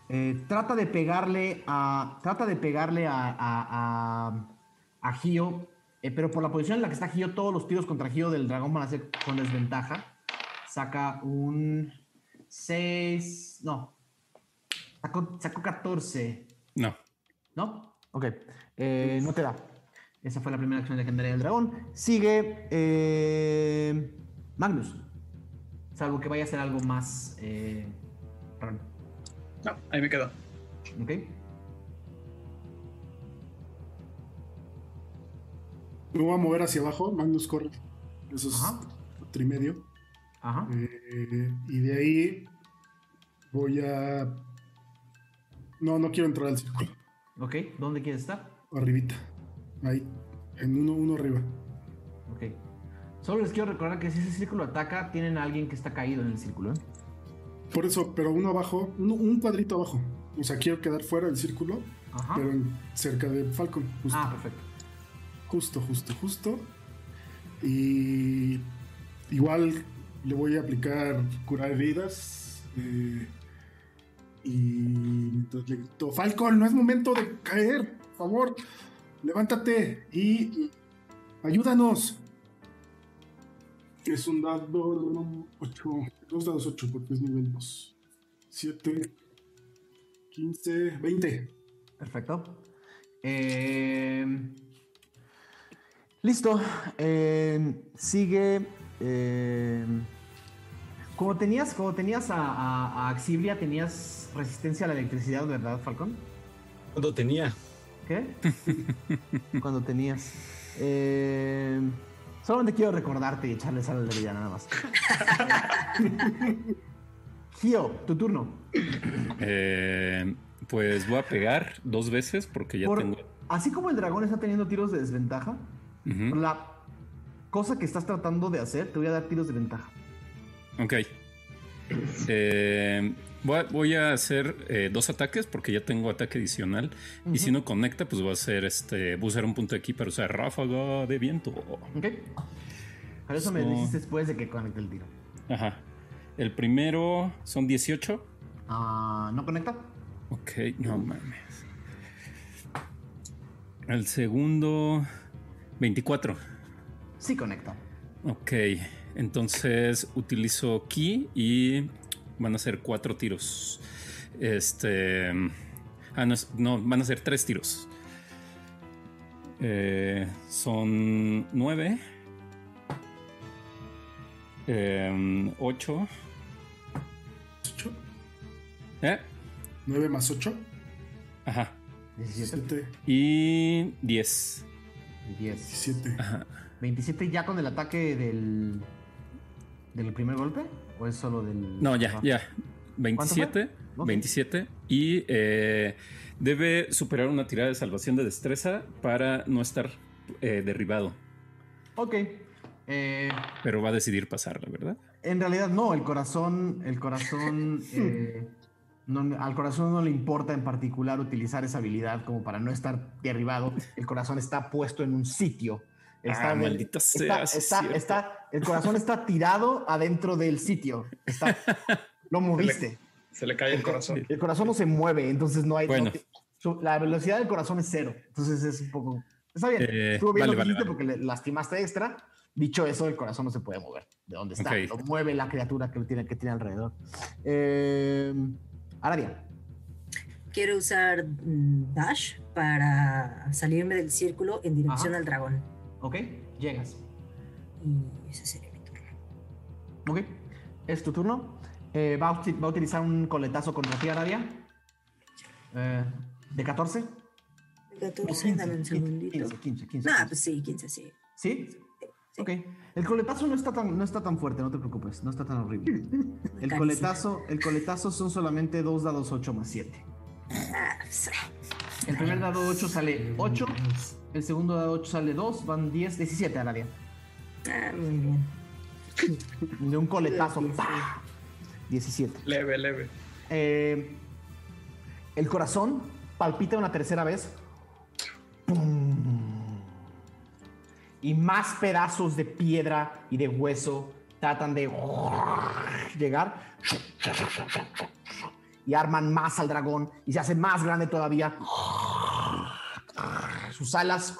eh, trata de pegarle a. Trata de pegarle a. a, a, a Gio. eh, pero por la posición en la que está Gio, todos los tiros contra Gio del dragón van a ser con desventaja. Saca un 6. No. Sacó, sacó 14. No. ¿No? Ok. Eh, no te da. Esa fue la primera acción legendaria del dragón. Sigue eh, Magnus. Salvo que vaya a ser algo más eh, raro. No, ahí me quedo. ¿Ok? Me voy a mover hacia abajo. Magnus corre. Eso es Ajá. otro y medio. Ajá. Eh, y de ahí voy a. No, no quiero entrar al círculo. Ok. ¿Dónde quieres estar? Arribita. Ahí. En uno, uno arriba. Ok. Solo les quiero recordar que si ese círculo ataca, tienen a alguien que está caído en el círculo. ¿eh? Por eso, pero uno abajo, uno- un cuadrito abajo. O sea, quiero quedar fuera del círculo, Ajá. pero cerca de Falcon. Justo, Ah, perfecto. justo, justo, justo. Y igual le voy a aplicar curar heridas. eh, y entonces le grito, Falcon, no es momento de caer, por favor. Levántate y ayúdanos. Es un dado 8, dos dados 8 porque es nivel 2. 7, 15, 20. Perfecto. Eh, listo. Eh, sigue. eh, como tenías, como tenías a, a, a Axibria, tenías resistencia a la electricidad, ¿verdad, Falcón? Cuando tenía. ¿Qué? Cuando tenías. Eh, solamente quiero recordarte y echarle sal a la herida, nada más. Gio, tu turno. Eh, pues voy a pegar dos veces porque ya Por- tengo. así como el dragón está teniendo tiros de desventaja, por la cosa que estás tratando de hacer, te voy a dar tiros de ventaja. Ok. Eh, voy, a, hacer eh, dos ataques porque ya tengo ataque adicional. Y si no conecta, pues voy a hacer este. Voy a usar un punto aquí para usar ráfaga de viento. ¿Ok? Para eso me dijiste después de que conecte el tiro. Ajá. El primero son 18. Ah, ¿No conecta? Ok, no mames. El segundo, 24. Sí conecta. Ok, entonces utilizo Ki y van a ser cuatro tiros. Este. Ah, no, es- no, van a ser tres tiros. Eh, son nueve. Em, ocho. 8, ¿Eh? 9 más 8, Ajá. 17 7, Y diez. 10. 17. Ajá. 27 ya con el ataque del. ¿Del primer golpe? ¿O es solo del.? No, ya, ya. 27. Ok. 27. Y eh, debe superar una tirada de salvación de destreza para no estar eh, derribado. Ok. Eh, Pero va a decidir pasarla, ¿verdad? en realidad no, el corazón. El corazón. eh, no- al corazón no le importa en particular utilizar esa habilidad como para no estar derribado. El corazón está puesto en un sitio. Está Ah, del- maldita sea, está, es está- el corazón está tirado adentro del sitio. Está, lo moviste. Se le cae el corazón. El corazón no se mueve, entonces no hay. Bueno. no la velocidad del corazón es cero. Entonces es un poco. Está bien. Eh, Estuvo bien vale, lo que vale, hiciste vale. porque le lastimaste extra. Dicho eso, el corazón no se puede mover de donde está. Lo mueve la criatura que lo tiene, que tiene alrededor. Eh, Aradia. Quiero usar Dash para salirme del círculo en dirección Ajá. al dragón. Ok, llegas. Y ese sería mi turno. Ok, es tu turno. Eh, va, a, va a utilizar un coletazo contra ti, Aradia. Eh, ¿De 14? 14, dame un segundito. 15, 15, 15. Nah, pues sí, 15, sí. ¿Sí? Ok. El coletazo no está, tan, no está tan fuerte, no te preocupes. No está tan horrible. El coletazo, el coletazo son solamente dos dados 8 más 7. El primer dado 8 sale 8. El segundo dado 8 sale 2. Van 10, 17 a la día. ah, muy bien. De un coletazo. ¡pah! 17. Leve, leve. Eh, el corazón palpita una tercera vez. ¡Pum! Y más pedazos de piedra y de hueso tratan de llegar. Y arman más al dragón y se hace más grande todavía. Sus alas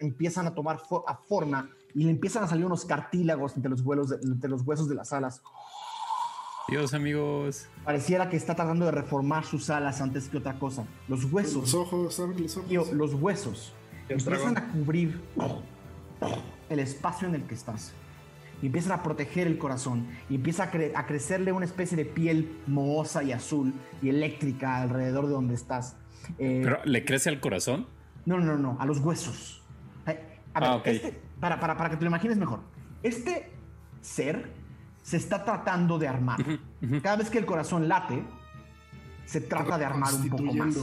empiezan a tomar fo- a forma y le empiezan a salir unos cartílagos entre los, vuelos de- entre los huesos de las alas. Dios, amigos. Pareciera que está tratando de reformar sus alas antes que otra cosa. Los Los huesos, ojos, los ojos. tío, los huesos El empiezan dragón. a cubrir el espacio en el que estás. Y empiezan a proteger el corazón. Y empieza a, cre- a crecerle una especie de piel mohosa y azul y eléctrica alrededor de donde estás. Eh, Pero le crece al corazón. no, no, no, no, a los huesos. Eh, A ver, Ah, ok. este- para, para, para que te lo imagines mejor. Este ser se está tratando de armar. Ujú, ujú. Cada vez que el corazón late, se trata de armar un poco más.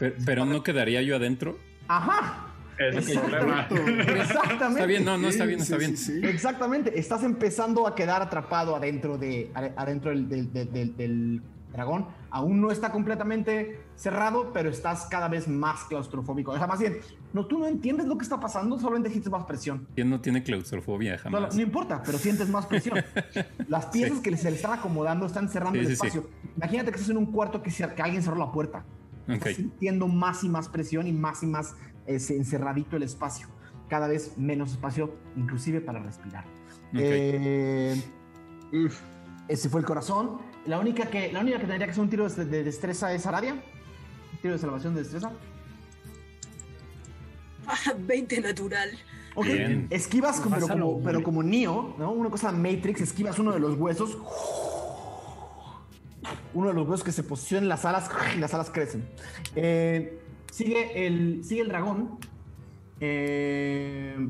Pero, pero no quedaría yo adentro. Ajá. Ese es el problema. Exactamente. Está bien, no, no, está Sí, bien, está bien. sí, sí. Exactamente. Estás empezando a quedar atrapado adentro, de, ade- adentro del, del- del- del- del dragón. Aún no está completamente cerrado, pero estás cada vez más claustrofóbico. O sea, más bien, no, tú no entiendes lo que está pasando, solamente sientes más presión. ¿Quién no tiene claustrofobia No, jamás? no importa, pero sientes más presión. Las piezas Sí. que se le están acomodando están cerrando Sí, el sí, sí. espacio. Imagínate que estás en un cuarto que, que alguien cerró la puerta. Ok. Estás sintiendo más y más presión y más y más se- encerradito el espacio. Cada vez menos espacio, inclusive para respirar. Eh, ese fue el corazón. La única que, la única que tendría que hacer un tiro de, de destreza es Aradia. Un tiro de salvación de destreza. Ah, 20 natural. Ok, Bien. esquivas, como- pero como, pero como Neo, ¿no? Una cosa Matrix, esquivas uno de los huesos. Uno de los huesos que se posiciona en las alas y las alas crecen. Eh, sigue, el, sigue el dragón. Eh,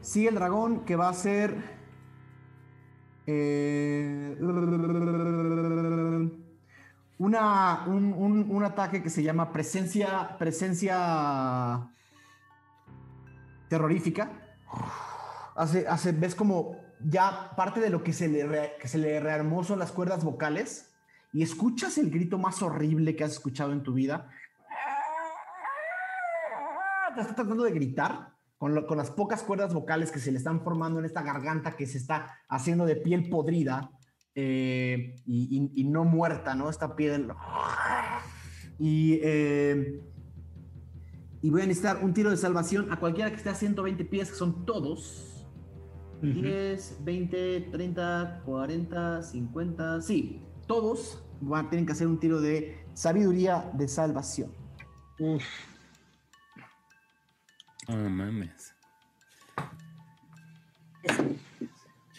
sigue el dragón que va a ser. eh, una, un, un- un ataque que se llama presencia, presencia terrorífica. Hace, hace, ves como ya parte de lo que se, le que se le rearmó son las cuerdas vocales y escuchas el grito más horrible que has escuchado en tu vida. Te está tratando de gritar con, lo- con las pocas cuerdas vocales que se le están formando en esta garganta que se está haciendo de piel podrida eh, y, y- y no muerta, ¿no? Esta piel. Y, eh, y voy a necesitar un tiro de salvación a cualquiera que esté a 120 pies, que son todos. 10, 20, 30, 40, 50. Sí, todos van, tienen que hacer un tiro de sabiduría de salvación. Uf, No mames.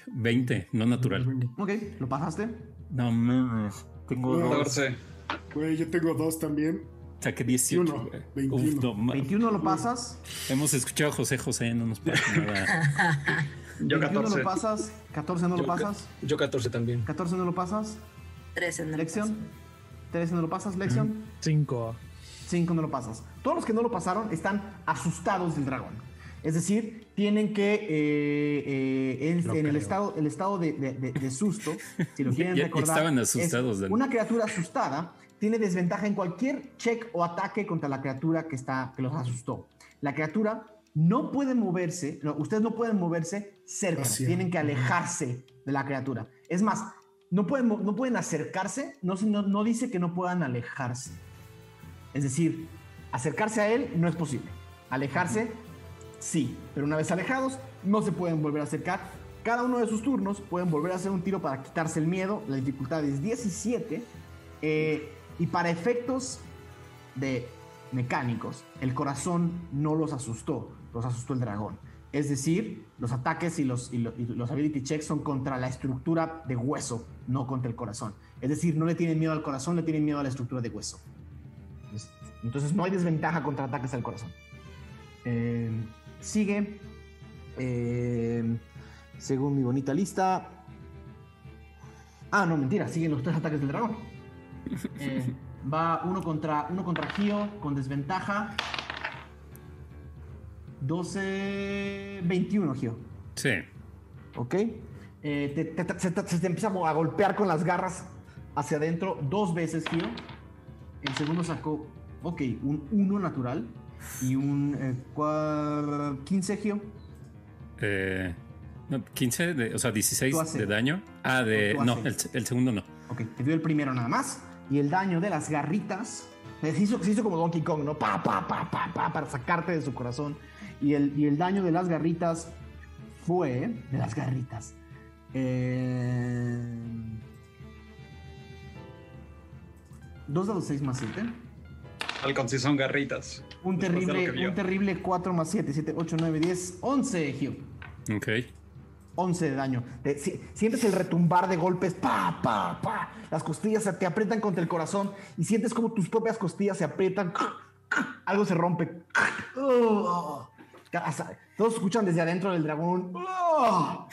20, no natural. Ok, ¿lo pasaste? No mames. Tengo No. dos. 14. Güey, yo tengo dos también. Saqué 18. 21, güey. 21. Uf, no mames. 21 lo pasas. Hemos escuchado a José José, no nos pasa nada. Yo 21 14. lo pasas. 14 no lo Yo ca- pasas. Yo 14 también. 14 no lo pasas. 13 en el Lección. 13 no lo pasas. Lección. Cinco. 5 no lo pasas. Todos los que no lo pasaron están asustados del dragón. Es decir, tienen que, eh, eh, en, el estado, el estado de, de- de- de susto, si lo quieren Ya- recordar, estaban es asustados, Dani. una criatura asustada tiene desventaja en cualquier check o ataque contra la criatura que, está, que los asustó. La criatura no puede moverse, no, ustedes no pueden moverse cerca, tienen que alejarse de la criatura. Es más, no pueden, no pueden acercarse, no, no, no dice que no puedan alejarse. Es decir, acercarse a él no es posible. Alejarse, sí, pero una vez alejados, no se pueden volver a acercar. Cada uno de sus turnos pueden volver a hacer un tiro para quitarse el miedo. La dificultad es 17. eh, y para efectos de mecánicos, el corazón no los asustó, los asustó el dragón. Es decir, los ataques y los, y lo- y los ability checks son contra la estructura de hueso, no contra el corazón. Es decir, no le tienen miedo al corazón, le tienen miedo a la estructura de hueso. Es- Entonces no hay desventaja contra ataques al corazón. Eh, sigue, eh, según mi bonita lista. Ah, no, mentira, siguen los tres ataques del dragón. Eh, va uno contra, uno contra Gio con desventaja. 12, 21, Gio. Sí. ¿Ok? Eh, te- te- te- se, te, se te empieza a golpear con las garras hacia adentro dos veces, Gio. El segundo sacó, ok, un 1 natural y un eh, cua- 15, Gio. Eh, no, 15, de, o sea, 16 Tú haces. de daño. Ah, de. No, el, el segundo no. Ok, te dio el primero nada más. Y el daño de las garritas. eh, Se hizo, se hizo como Donkey Kong, ¿no? Pa, pa, pa, pa, pa, para sacarte de su corazón. Y el, y el daño de las garritas fue. De las garritas. Eh, 2 dados 6 más 7. Falcon, si son garritas. Un terrible, un terrible 4 más 7, 7, 8, 9, 10, 11, Gio. Ok. 11 de daño. Te- si- sientes el retumbar de golpes, pa, pa, pa. Las costillas se te aprietan contra el corazón y sientes como tus propias costillas se aprietan. Algo se rompe. Oh. Hasta- Todos escuchan desde adentro del dragón. Oh.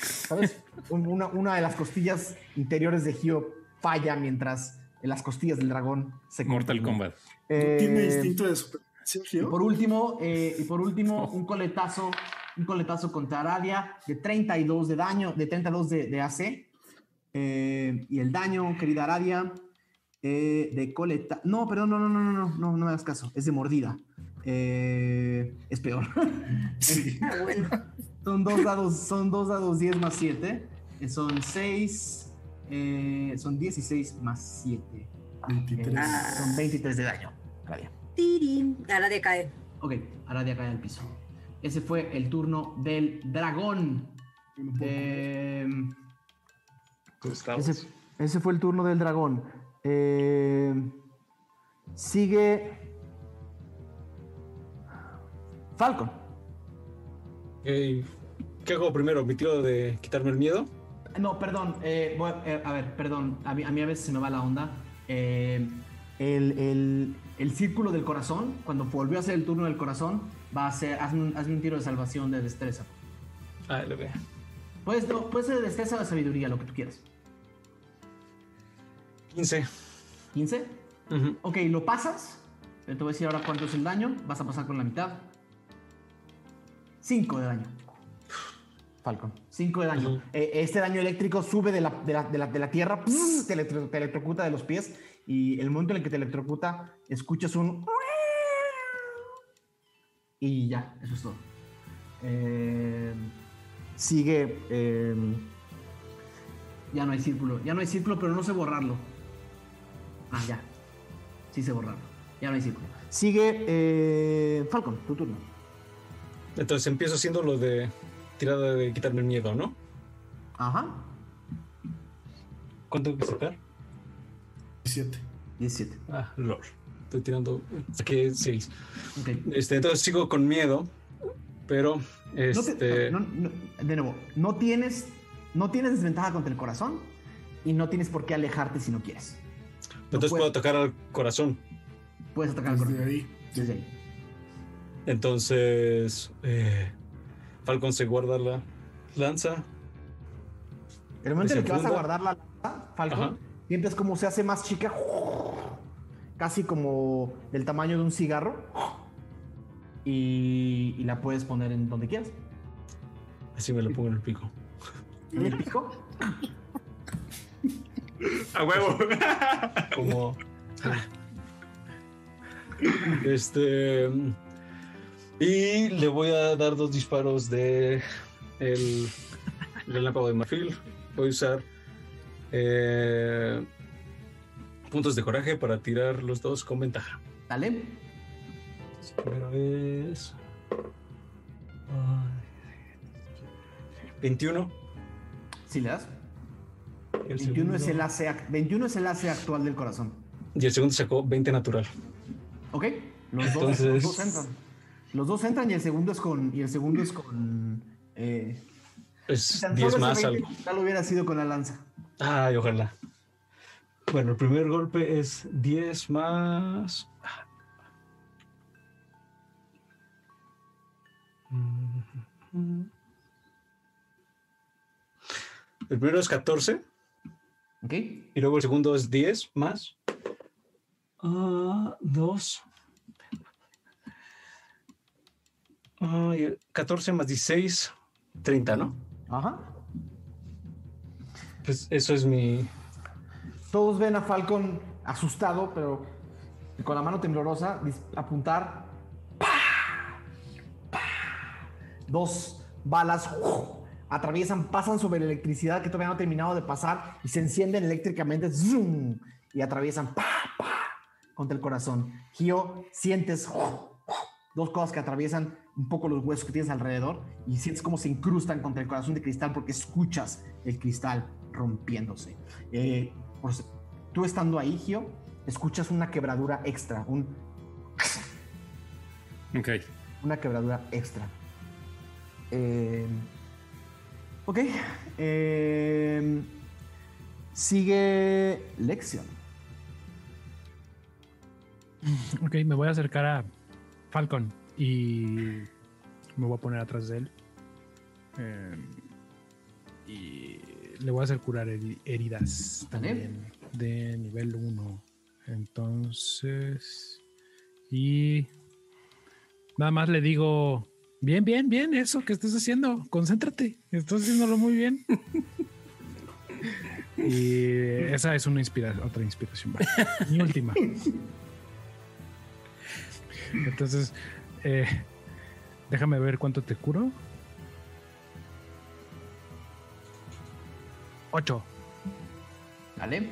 Una, una de las costillas interiores de Gio falla mientras las costillas del dragón se Mortal cortan. Kombat. Eh, Tiene instinto de supervivencia, y Gio. por último, eh, y por último, un coletazo, un coletazo contra Aradia de 32 de daño, de 32 de, de AC. Eh, y el daño, querida Aradia, eh, de coleta. No, perdón, no, no, no, no, no, no, no me hagas caso. Es de mordida. Eh, es peor. Ah, bueno. son dos dados, son dos dados 10 más 7. eh, Son 6. son 16 más 7. 23. Ah. son 23 de daño. Aradia. Tirín. Ahora decae. Ok, Aradia cae al piso. Ese fue el turno del dragón. No Eh, ese, ese fue el turno del dragón. Eh, sigue. Falcon. ¿Qué hago primero? ¿Mi tiro de quitarme el miedo? No, perdón. eh, voy a, eh, a ver, perdón. A mí, a mí a veces se me va la onda. Eh, el, el- el círculo del corazón, cuando volvió a hacer el turno del corazón, va a ser. Hazme un, hazme un tiro de salvación de destreza. Ah, lo veo. Puedes, no, puede ser de destreza o de sabiduría, lo que tú quieras. 15. ¿15? Ujú. Ok, lo pasas. Te voy a decir ahora cuánto es el daño. Vas a pasar con la mitad. 5 de daño. Falcon. 5 de daño. Eh, este daño eléctrico sube de la, de la, de la- de la tierra, ¡pss! te, electro- te electrocuta de los pies. Y el momento en el que te electrocuta, escuchas un. Y ya, eso es todo. Eh, sigue. eh, ya no hay círculo. Ya no hay círculo, pero no sé borrarlo. Ah, ya. Sí sé borrarlo. Ya no hay círculo. Sigue eh, Falcon, tu turno. Entonces empiezo haciendo lo de tirada de quitarme el miedo, ¿no? Ajá. ¿Cuánto tengo que sacar? 17. 17. Ah, lord. Estoy tirando. Saqué 6. Ok. Este, entonces sigo con miedo, pero No te- este. no- no- de nuevo, no tienes, no tienes desventaja contra el corazón y no tienes por qué alejarte si no quieres. Entonces puedo atacar al corazón. puedes atacar al Desde corazón. ahí. Desde ahí. Entonces. eh, Falcon se guarda la lanza. El momento en el que vas a guardar la lanza, Falcon, Ajá. sientes como se hace más chica, casi como del tamaño de un cigarro, y, y la puedes poner en donde quieras. Así me lo pongo en el pico. ¿En el pico? A huevo. Como. este. Y le voy a dar dos disparos de el relámpago de marfil. Voy a usar Eh, puntos de coraje para tirar los dos con ventaja. Dale. Primero es. ay, 21. Si le das. El 21 es, el AC, ac- 21 es el AC actual del corazón. Y el segundo sacó 20 natural. ¿Ok? Los dos, Entonces- los dos entran. Los dos entran y el segundo es con. Y el segundo es con. Eh, Es tan 10 solo más algo. 20 Ya lo hubiera sido con la lanza. Ay, ojalá. Bueno, el primer golpe es 10 más. El primero es 14 ¿Ok? y luego el segundo es 10 más. 2. 14 más 16, 30, ¿no? Ajá. Pues eso es mi. Todos ven a Falcon asustado, pero con la mano temblorosa, apuntar. ¡Pah! ¡Pah! Dos balas ¡uf! atraviesan, pasan sobre la electricidad que todavía no ha terminado de pasar y se encienden eléctricamente ¡zum! y atraviesan ¡pah! ¡pah! contra el corazón. Gio, sientes ¡uf! Dos cosas que atraviesan un poco los huesos que tienes alrededor y sientes cómo se incrustan contra el corazón de cristal porque escuchas el cristal rompiéndose. Eh, tú estando ahí, Gio, escuchas una quebradura extra, un- Ok. una quebradura extra. Eh, ok. eh, sigue Lexion. Ok, me voy a acercar a Falcon y me voy a poner atrás de él. Eh, y le voy a hacer curar heri- heridas también de nivel 1. Entonces, y nada más le digo, bien, bien, bien, eso que estás haciendo, concéntrate, estás haciéndolo muy bien. y esa es una inspiración, otra inspiración, mi última. Entonces, eh, déjame ver cuánto te curo. Ocho. ¿Vale?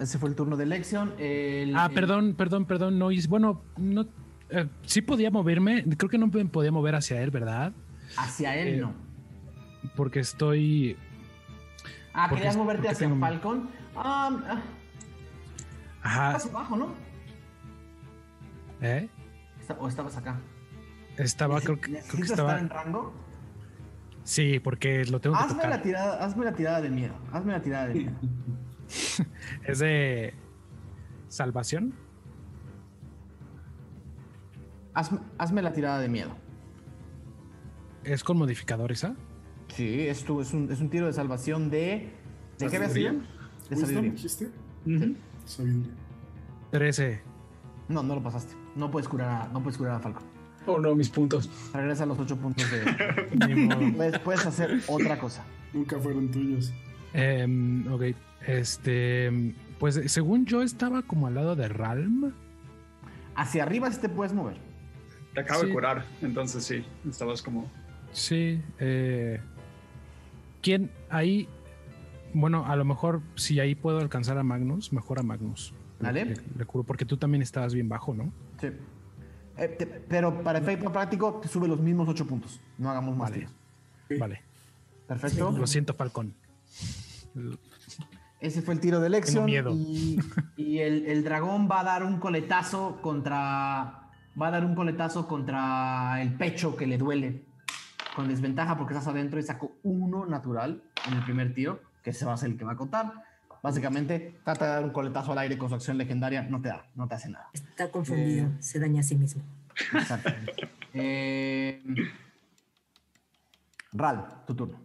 Ese fue el turno de Lexion. El- Ah, el- perdón, perdón, perdón. No, bueno, no. eh, sí podía moverme. Creo que no me podía mover hacia él, ¿verdad? Hacia él eh, no. Porque estoy. Ah, porque- querías moverte hacia tengo- Falcon. Ah, ah, Ajá. hacia abajo, ¿no? ¿eh? Está- o estabas acá. Estaba, creo que, creo que ¿Necesitas estaba. estar en rango? Sí, porque lo tengo que Hazme tocar. la, tirada, hazme la tirada de miedo. Hazme la tirada de miedo. Es de salvación. Hazme, hazme la tirada de miedo. Es con modificadores, ¿ah? Sí, es, tu- es, un, es un tiro de salvación de. ¿De qué había sido? ¿Sabiduría? De ¿Wisdom sabiduría. Sabiduría. 13. No, no lo pasaste. No puedes curar a, no puedes curar a Falcon. Oh, no, mis puntos. Regresa a los 8 puntos de. Puedes, puedes hacer otra cosa. Nunca fueron tuyos. Em, ok. Este. Pues según yo estaba como al lado de Ralm. Hacia arriba sí te puedes mover. Te acabo Sí. de curar, entonces sí, estabas como... Sí. Eh, ¿Quién ahí? Bueno, a lo mejor si ahí puedo alcanzar a Magnus, mejor a Magnus. Dale. Le, le curo, porque tú también estabas bien bajo, ¿no? Sí. Eh, te- pero para efecto práctico te sube los mismos 8 puntos. No hagamos más Vale. Vale. Perfecto. Lo siento, Falcón. Ese fue el tiro de Lexion. miedo. Y, y el, el dragón va a dar un coletazo contra. Va a dar un coletazo contra el pecho que le duele. Con desventaja porque estás adentro y sacó uno natural en el primer tiro, que ese va a ser el que va a contar. Básicamente, trata de dar un coletazo al aire con su acción legendaria, no te da, no te hace nada. Está confundido, Eh. se daña a sí mismo. Exactamente. Eh, Ral, tu turno.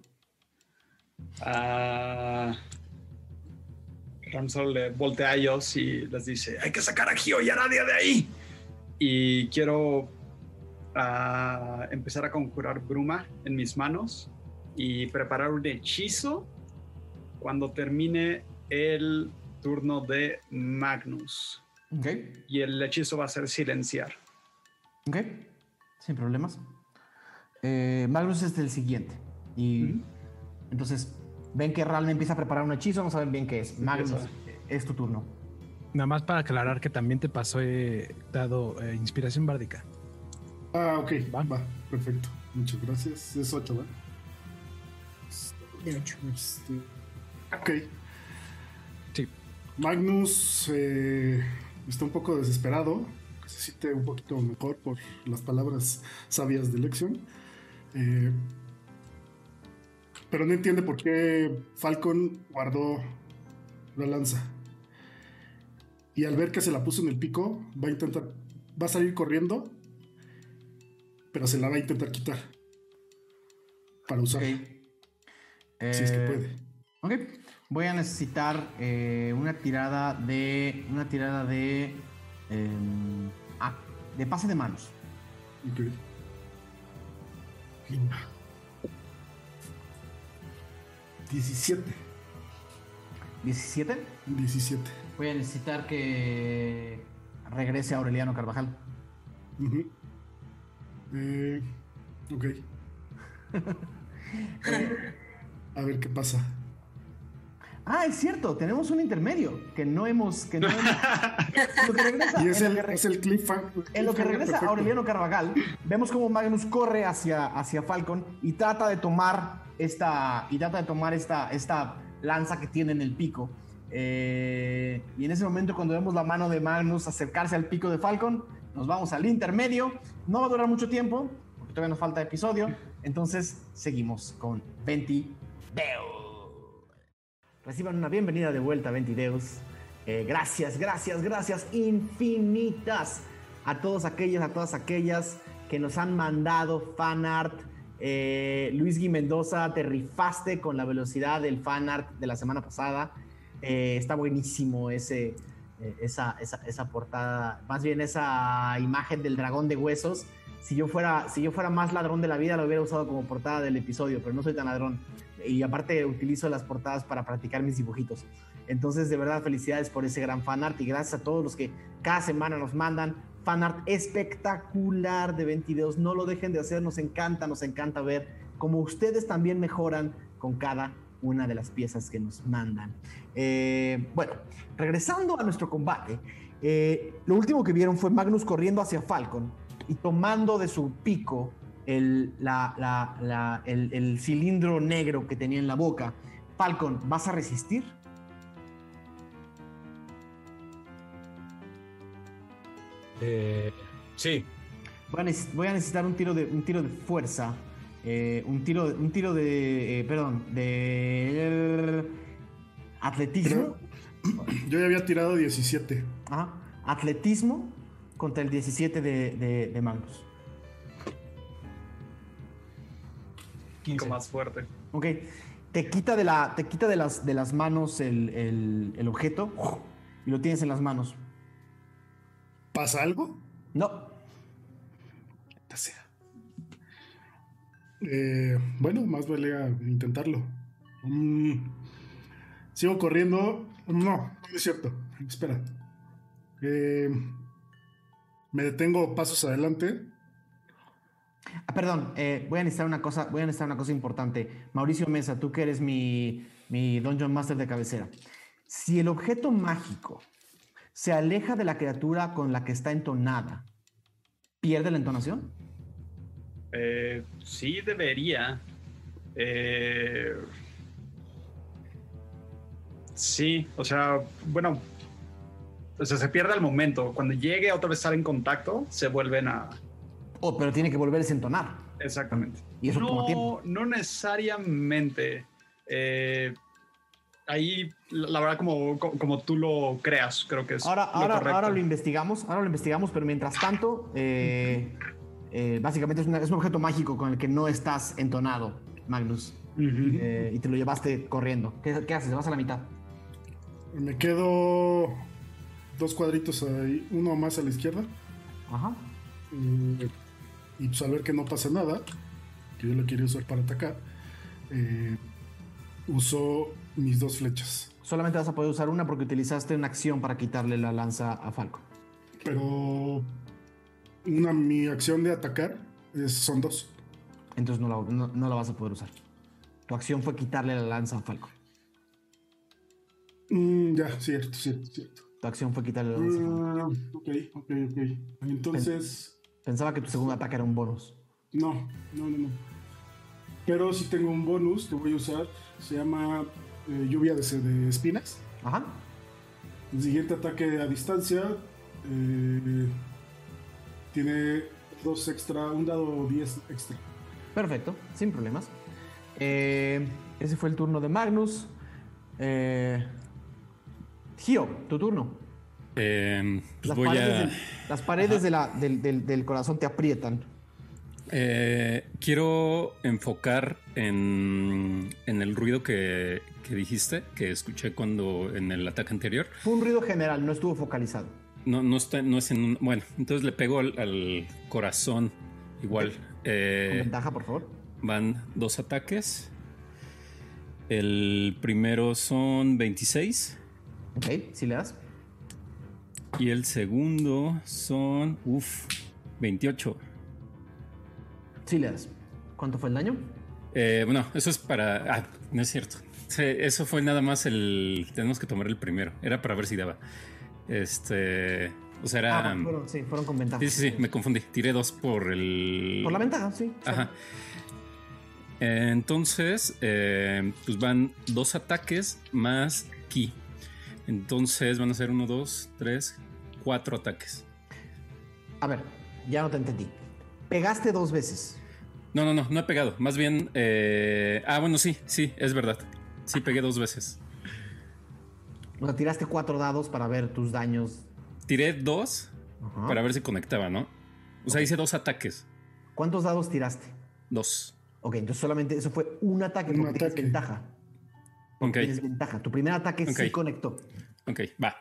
Ramsol le voltea a ellos y les dice, hay que sacar a Gio y a nadie de ahí. Y quiero ah, empezar a conjurar bruma en mis manos y preparar un hechizo cuando termine el turno de Magnus. Ok, Y el hechizo va a ser silenciar. ok, sin problemas. Eh, Magnus es el siguiente. Y Entonces, ven que realmente empieza a preparar un hechizo, no saben bien qué es. Magnus, es tu turno. Nada más para aclarar que también te pasó eh, dado eh, inspiración bárdica. Ah, ok, Va. va, perfecto. Muchas gracias. Es 8, ¿verdad? De ocho. Este, ok. Sí. Magnus eh, está un poco desesperado. Se siente un poquito mejor por las palabras sabias de Lexion. Eh, pero no entiende por qué Falcon guardó la lanza. Y al ver que se la puso en el pico, va a intentar. Va a salir corriendo. Pero se la va a intentar quitar. Para usar. Ok. Si es que Eh, puede. Ok. Voy a necesitar eh, una tirada de. Una tirada de. em, ah, de pase de manos. Ok. Venga. 17. 17. 17. Voy a necesitar que regrese Aureliano Carvajal. Ujú. Eh, ok. A ver qué pasa. Ah, es cierto, tenemos un intermedio que no hemos. Que no hemos lo que regresa, Y es en el, lo que re- es el cliffhanger. En lo que regresa perfecto. Aureliano Carvajal, vemos como Magnus corre hacia, hacia Falcon y trata de tomar esta, y trata de tomar esta, esta lanza que tiene en el pico. Eh, y en ese momento, cuando vemos la mano de Magnus acercarse al pico de Falcon, nos vamos al intermedio. No va a durar mucho tiempo, porque todavía nos falta episodio. Entonces, seguimos con Venti Deus. Reciban una bienvenida de vuelta, Ventideus. Eh, gracias, gracias, gracias infinitas a todos aquellos, a todas aquellas que nos han mandado fanart. Eh, Luis Gui Mendoza, te rifaste con la velocidad del fanart de la semana pasada. Eh, está buenísimo ese, eh, esa, esa, esa portada, más bien esa imagen del dragón de huesos. Si yo, fuera, si yo fuera más ladrón de la vida, lo hubiera usado como portada del episodio, pero no soy tan ladrón. Y aparte utilizo las portadas para practicar mis dibujitos. Entonces, de verdad, felicidades por ese gran fanart y gracias a todos los que cada semana nos mandan fanart espectacular de 22. No lo dejen de hacer, nos encanta, nos encanta ver cómo ustedes también mejoran con cada una de las piezas que nos mandan. Eh, bueno, regresando a nuestro combate, eh, lo último que vieron fue Magnus corriendo hacia Falcon y tomando de su pico el, la- la- la- el- el cilindro negro que tenía en la boca. Falcon, ¿vas a resistir? Eh, sí, Voy a, neces- voy a necesitar un tiro de, un tiro de fuerza. eh, un tiro, un tiro de. eh, perdón, de. Atletismo. Yo ya había tirado 17. Ajá. Atletismo contra el 17 de, de, de Magnus. Poco más fuerte. Ok. Te quita de, la, te quita de, las, de las manos el, el- el objeto y lo tienes en las manos. ¿Pasa algo? No. Eh, bueno, más vale a intentarlo. Mm, sigo corriendo. No, no es cierto. Espera. Eh, me detengo pasos adelante. Ah, perdón, eh, voy a necesitar una cosa, voy a una cosa importante. Mauricio Mesa, tú que eres mi, mi Dungeon Master de cabecera. Si el objeto mágico se aleja de la criatura con la que está entonada, ¿pierde la entonación? Eh, sí debería. Eh, sí, o sea, bueno, o sea, se pierde el momento. Cuando llegue otra vez estar en contacto, se vuelven a... Oh, pero tiene que volverse a entonar. Exactamente. Y eso no, toma tiempo. no necesariamente. Eh, ahí, la verdad, como, como, tú lo creas, creo que es Ahora, lo ahora, correcto. ahora lo investigamos, ahora lo investigamos, pero mientras tanto, eh, eh, básicamente es, una- es un objeto mágico con el que no estás entonado, Magnus, eh, y te lo llevaste corriendo. ¿Qué, qué haces? ¿Vas a la mitad? Me quedo dos cuadritos ahí, uno más a la izquierda. Ajá. Eh, y pues al ver que no pasa nada, que yo lo quería usar para atacar, eh, uso mis dos flechas. Solamente vas a poder usar una porque utilizaste una acción para quitarle la lanza a Falco. Pero una, mi acción de atacar es- son dos. Entonces no la, no- no la vas a poder usar. Tu acción fue quitarle la lanza a Falco. Mm, ya, cierto, cierto, cierto. Tu acción fue quitarle la lanza. a Falco. Ah, ok, ok, ok. Entonces, Pensaba que tu segundo ataque era un bonus. no, no, no, no. Pero si tengo un bonus que voy a usar. Se llama eh, lluvia de, de espinas. Ajá. El siguiente ataque a distancia eh, tiene dos extra, un dado 10 extra. Perfecto, sin problemas. Eh, ese fue el turno de Magnus. Eh, Gio, tu turno. Eh, pues Las voy paredes, a. del, las paredes de la- del, del- del corazón te aprietan. Eh, quiero enfocar en, en el ruido que, que dijiste, que escuché cuando en el ataque anterior. Fue un ruido general, no estuvo focalizado. No, no está, no es en un. Bueno, entonces le pego al, al corazón igual. Con Eh, ventaja, por favor. van dos ataques. El primero son 26 Ok, si le das. Y el segundo son. Uf, 28. Sí le das. ¿Cuánto fue el daño? Eh, bueno, eso es para. Ah, no es cierto. Eso fue nada más el. Tenemos que tomar el primero. Era para ver si daba. Este. O sea, era. Ah, fueron, sí, fueron con ventaja. sí, sí, sí, me confundí. Tiré dos por el. Por la ventaja, sí. Ajá. Entonces, eh, pues van dos ataques más ki. Entonces van a ser uno, dos, tres, cuatro ataques. A ver, ya no te entendí. Pegaste dos veces. No, no, no, no he pegado. Más bien. eh, ah, bueno, sí, sí, es verdad. Sí, pegué dos veces. O sea, tiraste cuatro dados para ver tus daños. Tiré dos Ajá. para ver si conectaba, ¿no? O sea, hice dos ataques. ¿Cuántos dados tiraste? Dos. Ok, entonces solamente eso fue un ataque Un porque tienes ataque. ventaja. Ok, Tienes ventaja. Tu primer ataque sí conectó. ok, va.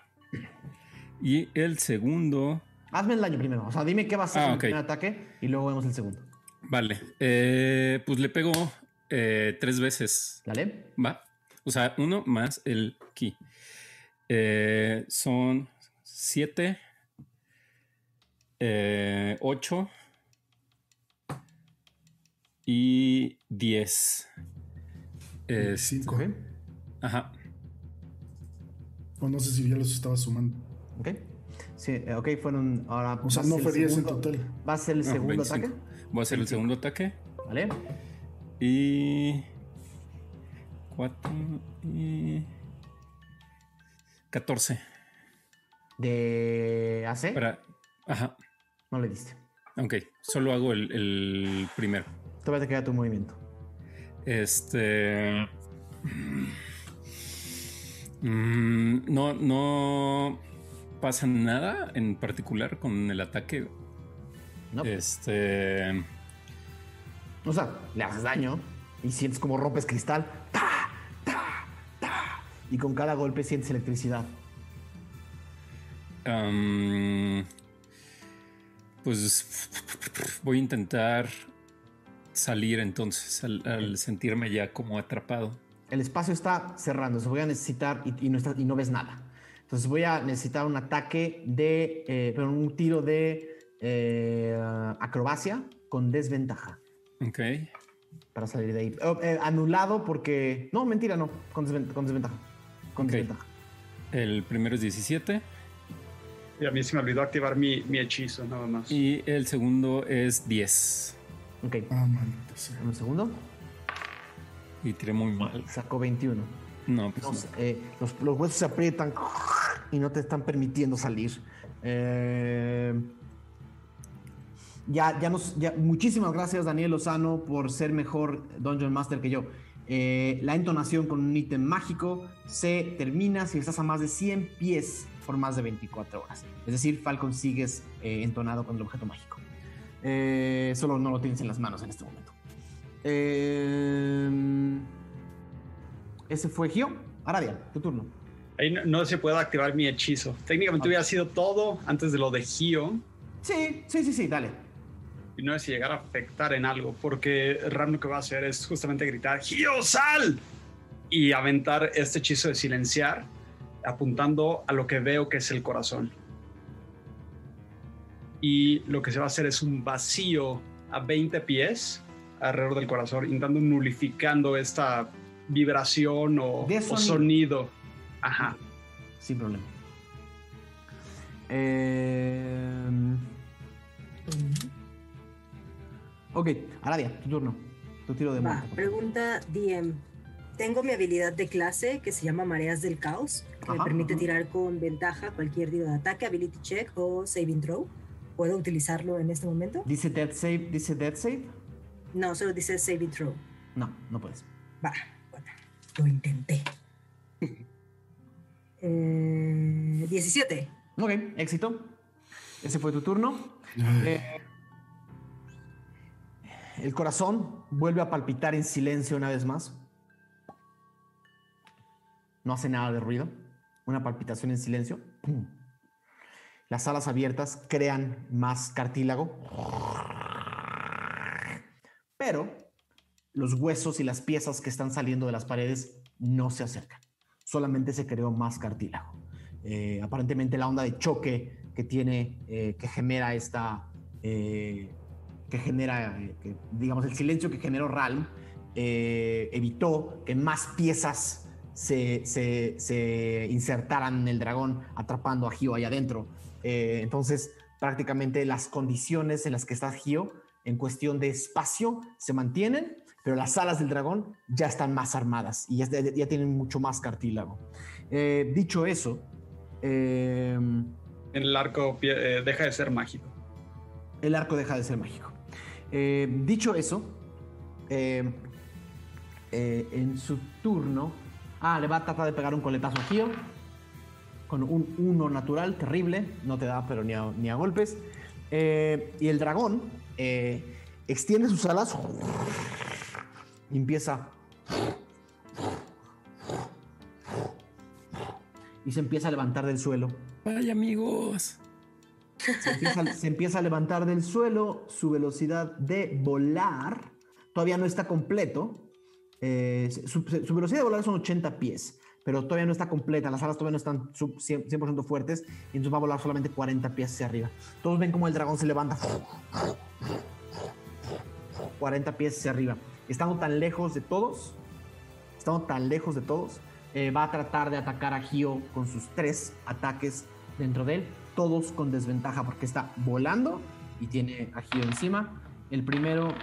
Y el segundo. Hazme el daño primero. O sea, dime qué va a ser Ah, el primer ataque y luego vemos el segundo. Vale. eh, pues le pego eh, tres veces. ¿Dale? Va. O sea, uno más el ki. Eh, son siete. eh, ocho. Y diez. Es- 5. Ok. ajá. O no sé si ya los estaba sumando. Ok. Sí, eh, ok, fueron. Ahora. O sea, va a no ser fue el 10 en segundo- total. Va a ser el No, segundo 25. ataque. Voy a hacer el segundo ataque. ¿Vale? Y. Cuatro. Y. 14. De AC. Para. Ajá. No le diste. Ok. Solo hago el, el primero. Todavía te queda tu movimiento. Este. Mm, no, no pasa nada en particular con el ataque. ¿No? Este. O sea, le haces daño y sientes como rompes cristal. ¡Ta! ¡Ta! ¡Ta! Y con cada golpe sientes electricidad. pues voy a intentar salir entonces al, al sentirme ya como atrapado. El espacio está cerrando. Se voy a necesitar y, y no, está- y no ves nada. Entonces voy a necesitar un ataque de. eh, pero un tiro de eh, acrobacia con desventaja Ok. para salir de ahí. Oh, eh, anulado porque. No, mentira, no. Con, desven- con desventaja. Con desventaja. El primero es 17 Y a mí se me olvidó activar mi, mi hechizo, nada más. y el segundo es 10. Ok. Ah, sea. Un segundo. Y tiré muy mal. Sacó 21. No, pues No, no. eh, los, los huesos se aprietan y no te están permitiendo salir. Eh, ya, ya nos, ya, muchísimas gracias Daniel Lozano por ser mejor Dungeon Master que yo. Eh, la entonación con un ítem mágico se termina si estás a más de 100 pies por más de 24 horas. Es decir, Falcon sigues eh, entonado con el objeto mágico. Solo no lo tienes en las manos en este momento. Ese fue Gio. Aradia, tu turno. Ahí no, no se puede activar mi hechizo. Técnicamente hubiera sido todo antes de lo de Gio. Sí, sí, sí, sí, dale. Y no es si llegar a afectar en algo, porque Ram lo que va a hacer es justamente gritar ¡Gio, sal! Y aventar este hechizo de silenciar, apuntando a lo que veo que es el corazón. Y lo que se va a hacer es un vacío a 20 pies alrededor del corazón, intentando nulificando esta vibración o, De o sonido. Ajá. Sin problema. Eh, ok, Aradia, tu turno. Tu tiro de Va, muerte. pregunta DM. Tengo mi habilidad de clase que se llama Mareas del Caos, que me permite ajá. tirar con ventaja cualquier tiro de ataque, ability check o saving throw. ¿Puedo utilizarlo en este momento? Dice death save, dice death save. No, solo dice saving throw. No, no puedes. Va, bueno, lo intenté. Eh, 17. Ok, éxito. Ese fue tu turno. Eh, el corazón vuelve a palpitar en silencio una vez más. No hace nada de ruido. Una palpitación en silencio. Pum. Las alas abiertas crean más cartílago. Pero los huesos y las piezas que están saliendo de las paredes no se acercan. Solamente se creó más cartílago. Eh, aparentemente la onda de choque que tiene, eh, que genera esta, eh, que genera, digamos, el silencio que generó Ralm, eh, evitó que más piezas se, se- se insertaran en el dragón, atrapando a Gio allá adentro. Entonces, prácticamente las condiciones en las que está Gio, en cuestión de espacio, se mantienen, pero las alas del dragón ya están más armadas y ya, ya tienen mucho más cartílago. Eh, dicho eso, eh, El arco eh, deja de ser mágico. el arco deja de ser mágico. Dicho eso, en su turno, ah, le va a tratar de pegar un coletazo a Gio con un 1 natural, terrible, no te da pero ni a, ni a golpes. Eh, y el dragón eh, extiende sus alas y empieza y se empieza a levantar del suelo. Vaya amigos. Se empieza, se empieza a levantar del suelo, su velocidad de volar todavía no está completo. Eh, su, su velocidad de volar son 80 pies, pero todavía no está completa. Las alas todavía no están sub- 100%, 100% fuertes y entonces va a volar solamente 40 pies hacia arriba. Todos ven cómo el dragón se levanta 40 pies hacia arriba. Estando tan lejos de todos, estando tan lejos de todos, eh, va a tratar de atacar a Gio con sus tres ataques dentro de él, todos con desventaja porque está volando y tiene a Gio encima. El primero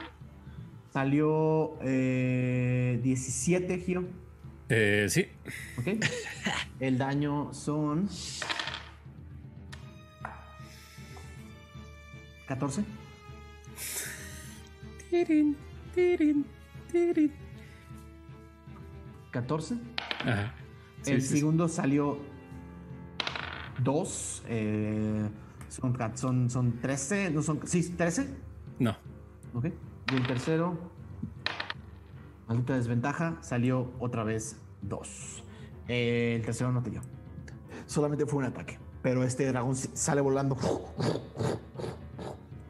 salió eh, 17, Gio. Eh, sí. ¿Ok? El daño son 14. Tirin, tirin, tirin. 14. Ajá. Sí, el sí, sí. segundo salió 2. son, ca- son, son 13. No son. Sí, 13. No. Ok. Y el tercero, maldita desventaja, salió otra vez 2. el tercero no te dio. Solamente fue un ataque. Pero este dragón sale volando.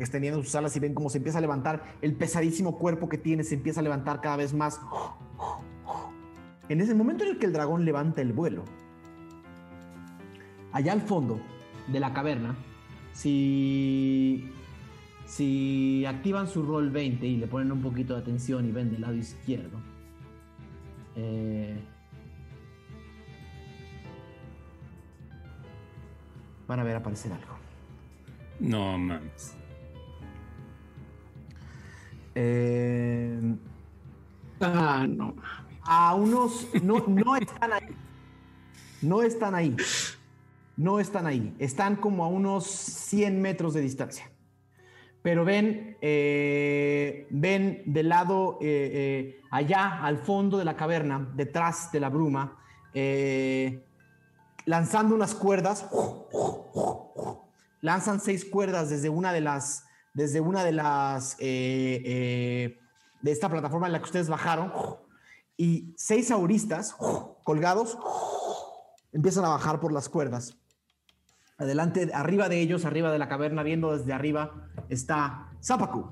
Extendiendo sus alas y ven cómo se empieza a levantar. El pesadísimo cuerpo que tiene se empieza a levantar cada vez más. En ese momento en el que el dragón levanta el vuelo, allá al fondo de la caverna, si, si activan su rol 20 y le ponen un poquito de atención y ven del lado izquierdo, eh, van a ver aparecer algo. No mames. Eh, Ah, no. a unos. No, no están ahí. No están ahí. No están ahí. Están como a unos 100 metros de distancia. Pero ven, eh, ven del lado eh, allá, al fondo de la caverna, detrás de la bruma, lanzando unas cuerdas. Lanzan seis cuerdas desde una de las, desde una de las, eh, eh, de esta plataforma en la que ustedes bajaron y seis auristas colgados empiezan a bajar por las cuerdas. Adelante, arriba de ellos, arriba de la caverna, viendo desde arriba, está Zapacu,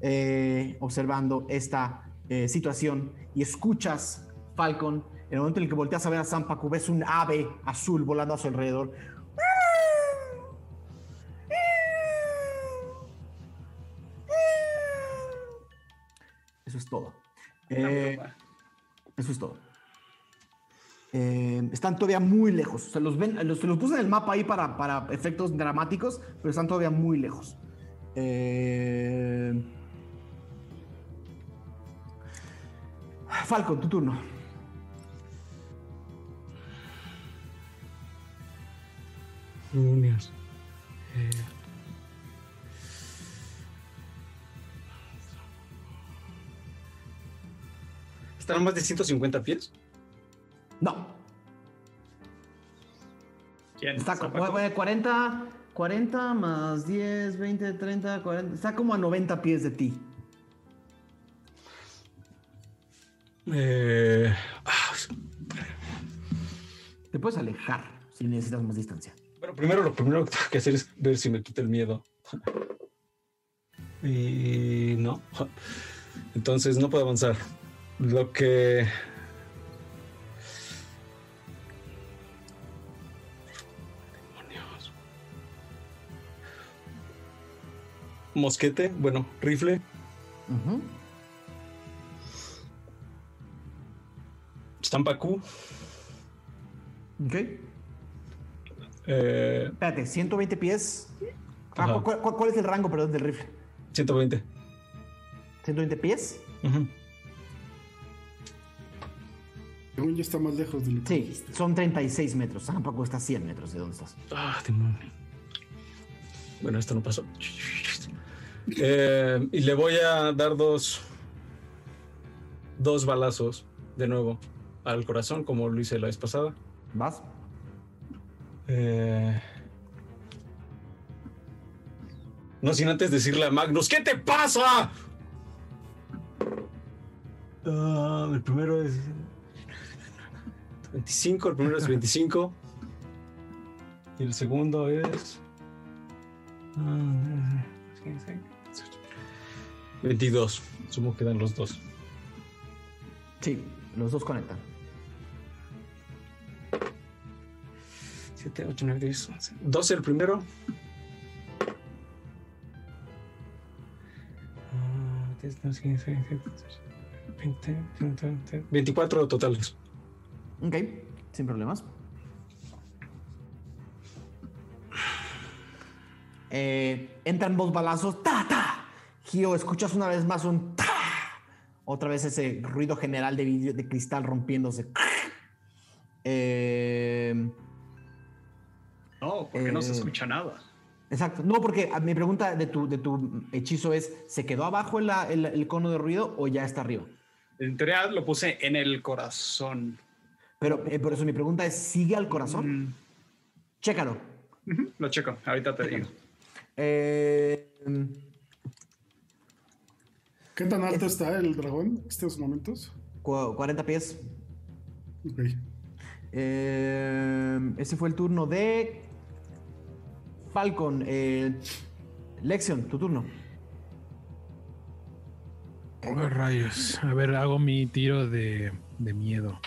eh, observando esta eh, situación. Y escuchas, Falcon, en el momento en el que volteas a ver a Zapacu, ves un ave azul volando a su alrededor. Es todo. Eh, broma. eso es todo. Eh, están todavía muy lejos. Se los ven, los, se los puse en el mapa ahí para, para efectos dramáticos, pero están todavía muy lejos. Eh, Falcon, tu turno. Demonios. ¿Están a más de 150 pies? No, ¿Quién? está co- Zapaco? bueno, 40, 40 más 10, 20, 30, 40. Está como a 90 pies de ti. Eh, ah, Te puedes alejar si necesitas más distancia. bueno, primero lo primero que tengo que hacer es ver si me quita el miedo. Y no. Entonces no puedo avanzar. Lo que. Demonios. Mosquete, bueno, rifle. Ujú. Stampa Q. Ok. eh, Espérate, 120 pies. Ah. ¿cu- cu- ¿cuál, es el rango, perdón, del rifle? 120. ¿120 pies? Ujú. Según yo está más lejos de lo que Sí, dijiste. son 36 metros. Tampoco está a 100 metros de donde estás. Ah, demonio. Bueno, esto no pasó. Eh, y le voy a dar dos. Dos balazos de nuevo al corazón, como lo hice la vez pasada. ¿Vas? Eh, no sin antes decirle a Magnus: ¿Qué te pasa? Ah, el primero es. 25, el primero es 25. Y el segundo es. ah, 22. Sumo que dan los dos. Sí, los dos conectan. 7, 8, 9, 10, 11. 12 el primero. Ah, 10, 12, 15, 16, 20, 20, 20, 24 totales. Ok, sin problemas. Eh, entran dos balazos. ¡Ta, ta! Gio, escuchas una vez más un ta. Otra vez ese ruido general de, vidrio- de cristal rompiéndose. Eh, No, porque no se Eh, escucha nada. exacto. No, porque mi pregunta de tu, de tu hechizo es: ¿se quedó abajo el, el- el cono de ruido o ya está arriba? En teoría lo puse en el corazón. Pero eh, por eso mi pregunta es: ¿sigue al corazón? Mm, Chécalo. Lo checo, ahorita te digo. Eh, ¿Qué tan alto está el dragón en estos momentos? cu- 40 pies. Ok. Eh, ese fue el turno de Falcon. Eh, Lexion, tu turno. Oh, rayos. A ver, hago mi tiro de, de miedo.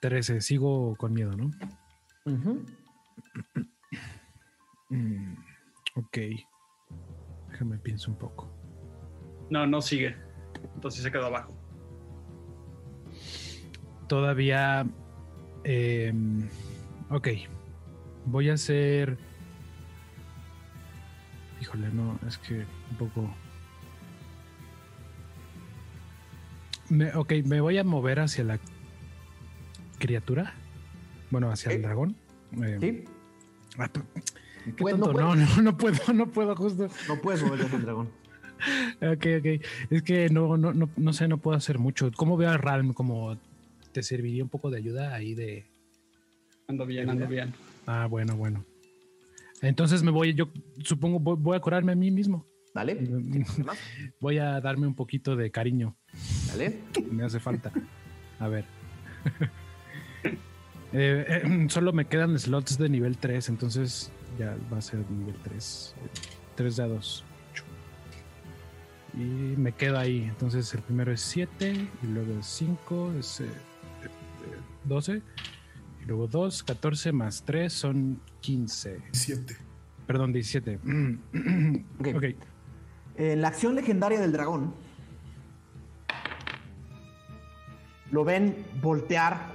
13. Sigo con miedo, ¿no? Mm, ok. Déjame pienso un poco. No, no sigue. Entonces se quedó abajo. Todavía. em, ok. Voy a hacer. Híjole, no, es que un poco. Me- ok, me voy a mover hacia la criatura. Bueno, hacia el Ok. dragón. Eh, ¿Sí? ah, qué Pues, no tonto. No, no, no puedo, no puedo justo. No puedes moverte hacia el dragón. Ok, ok. Es que no, no, no, no sé, no puedo hacer mucho. ¿Cómo veo a Ralm? Como te serviría un poco de ayuda ahí de. Ando bien, ando bien. Ah, bueno, bueno. Entonces me voy, yo supongo, voy, voy a curarme a mí mismo. Dale. Voy a darme un poquito de cariño. Dale. Me hace falta. A ver. Eh, eh, solo me quedan slots de nivel 3, entonces ya va a ser nivel 3. 3 dados. Y me queda ahí. Entonces el primero es 7, y luego es 5, es eh, eh 12, y luego 2, 14 más 3 son 15. 7. Perdón, 17. ok. okay. la acción legendaria del dragón. Lo ven voltear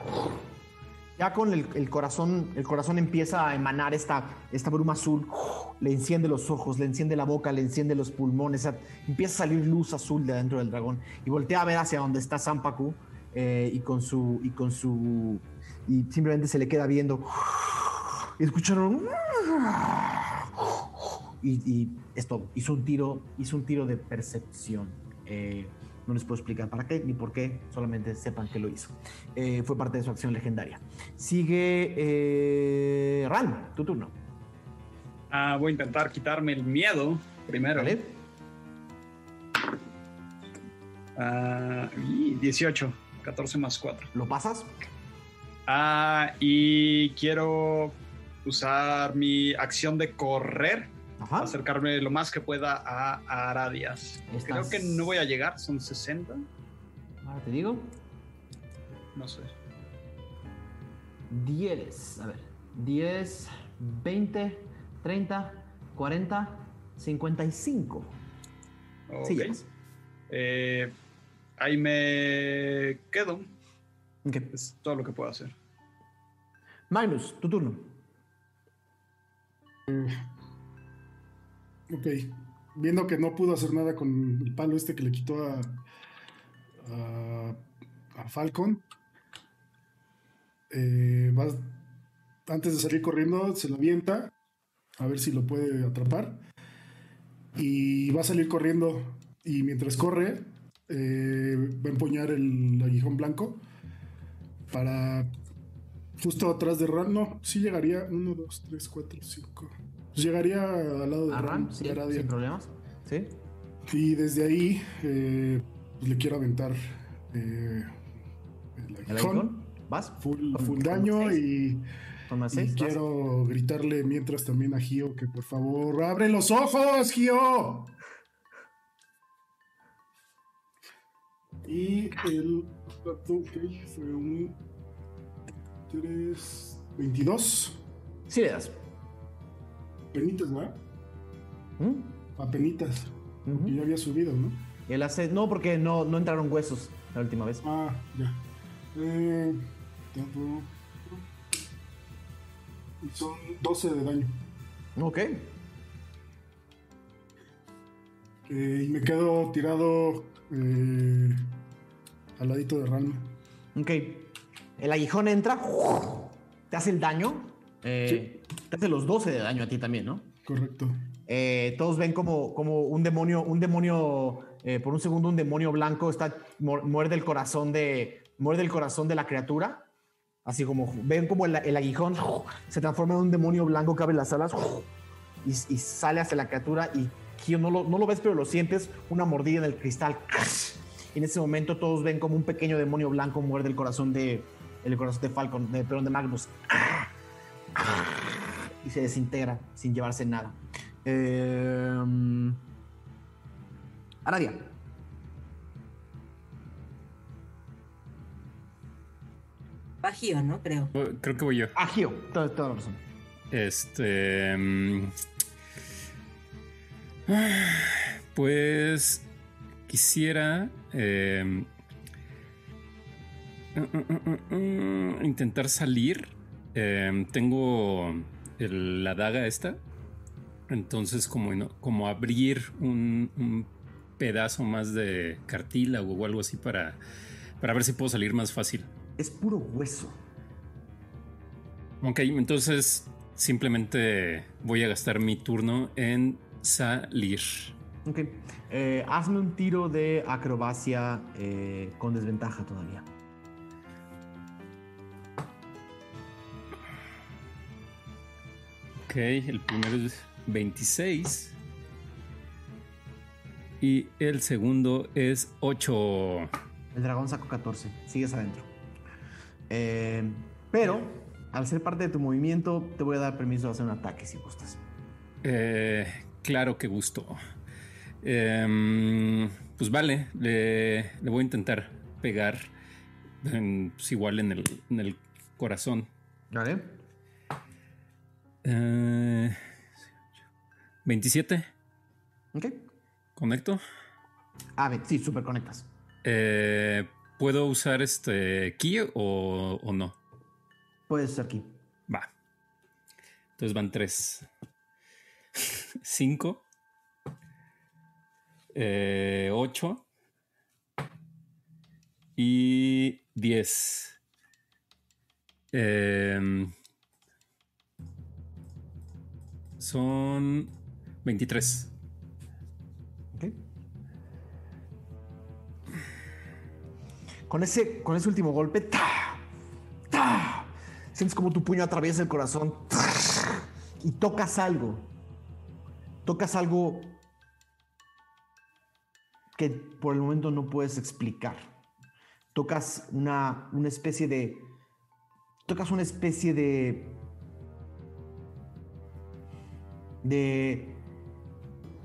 ya con el, corazón, el corazón empieza a emanar esta, esta bruma azul. Le enciende los ojos, le enciende la boca, le enciende los pulmones. Empieza a salir luz azul de adentro del dragón. Y voltea a ver hacia donde está Sampaku. eh, y con su. Y con su. Y simplemente se le queda viendo. Y escucharon. Y, y esto hizo un tiro. Hizo un tiro de percepción. Eh, no les puedo explicar para qué ni por qué, solamente sepan que lo hizo. Eh, fue parte de su acción legendaria. Sigue eh, Ran, tu turno. Ah, voy a intentar quitarme el miedo primero. ¿Vale? Ah, y 18, 14 más 4. ¿Lo pasas? Ah, y quiero usar mi acción de correr, Ajá. acercarme lo más que pueda a Aradias. Estás- Creo que no voy a llegar, son 60, Ahora te digo. no sé. 10, a ver. 10, 20, 30, 40, 55. Ok. Sí. Eh, ahí me quedo, Ok. es todo lo que puedo hacer. Magnus, tu turno. Ok. Viendo que no pudo hacer nada con el palo este que le quitó a, a, Falcon, eh, va- antes de salir corriendo, se lo avienta a ver si lo puede atrapar. Y va a salir corriendo. Y mientras corre, eh, va a empuñar el aguijón blanco para justo atrás de Ram. No, sí llegaría. 1, 2, 3, 4, 5. Pues llegaría al lado de Ram. Sí, sin problemas. Sí. Y desde ahí eh, pues le quiero aventar eh, el ¿El aguijón. aguijón? ¿Vas? Full, full daño y, y 6. quiero gritarle mientras también a Gio que por favor abre los ojos, Gio. Y el ok, fue un 3, 22. Sí le das. Penitas, ¿verdad? ¿Mm? Apenitas. Ujú. Y ya había subido, ¿no? Y él hace. No, porque no, no entraron huesos la última vez. Ah, ya. Eh, tanto- y son 12 de daño. Ok. Eh, y me quedo tirado eh, al ladito de Ralma. Ok. El aguijón entra. Te hace el daño. eh, Te hace los 12 de daño a ti también, ¿no? Correcto. Eh, todos ven como, como un demonio, un demonio, eh, por un segundo un demonio blanco está mu- muerde el corazón de muerde el corazón de la criatura, así como ven como el, el aguijón se transforma en un demonio blanco que abre las alas y, y sale hacia la criatura y no lo, no lo ves pero lo sientes una mordida en el cristal y en ese momento todos ven como un pequeño demonio blanco muerde el corazón de el corazón de Falcon, de, perdón, de Magnus y se desintegra sin llevarse nada. Eh, Aradia. Bajío, ¿no? Creo. Creo que voy yo. Agio, toda, toda la razón. Este. mm, ah, Pues. Quisiera. eh, mm, mm, intentar salir. Eh, tengo el- la daga esta. Entonces, como, no- como abrir un, un pedazo más de cartílago o algo así para, para ver si puedo salir más fácil. Es puro hueso. Ok, entonces simplemente voy a gastar mi turno en salir. Ok. Eh, hazme un tiro de acrobacia eh, con desventaja todavía. Ok, el primero es 26. Y el segundo es 8. El dragón sacó 14. Sigues adentro. Eh, pero, al ser parte de tu movimiento, te voy a dar permiso de hacer un ataque si gustas. Eh, claro que gusto. Em, pues vale, le, le voy a intentar pegar. en- pues igual en el, en el corazón. ¿Vale? Eh, 27. Ok. Conecto. A ver, sí, super conectas. Eh, ¿Puedo usar este ki o, o no? Puedes ser aquí. Va. Entonces van tres. Cinco. Eh, ocho. Y diez. Em, son 23. Ok. Con ese, con ese último golpe, ¡ta! ¡ta! sientes como tu puño atraviesa el corazón y tocas algo. Tocas algo que por el momento no puedes explicar. Tocas una, una especie de. Tocas una especie de. De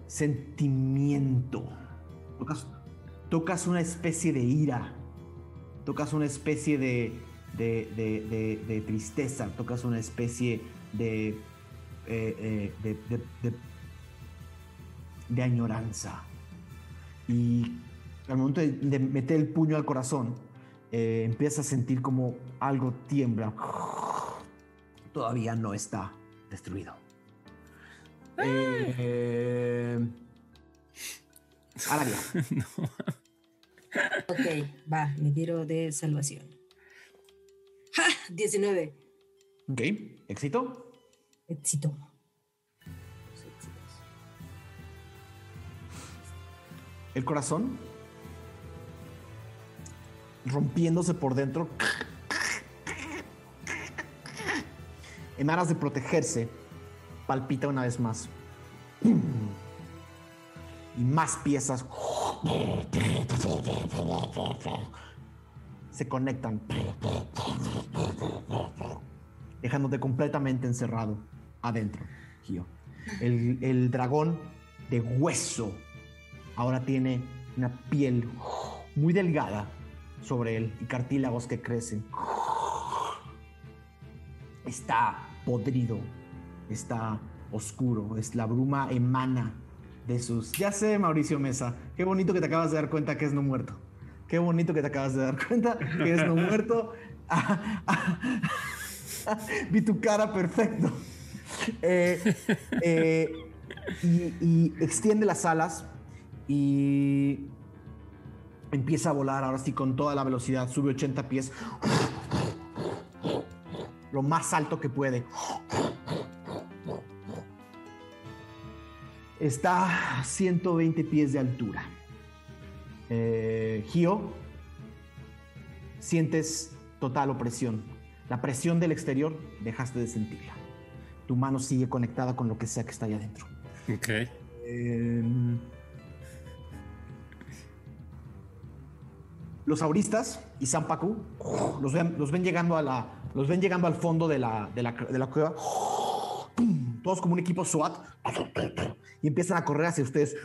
sentimiento. Tocas, tocas una especie de ira. Tocas una especie de, de, de- tristeza. Tocas una especie de, eh, eh, de, añoranza. Y al momento de, de meter el puño al corazón, eh, empiezas a sentir como algo tiembla. Todavía no está destruido. Eh, Arabia. Ok, va, mi tiro de salvación. ¡Ja! 19. Ok, éxito. Éxito. El corazón rompiéndose por dentro. En aras de protegerse, palpita una vez más. Y más piezas se conectan, dejándote completamente encerrado adentro, Gio. El, el dragón de hueso ahora tiene una piel muy delgada sobre él y cartílagos que crecen. Está podrido, está oscuro, es la bruma emana de sus... Ya sé, Mauricio Mesa, qué bonito que te acabas de dar cuenta que es no muerto. Qué bonito que te acabas de dar cuenta que es no muerto. Vi tu cara perfecto. Eh, eh, y, y extiende las alas y empieza a volar ahora sí con toda la velocidad. Sube 80 pies. Lo más alto que puede. Está a 120 pies de altura. Eh, Gio, sientes total opresión. La presión del exterior dejaste de sentirla. Tu mano sigue conectada con lo que sea que está allá adentro. Ok. Eh, los auristas y Sampaku los ven, los ven llegando a la, los ven llegando al fondo de la, de la, de la cueva. ¡Pum! Todos como un equipo SWAT y empiezan a correr hacia ustedes.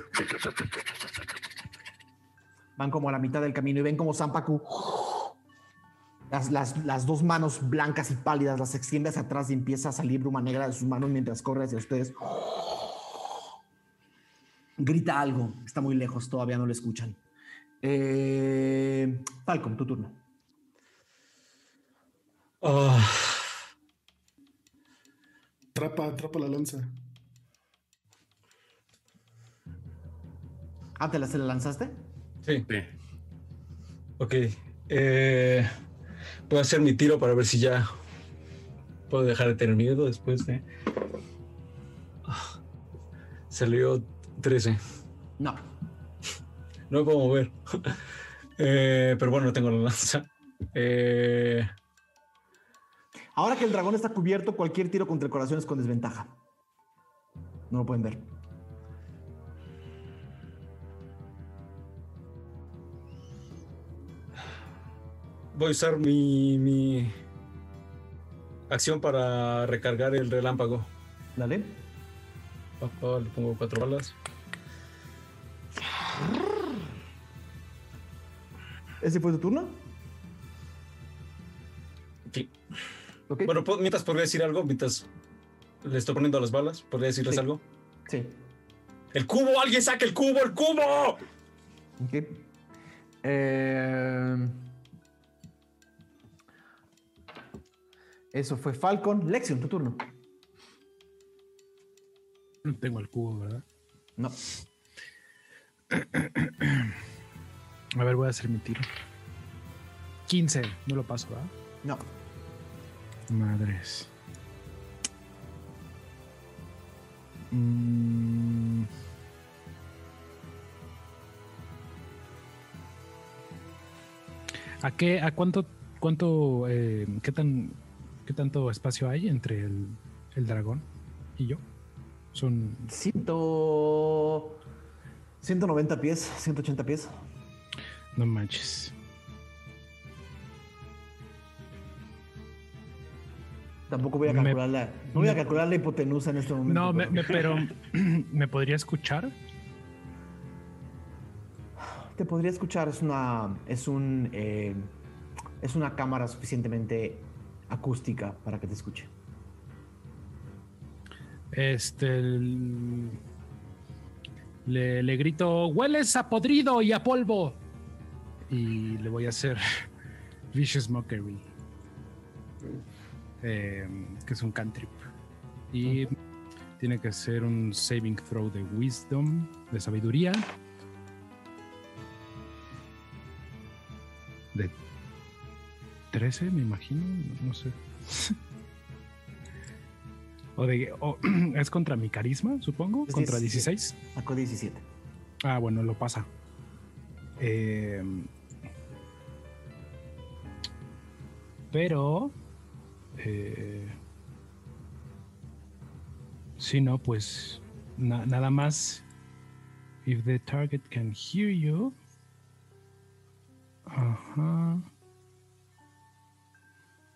Van como a la mitad del camino y ven como Sampaku las, las, las dos manos blancas y pálidas las extiende hacia atrás y empieza a salir bruma negra de sus manos mientras corre hacia ustedes. Grita algo, está muy lejos, todavía no lo escuchan. Eh, tu turno. Ah, Atrapa, atrapa la lanza. Ah, ¿te la, se la lanzaste? sí, Sí. ok. Eh, voy a hacer mi tiro para ver si ya puedo dejar de tener miedo después de. Ah, salió 13. No. No me puedo mover. Eh, pero bueno, tengo la lanza. Eh, Ahora que el dragón está cubierto, cualquier tiro contra el corazón es con desventaja. No lo pueden ver. voy a usar mi, mi acción para recargar el relámpago. Dale. Papá, le pongo cuatro balas. ¿Ese fue tu turno? Sí. Bueno, mientras podría decir algo, mientras le estoy poniendo las balas, podría decirles algo. Sí. ¡El cubo! ¡Alguien saque el cubo! ¡El cubo! Ok. Eh, eso fue Falcon. Lexion, tu turno. No tengo el cubo, ¿verdad? No. A ver, voy a hacer mi tiro. 15, no lo paso, ¿verdad? No. Madres. Mm. ¿A qué, a cuánto, cuánto, eh, qué tan, qué tanto espacio hay entre el, el dragón y yo? Son, Ciento... 190 pies, 180 pies. no manches. Tampoco voy a Me- calcular la, no voy a calcular la hipotenusa en este momento. No, pero- me- pero ¿me podría escuchar? Te podría escuchar, es una. Es un. eh, es una cámara suficientemente acústica para que te escuche. Este. el- le, le grito: ¡Hueles a podrido y a polvo! Y le voy a hacer Vicious Mockery. Eh, que es un cantrip. Y tiene que ser un saving throw de wisdom, de sabiduría. De 13, me imagino, no, no sé. o de, o- es contra mi carisma, supongo, Es contra 17. 16. Sacó 17. Ah, bueno, lo pasa. Eh, pero. Eh, si no, pues. na- nada más. If the target can hear you. Ajá.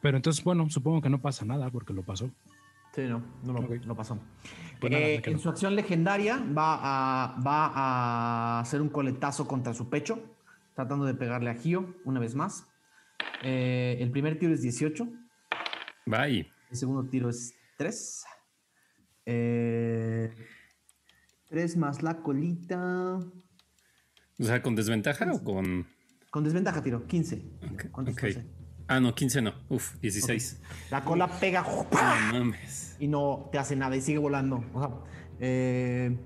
Pero entonces, bueno, supongo que no pasa nada porque lo pasó. Sí, no, no lo, no pasó. Pues nada, Eh, en su acción legendaria va a, va a hacer un coletazo contra su pecho, tratando de pegarle a Gio una vez más. Eh, el primer tiro es 18, Bye. el segundo tiro es 3. 3 más la colita. O sea, ¿con desventaja o con...? Con desventaja tiro, 15. Ok, ¿Cuántos ok. hace? Ah, no, 15 no. Uf, 16. La cola pega ¡pah! No mames. y no te hace nada y sigue volando. O sea, eh,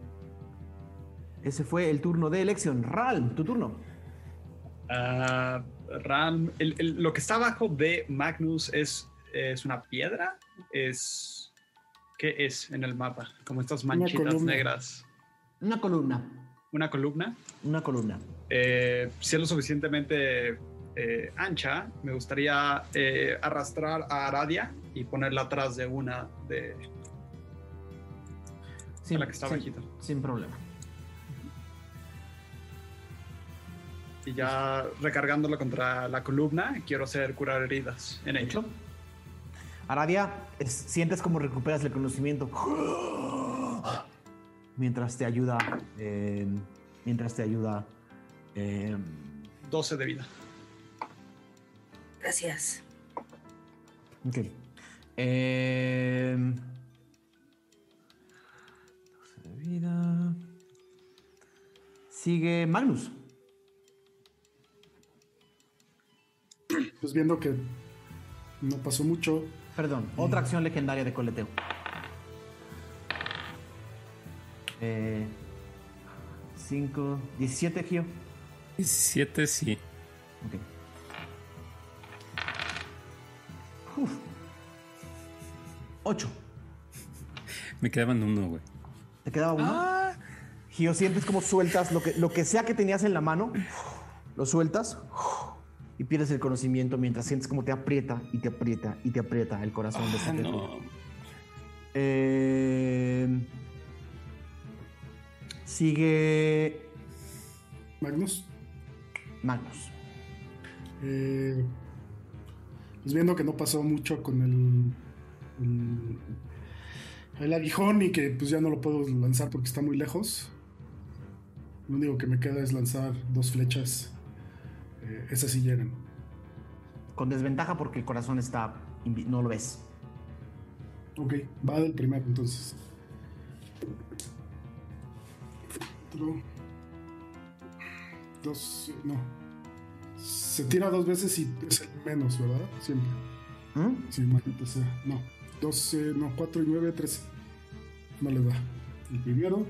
ese fue el turno de elección. Ral, tu turno. Ah, Ram, el- el- lo que está abajo de Magnus es, es una piedra. Es. ¿Qué es en el mapa? Como estas manchitas negras. Una columna. Una columna. Una columna. Eh, si es lo suficientemente eh, ancha, me gustaría eh, arrastrar a Aradia y ponerla atrás de una de Sin, la que está sin- bajita. sin problema. Y ya recargándola contra la columna, quiero hacer curar heridas en ella. Aradia, es- sientes como recuperas el conocimiento. Mientras te ayuda. eh, mientras te ayuda. eh, 12 de vida. Gracias. ok. Eh, 12 de vida. Sigue Magnus. Pues viendo que no pasó mucho, Perdón, otra acción legendaria de coleteo. Eh, 5, 17, Gio. 17 sí. Ok. Uf. 8. Me quedaban uno, güey. ¿Te quedaba uno? Gio, sientes como sueltas lo que, lo que sea que tenías en la mano, lo sueltas y pierdes el conocimiento mientras sientes como te aprieta y te aprieta y te aprieta el corazón de esta Ah, criatura. no. Eh, sigue Magnus, Magnus. eh, pues viendo que no pasó mucho con el, el, el aguijón y que pues ya no lo puedo lanzar porque está muy lejos. Lo único que me queda es lanzar dos flechas. Eh, esas sí llegan. Con desventaja porque el corazón está. No lo ves. Ok, va del primero entonces. Otro. Dos, no. Se tira dos veces y es el menos, ¿verdad? Siempre. ¿Mm? Sí, maldita sea. No, 12, no, 4 y 9, 13. No le da. El primero.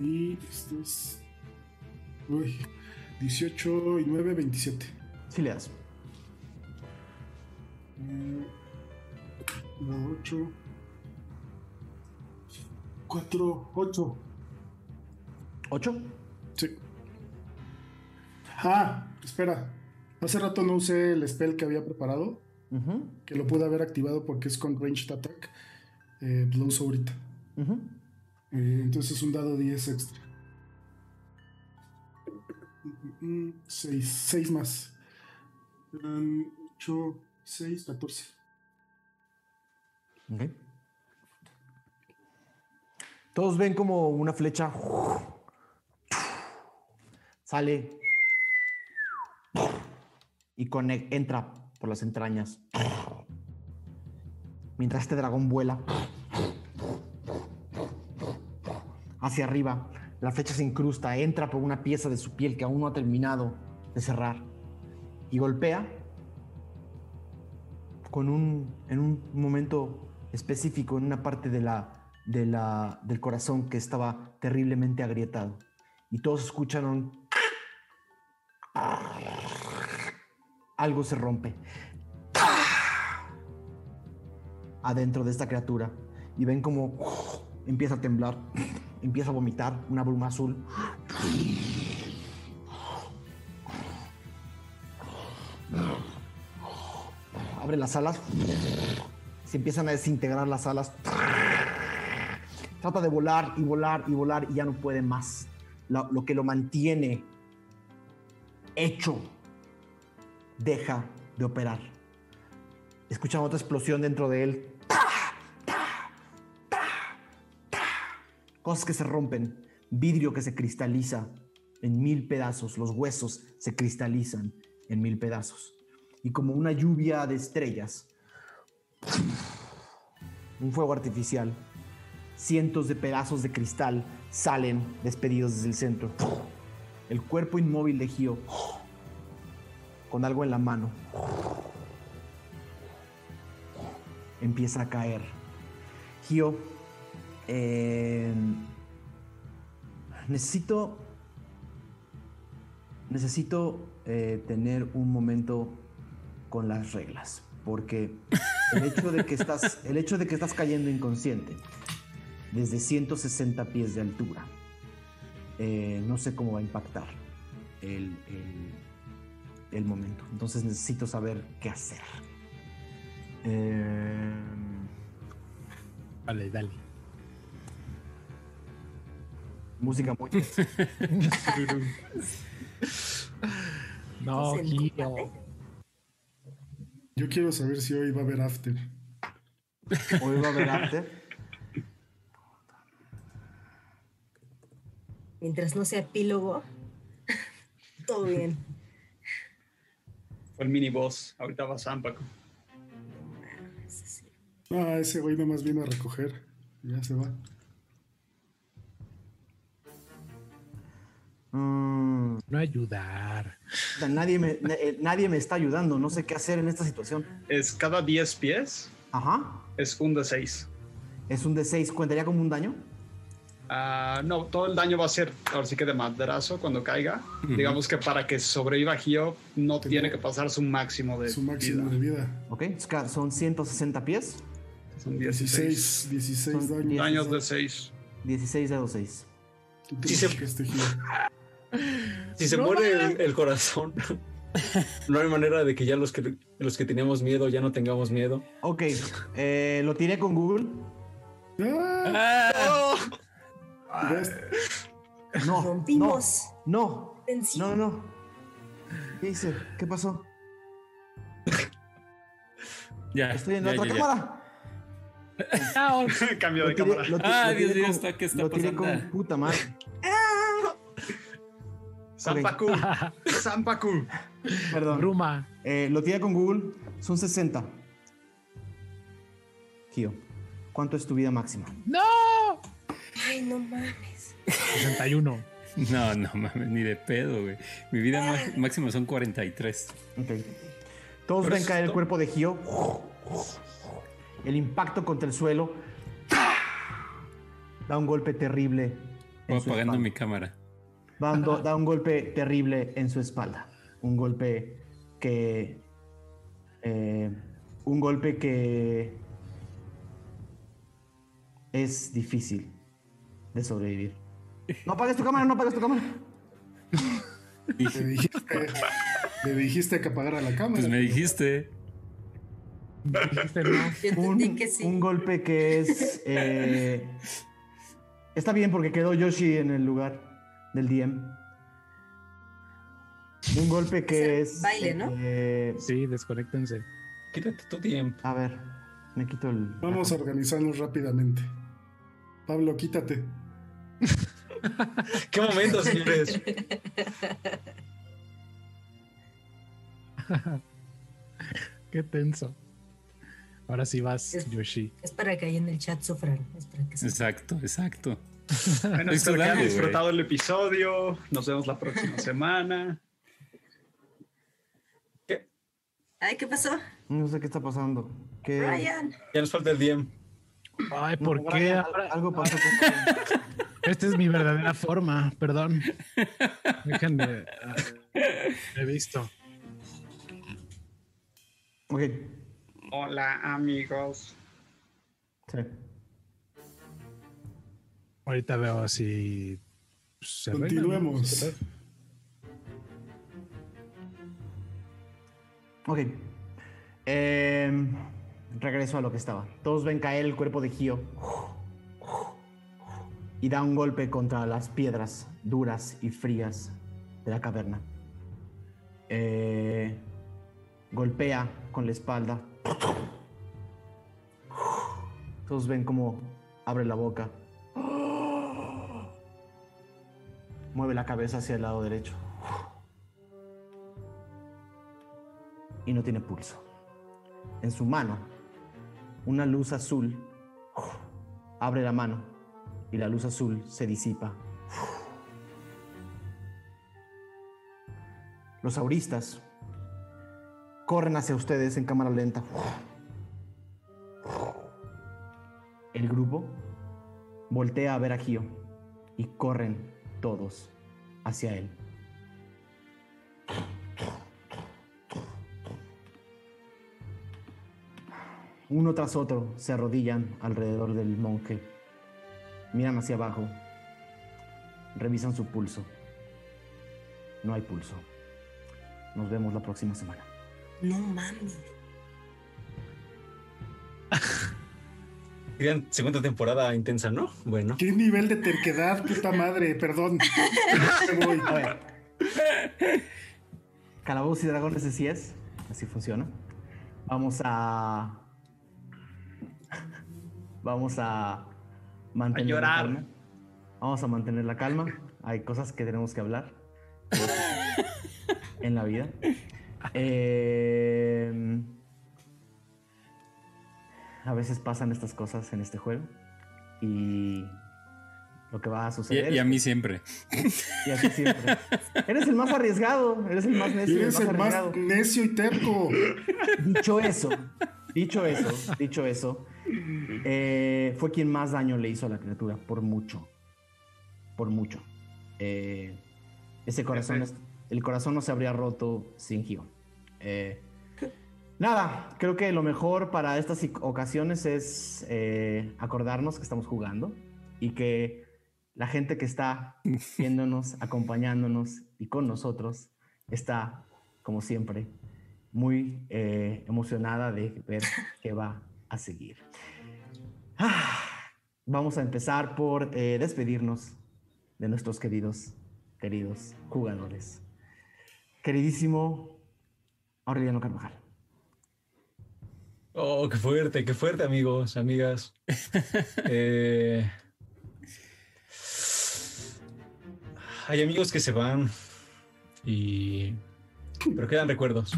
Y esto es. Uy, 18 y 9, 27. Sí le das. Eh, 8. 4, 8. ¿Ocho? Sí. Ah, espera. Hace rato no usé el spell que había preparado, Ujú, que lo pude haber activado porque es con ranged attack. Eh, lo uso ahorita. ujú. Eh, entonces es un dado 10 extra. 6, 6 más. 8, 6, 14. Ok. Todos ven como una flecha sale y conec- entra por las entrañas. Mientras este dragón vuela hacia arriba, la flecha se incrusta, entra por una pieza de su piel que aún no ha terminado de cerrar y golpea con un, en un momento específico, en una parte de la, de la, del corazón que estaba terriblemente agrietado. Y todos escuchan un... Algo se rompe. Adentro de esta criatura. Y ven como empieza a temblar, empieza a vomitar una bruma azul. Abre las alas. Se empiezan a desintegrar las alas. Trata de volar y volar y volar y ya no puede más. Lo, que lo mantiene hecho deja de operar. Escuchan otra explosión dentro de él. Cosas que se rompen. Vidrio que se cristaliza en mil pedazos. Los huesos se cristalizan en mil pedazos. Y como una lluvia de estrellas, un fuego artificial, cientos de pedazos de cristal salen despedidos desde el centro. El cuerpo inmóvil de Gio, con algo en la mano, empieza a caer. Gio, eh, necesito, necesito eh, tener un momento con las reglas, porque el hecho de que estás, el hecho de que estás cayendo inconsciente desde 160 pies de altura, eh, no sé cómo va a impactar el, el- el momento. Entonces necesito saber qué hacer. Eh, Dale, dale. Música muy... No, Gio. Yo quiero saber si hoy va a haber after. Hoy va a haber after. Mientras no sea epílogo, todo bien. Fue el mini boss. Ahorita va Zampaco. Ah, ese güey nomás vino a recoger. Ya se va. Mm, No ayudar. nadie, me, eh, nadie me está ayudando. No sé qué hacer en esta situación. Es cada 10 pies. Ajá. Es un de 6. Es un D6. ¿Cuentaría como un daño? Ah, no, todo el daño va a ser ahora sí que de madrazo cuando caiga. Digamos que para que sobreviva Gio no tiene que pasar su máximo de Su máximo vida. de vida. Ok. Son 160 pies. Son 16. 16, 16 Son daños. Daños de 6. 16 de 6. Tú te Sí se- que este. Si se muere el, el corazón, no hay manera de que ya los que, los que teníamos miedo ya no tengamos miedo. Ok. eh, lo tiré con Google. ¡Ah! ¿Ves? No. Rompimos. No. No, no, no. ¿Qué hice? ¿Qué pasó? Ya. Estoy en ya, otra ya, ya. cámara. Cambio de Lo tiré- cámara. Ah, lo Dios tiré mío, está- ¿qué está Lo tiré pasando? con puta madre. Zampacu. Zampacu. Perdón. Bruma. Eh, lo tiré con Google. Son 60. Gio, ¿cuánto es tu vida máxima? ¡No! Ay, no mames. 61. No, no mames, ni de pedo, güey. Mi vida ma- máxima son 43. Ok. Todos Pero ven caer el cuerpo de Gio. El impacto contra el suelo da un golpe terrible. Voy apagando espalda. mi cámara. Da un, do- da un golpe terrible en su espalda. Un golpe que. eh, un golpe que. Es difícil de sobrevivir. No apagues tu cámara, no apagues tu cámara. Le dijiste, le dijiste que apagara la cámara. Pues me dijiste. Dijiste no. Un, que sí. un golpe que es. eh, está bien porque quedó Yoshi en el lugar del DM. Un golpe que Es baile, ¿no? eh, Sí, desconéctense. Quítate tu tiempo. a ver, me quito el. Vamos a organizarnos rápidamente. Pablo, quítate. ¿Qué momento, señores? Qué tenso. Ahora sí vas, Es- Yoshi. Es para que ahí en el chat sufran. Es para que sufran. Exacto, exacto. Bueno, espero que hayan disfrutado el episodio. Nos vemos la próxima semana. Ay, ¿qué pasó? No sé qué está pasando. ¿Qué... Ryan. Ya nos falta el DM. Ay, No, ¿por qué? Brian, ahora? Algo pasó con. Esta es mi verdadera forma, perdón. Déjenme. ah, He visto. Ok, Hola, amigos. sí. Ahorita veo si. se arregla, ¿no? Continuemos. Ok. Em, regreso a lo que estaba. Todos ven caer el cuerpo de Gio. Y da un golpe contra las piedras duras y frías de la caverna. Eh, golpea con la espalda. Todos ven cómo abre la boca. Mueve la cabeza hacia el lado derecho. y no tiene pulso. En su mano, una luz azul abre la mano y la luz azul se disipa. Los auristas corren hacia ustedes en cámara lenta. El grupo voltea a ver a Gio y corren todos hacia él. Uno tras otro se arrodillan alrededor del monje. Miran hacia abajo. Revisan su pulso. No hay pulso. Nos vemos la próxima semana. No mames. Segunda temporada intensa, ¿no? Bueno. ¿Qué nivel de terquedad, puta madre? Perdón. Voy. A ver. Calabozos y dragones así es. Así funciona. Vamos a. Vamos a mantener A llorar. la calma. Vamos a mantener la calma. Hay cosas que tenemos que hablar en la vida. Eh, a veces pasan estas cosas en este juego y lo que va a suceder. y a mí siempre. Y así siempre. Eres el más arriesgado, eres el más necio, Eres el el más necio y terco. Dicho eso, dicho eso, dicho eso, eh, fue quien más daño le hizo a la criatura, por mucho. Por mucho. Eh, ese corazón, es- el corazón no se habría roto sin Gio. Eh, nada, creo que lo mejor para estas ocasiones es eh, acordarnos que estamos jugando y que la gente que está viéndonos, acompañándonos y con nosotros está, como siempre, muy eh, emocionada de ver qué va a seguir. Ah, vamos a empezar por eh, despedirnos de nuestros queridos, queridos jugadores. Queridísimo Aureliano Carvajal. Oh, qué fuerte, qué fuerte, amigos, amigas. Eh, hay amigos que se van y pero quedan recuerdos.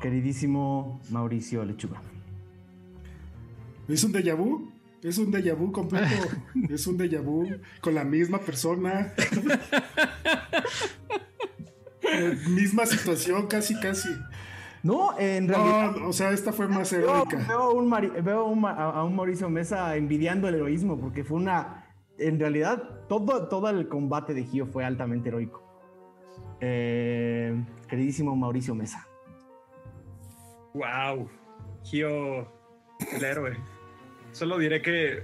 Queridísimo Mauricio Lechuga. ¿Es un déjà vu? Es un déjà vu completo. Es un déjà vu con la misma persona. Eh, misma situación, casi, casi. No, en realidad. No, o sea, esta fue más heroica. veo un Mari- veo un a un Mauricio Mesa envidiando el heroísmo, porque fue una. En realidad, todo, todo el combate de Gio fue altamente heroico. Eh, queridísimo Mauricio Mesa. Wow. Gio, el héroe. Solo diré que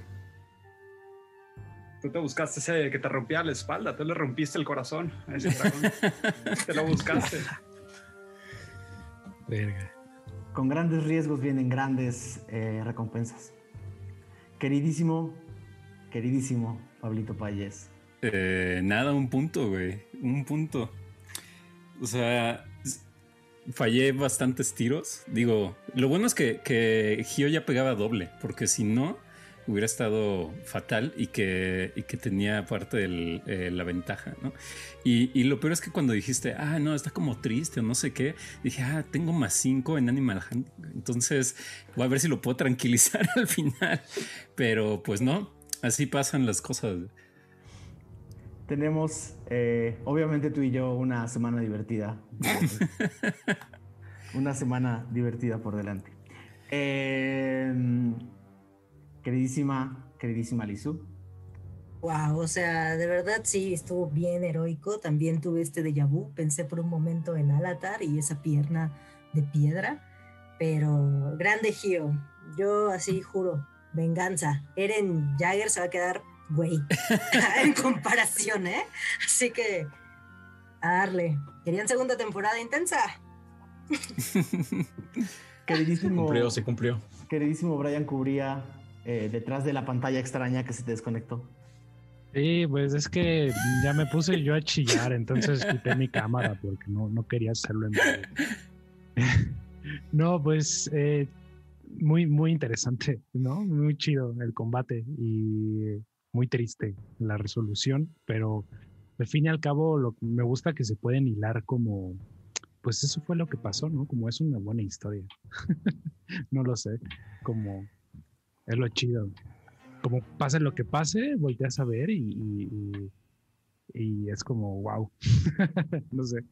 tú te buscaste ese que te rompía la espalda, tú le rompiste el corazón a ese dragón. te lo buscaste. Verga. Con grandes riesgos vienen grandes eh, recompensas. Queridísimo, queridísimo Pablito Payés. Eh, nada, un punto, güey. Un punto. O sea, fallé bastantes tiros. Digo, lo bueno es que, que Gio ya pegaba doble, porque si no, hubiera estado fatal y que, y que tenía aparte el, eh, la ventaja, ¿no? Y, y lo peor es que cuando dijiste, ah, no, está como triste o no sé qué, dije, ah, tengo más cinco en Animal Hand. Entonces, voy a ver si lo puedo tranquilizar al final. Pero pues no, así pasan las cosas. Tenemos, eh, obviamente tú y yo, una semana divertida. una semana divertida por delante. Eh, queridísima, queridísima Lizu. Wow, o sea, de verdad sí, estuvo bien heroico. También tuve este déjà vu. Pensé por un momento en Alatar y esa pierna de piedra. Pero grande Gio. Yo así juro, venganza. Eren Jagger se va a quedar güey en comparación, ¿eh? Así que a darle. ¿Querían segunda temporada intensa? Queridísimo, Cumplió, se cumplió. queridísimo Brian Cubría, eh, detrás de la pantalla extraña que se te desconectó. Sí, pues es que ya me puse yo a chillar, entonces quité mi cámara porque no, no quería hacerlo en vivo. No, pues eh, muy, muy interesante, ¿no? Muy chido el combate y muy triste la resolución, pero al fin y al cabo lo, me gusta que se pueden hilar como, pues eso fue lo que pasó, ¿no? Como es una buena historia. no lo sé, como es lo chido. Como pase lo que pase, volteas a ver y, y, es como, wow, no sé,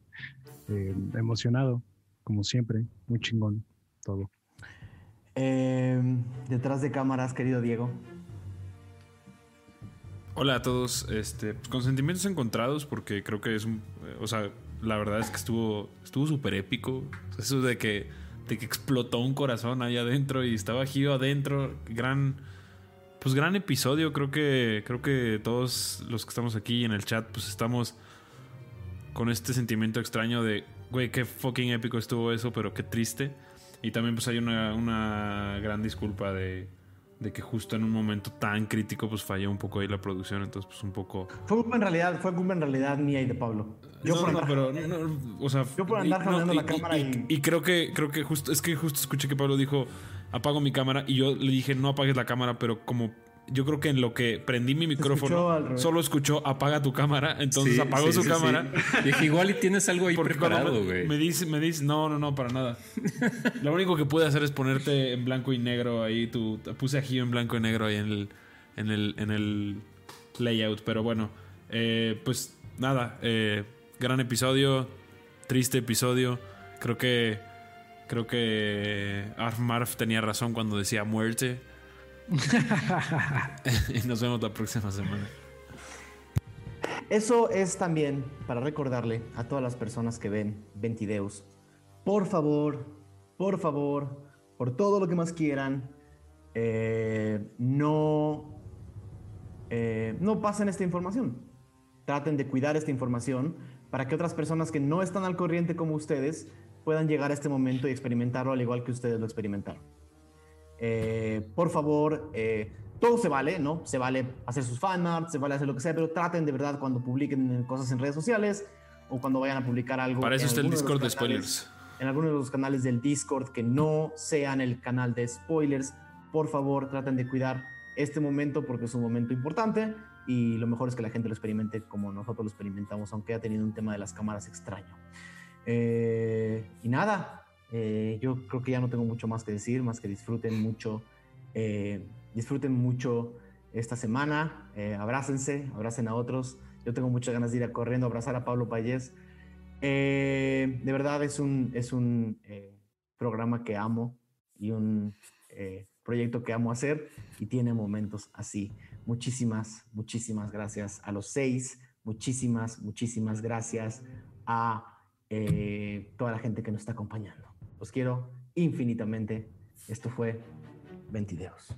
eh, emocionado, como siempre, muy chingón todo. Eh, detrás de cámaras, querido Diego. Hola a todos, este, pues, con sentimientos encontrados porque creo que es un, eh, o sea, la verdad es que estuvo, estuvo súper épico, eso de que, que explotó un corazón ahí adentro y estaba Gio adentro, gran, pues gran episodio, creo que, creo que todos los que estamos aquí en el chat, pues estamos con este sentimiento extraño de, güey, qué fucking épico estuvo eso, pero qué triste, y también pues hay una, una gran disculpa de de que justo en un momento tan crítico pues falló un poco ahí la producción, entonces pues un poco... Fue culpa en realidad, fue culpa en realidad mía y de Pablo. Yo no, por no, andar- pero no, no, o sea, Yo por andar jaleando la cámara y, y- y creo que creo que justo es que justo escuché que Pablo dijo apago mi cámara y yo le dije no apagues la cámara, pero como yo creo que en lo que prendí mi micrófono solo escuchó apaga tu cámara, entonces Sí, apagó sí, su sí, cámara. sí. Dije, igual y tienes algo ahí Porque preparado, me, güey. me dice, me dice, no, no, no, para nada. Lo único que pude hacer es ponerte en blanco y negro ahí. Tu, puse a Gio en blanco y negro ahí en el, en el, en el layout. Pero bueno, eh, pues nada, eh, gran episodio, triste episodio. Creo que, creo que Arf Marf tenía razón cuando decía muerte. y nos vemos la próxima semana. Eso es también para recordarle a todas las personas que ven Ventideus, por favor, por favor, por todo lo que más quieran, eh, no, eh, no pasen esta información. Traten de cuidar esta información para que otras personas que no están al corriente como ustedes puedan llegar a este momento y experimentarlo al igual que ustedes lo experimentaron. Eh, por favor, eh, todo se vale, ¿no? Se vale hacer sus fanarts, se vale hacer lo que sea, pero traten de verdad cuando publiquen cosas en redes sociales o cuando vayan a publicar algo. Para eso está el Discord de spoilers. En algunos de los canales del Discord que no sean el canal de spoilers, por favor, traten de cuidar este momento porque es un momento importante y lo mejor es que la gente lo experimente como nosotros lo experimentamos, aunque ha tenido un tema de las cámaras extraño. Eh, y nada, eh, yo creo que ya no tengo mucho más que decir, más que disfruten mucho, eh, disfruten mucho esta semana, eh, abrácense, abracen a otros. Yo tengo muchas ganas de ir corriendo a abrazar a Pablo Payés Eh, de verdad es un, es un programa que amo y un proyecto que amo hacer y tiene momentos así. Muchísimas, muchísimas gracias a los seis. Muchísimas, muchísimas gracias a toda la gente que nos está acompañando. Los quiero infinitamente. Esto fue Ventideos.